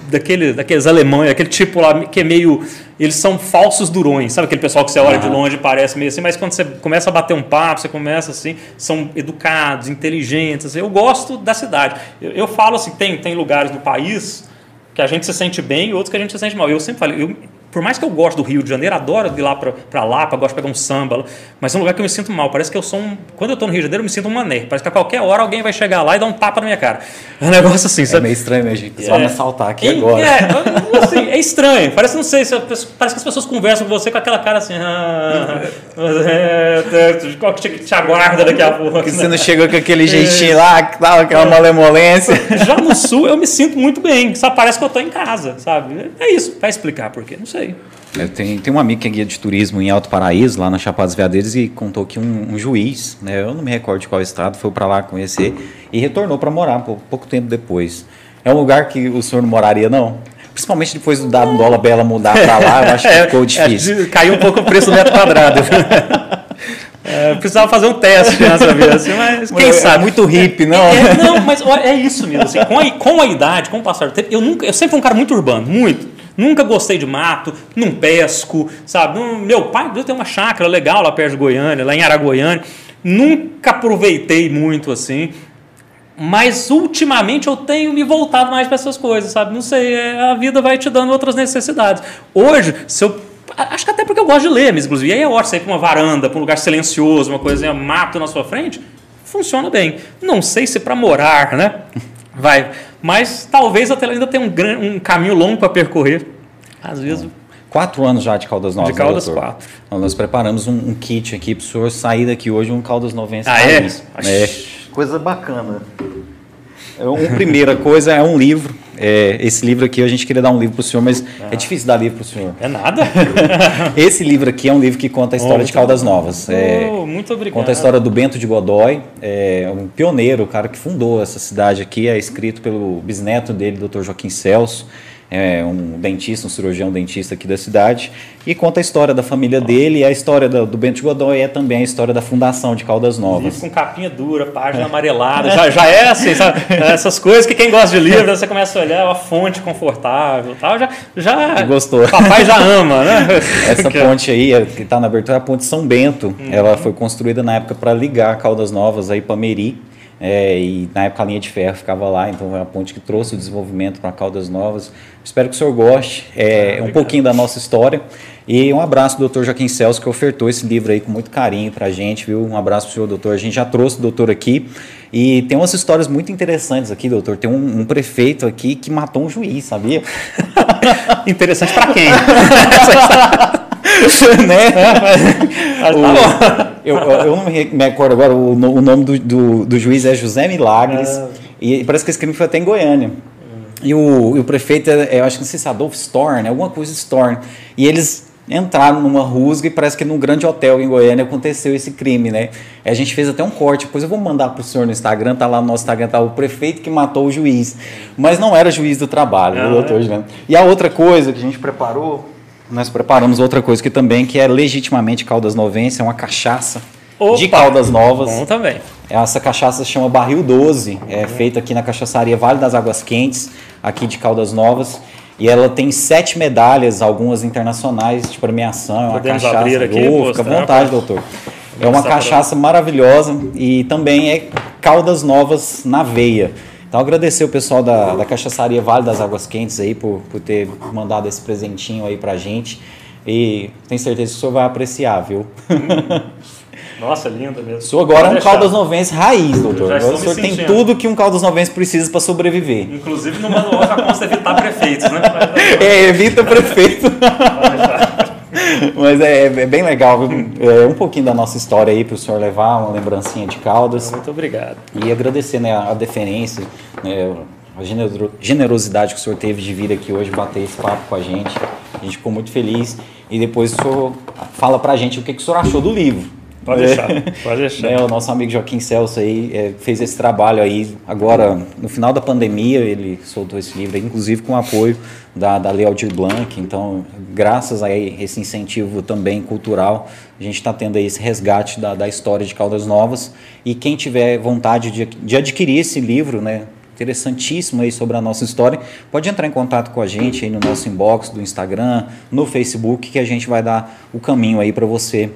daquele, daqueles alemães, aquele tipo lá que é meio. Eles são falsos durões, sabe aquele pessoal que você olha de longe e parece meio assim, mas quando você começa a bater um papo, você começa assim, são educados, inteligentes. Assim, eu gosto da cidade. Eu, eu falo assim: tem, tem lugares no país que a gente se sente bem e outros que a gente se sente mal. Eu sempre falei, eu, por mais que eu goste do Rio de Janeiro, adoro ir lá para Lapa, gosto de pegar um samba, mas é um lugar que eu me sinto mal. Parece que eu sou um. Quando eu estou no Rio de Janeiro, eu me sinto um mané. Parece que a qualquer hora alguém vai chegar lá e dar um tapa na minha cara. É um negócio assim, sabe? É meio estranho, né, gente? Só é. me assaltar aqui é, agora. É, assim, é estranho. Parece, não sei, parece que as pessoas conversam com você com aquela cara assim. Ah, qual que te aguarda daqui a pouco? Que você não chegou com aquele jeitinho lá, tal, aquela malemolência. Já no sul eu me sinto muito bem. Só parece que eu estou em casa, sabe? É isso. Vai explicar por quê? Não sei. Eu tenho, tenho um amigo que é guia de turismo em Alto Paraíso, lá na Chapadas Veadeiros, e contou que um, um juiz, né, eu não me recordo de qual estado, foi para lá conhecer e retornou para morar pouco, pouco tempo depois. É um lugar que o senhor não moraria, não? Principalmente depois do dado dólar bela mudar para lá, eu acho que é, ficou difícil. É, caiu um pouco o preço do metro quadrado. É, precisava fazer um teste nessa vida, assim, mas quem é, sabe. muito hippie, não? É, não, mas é isso mesmo. Assim, com, a, com a idade, com o passar do tempo, eu, nunca, eu sempre fui um cara muito urbano, muito. Nunca gostei de mato, não pesco, sabe? Meu pai tem uma chácara legal lá perto de Goiânia, lá em Aragoiânia. Nunca aproveitei muito assim. Mas ultimamente eu tenho me voltado mais para essas coisas, sabe? Não sei, é, a vida vai te dando outras necessidades. Hoje, se eu Acho que até porque eu gosto de ler, mas inclusive. E aí é de sair para uma varanda, para um lugar silencioso, uma coisinha mato na sua frente, funciona bem. Não sei se para morar, né? Vai. Mas talvez até ainda tenha um, um caminho longo para percorrer. Às vezes. Quatro anos já de Caldas Novas. De Caldas, né, quatro. Então, nós preparamos um, um, kit aqui para o senhor sair daqui hoje um Caldas Novense. Ah, é? é? Coisa bacana. É, uma primeira coisa é um livro. É, esse livro aqui, a gente queria dar um livro para o senhor, mas ah. é difícil dar livro para o senhor. É nada. esse livro aqui é um livro que conta a história oh, de Caldas Novas. É, oh, muito obrigado. Conta a história do Bento de Godói, é um pioneiro, o cara que fundou essa cidade aqui, é escrito pelo bisneto dele, Dr. Joaquim Celso é um dentista, um cirurgião dentista aqui da cidade, e conta a história da família dele e a história do, do Bento Godoy é também a história da fundação de Caldas Novas. com capinha dura, página amarelada, já, já é assim, sabe? Essas coisas que quem gosta de livro, você começa a olhar, uma fonte confortável tal, já, já gostou. Papai já ama, né? Essa ponte aí, é, que está na abertura, é a ponte São Bento, uhum. ela foi construída na época para ligar Caldas Novas a Ipameri, É, e na época a linha de ferro ficava lá, então foi a ponte que trouxe o desenvolvimento para Caldas Novas. Espero que o senhor goste, é, ah, um pouquinho da nossa história. E um abraço do doutor Joaquim Celso, que ofertou esse livro aí com muito carinho para a gente, viu? Um abraço para o senhor, doutor. A gente já trouxe o doutor aqui. E tem umas histórias muito interessantes aqui, doutor. Tem um, um prefeito aqui que matou um juiz, sabia? Interessante para quem? né? o, eu, eu não me recordo agora, o, o nome do, do, do, juiz é José Milagres. Ah. E parece que esse crime foi até em Goiânia. E o, o prefeito, é, eu acho que não sei se é Adolfo Storn, alguma coisa Storn. E eles entraram numa rusga e parece que num grande hotel em Goiânia aconteceu esse crime, né? A gente fez até um corte, depois eu vou mandar para o senhor no Instagram, tá lá no nosso Instagram, tá o prefeito que matou o juiz. Mas não era juiz do trabalho, ah, doutor é. E a outra coisa que a gente preparou, nós preparamos outra coisa que também, que é legitimamente Caldas Novense, é uma cachaça Opa, de Caldas Novas. Bom também. Essa cachaça se chama Barril 12, é uhum. feita aqui na cachaçaria Vale das Águas Quentes, aqui de Caldas Novas. E ela tem sete medalhas, algumas internacionais de premiação. É uma Podemos cachaça. Abrir aqui, oh, fica à vontade, doutor. É uma cachaça maravilhosa e também é caldas novas na veia. Então agradecer o pessoal da, da Cachaçaria Vale das Águas Quentes aí por, por ter mandado esse presentinho aí pra gente. E tenho certeza que o senhor vai apreciar, viu? Nossa, linda mesmo. O senhor agora é um caldas novense raiz, doutor. Agora o senhor tem tudo que um caldas novense precisa para sobreviver. Inclusive no manual já consta evitar prefeitos, né? é, evita prefeito. Mas é, é, bem legal, é, um pouquinho da nossa história aí para o senhor levar, uma lembrancinha de Caldas. Muito obrigado. E agradecer né, a deferência, né, a generosidade que o senhor teve de vir aqui hoje bater esse papo com a gente. A gente ficou muito feliz. E depois o senhor fala para a gente o que, que o senhor achou do livro. Pode deixar, pode deixar. É, o nosso amigo Joaquim Celso aí é, fez esse trabalho aí agora, no final da pandemia, ele soltou esse livro, inclusive com o apoio da, da Lei Aldir Blanc. Então, graças a esse incentivo também cultural, a gente está tendo aí esse resgate da, da história de Caldas Novas. E quem tiver vontade de, de adquirir esse livro, né, interessantíssimo aí sobre a nossa história, pode entrar em contato com a gente aí no nosso inbox do Instagram, no Facebook, que a gente vai dar o caminho aí para você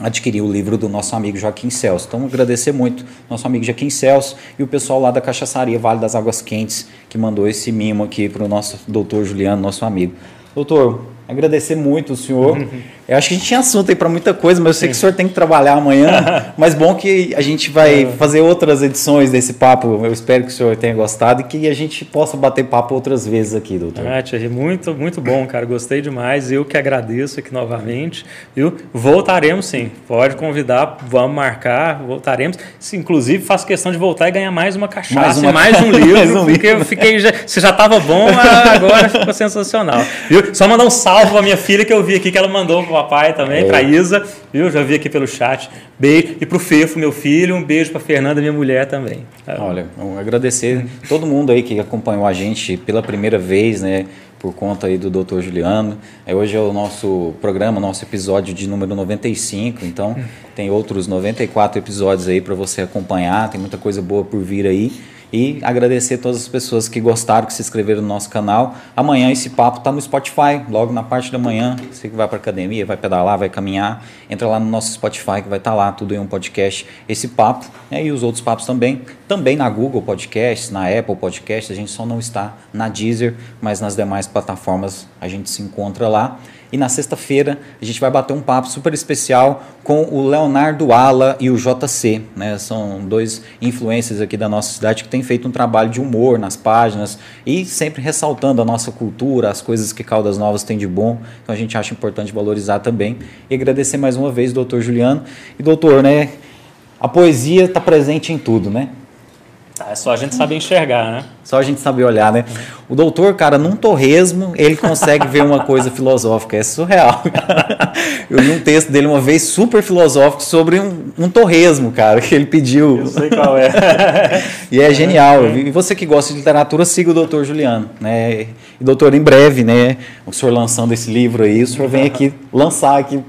adquirir o livro do nosso amigo Joaquim Celso. Então, agradecer muito nosso amigo Joaquim Celso e o pessoal lá da Cachaçaria Vale das Águas Quentes que mandou esse mimo aqui para o nosso doutor Juliano, nosso amigo. Doutor, agradecer muito o senhor. Eu acho que a gente tinha assunto aí para muita coisa, mas eu sei que o senhor tem que trabalhar amanhã. mas bom que a gente vai é. fazer outras edições desse papo. Eu espero que o senhor tenha gostado e que a gente possa bater papo outras vezes aqui, doutor. Ah, Thierry, muito, muito bom, cara. Gostei demais. Eu que agradeço aqui novamente. Viu? Voltaremos sim. Pode convidar, vamos marcar, voltaremos. Sim, inclusive, faço questão de voltar e ganhar mais uma cachaça mais, uma... mais um livro. mais um porque livro. eu fiquei. Já, se já estava bom, agora ficou sensacional. Viu? Só mandar um salve para minha filha que eu vi aqui que ela mandou papai também, é. para Isa, viu? Já vi aqui pelo chat. Beijo. E para o Fefo, meu filho, um beijo para Fernanda, minha mulher também. Olha, agradecer todo mundo aí que acompanhou a gente pela primeira vez, né? Por conta aí do Dr. Juliano. É, hoje é o nosso programa, nosso episódio de número 95, então tem outros 94 episódios aí para você acompanhar, tem muita coisa boa por vir aí. E agradecer todas as pessoas que gostaram, que se inscreveram no nosso canal. Amanhã esse papo está no Spotify, logo na parte da manhã. Você que vai para academia, vai pedalar, vai caminhar, entra lá no nosso Spotify que vai estar tá lá, tudo em um podcast. Esse papo né, e os outros papos também. Também na Google Podcasts, na Apple Podcasts. A gente só não está na Deezer, mas nas demais plataformas a gente se encontra lá. E na sexta-feira a gente vai bater um papo super especial com o Leonardo Ala e o JC. Né? São dois influencers aqui da nossa cidade que têm feito um trabalho de humor nas páginas e sempre ressaltando a nossa cultura, as coisas que Caldas Novas tem de bom. Então a gente acha importante valorizar também. E agradecer mais uma vez, doutor Juliano. E doutor, né? A poesia está presente em tudo, né? É só a gente saber enxergar, né? Só a gente saber olhar, né? O doutor, cara, num torresmo, ele consegue ver uma coisa filosófica. É surreal. Eu li um texto dele uma vez super filosófico sobre um, um torresmo, cara, que ele pediu. Eu sei qual é. e é genial. E você que gosta de literatura, siga o doutor Juliano. Né? E doutor, em breve, né? O senhor lançando esse livro aí, o senhor vem aqui lançar aqui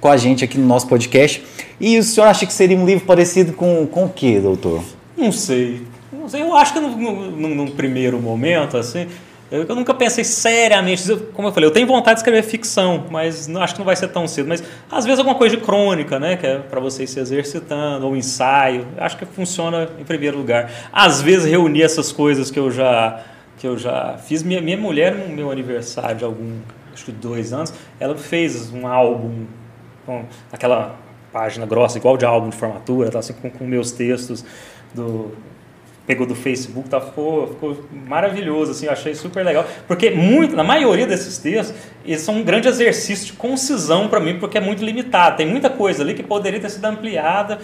com a gente aqui no nosso podcast. E o senhor acha que seria um livro parecido com, com o quê, doutor? Não sei. Não sei, eu acho que no primeiro momento, assim, Eu, eu, nunca pensei seriamente, como eu falei, eu tenho vontade de escrever ficção, mas não, acho que não vai ser tão cedo. Mas às vezes alguma coisa de crônica, né? Que é para vocês se exercitando, ou ensaio. Acho que funciona em primeiro lugar. Às vezes reunir essas coisas que eu já, que eu já fiz. Minha, minha mulher, no meu aniversário de algum, acho que dois anos, ela fez um álbum com aquela página grossa, igual de álbum de formatura, tá, assim, com, com meus textos do pegou do Facebook, tá, ficou, ficou maravilhoso, assim, achei super legal, porque muito, na maioria desses textos, eles são um grande exercício de concisão para mim, porque é muito limitado, tem muita coisa ali que poderia ter sido ampliada,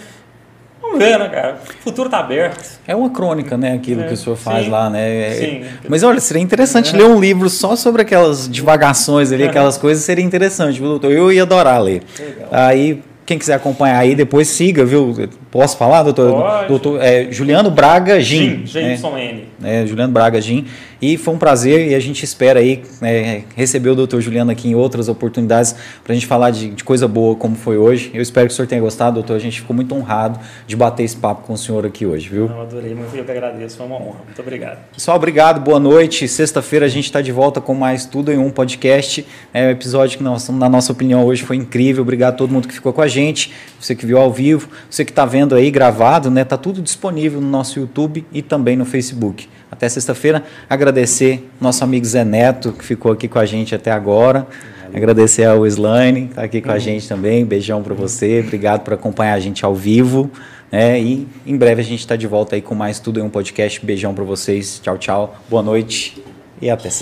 Vamos ver, né, cara? O futuro está aberto. É uma crônica, né? Aquilo é, que o senhor faz sim, lá, né? É, sim. Mas olha, seria interessante é. ler um livro só sobre aquelas divagações ali, aquelas coisas, seria interessante, viu, doutor? Eu ia adorar ler. Legal. Aí, quem quiser acompanhar aí, depois siga, viu? Posso falar, doutor? Pode. Doutor é, Juliano Braga Gin. Gin, N. É, Juliano Braga Gin. E foi um prazer e a gente espera aí é, receber o doutor Juliano aqui em outras oportunidades para a gente falar de, de, coisa boa como foi hoje. Eu espero que o senhor tenha gostado, doutor. A gente ficou muito honrado de bater esse papo com o senhor aqui hoje, viu? Eu adorei, eu que agradeço, foi uma honra. Muito obrigado. Pessoal, obrigado, boa noite. Sexta-feira a gente está de volta com mais Tudo em Um podcast. É um episódio que, nós, na nossa opinião, hoje foi incrível. Obrigado a todo mundo que ficou com a gente, você que viu ao vivo, você que está vendo aí gravado, né? Tá tudo disponível no nosso YouTube e também no Facebook. Até sexta-feira. Agradecer nosso amigo Zé Neto, que ficou aqui com a gente até agora. Agradecer ao Slane, que está aqui com a gente também. Beijão para você. Obrigado por acompanhar a gente ao vivo. É, e em breve a gente está de volta aí com mais Tudo em um Podcast. Beijão para vocês. Tchau, tchau. Boa noite e até sexta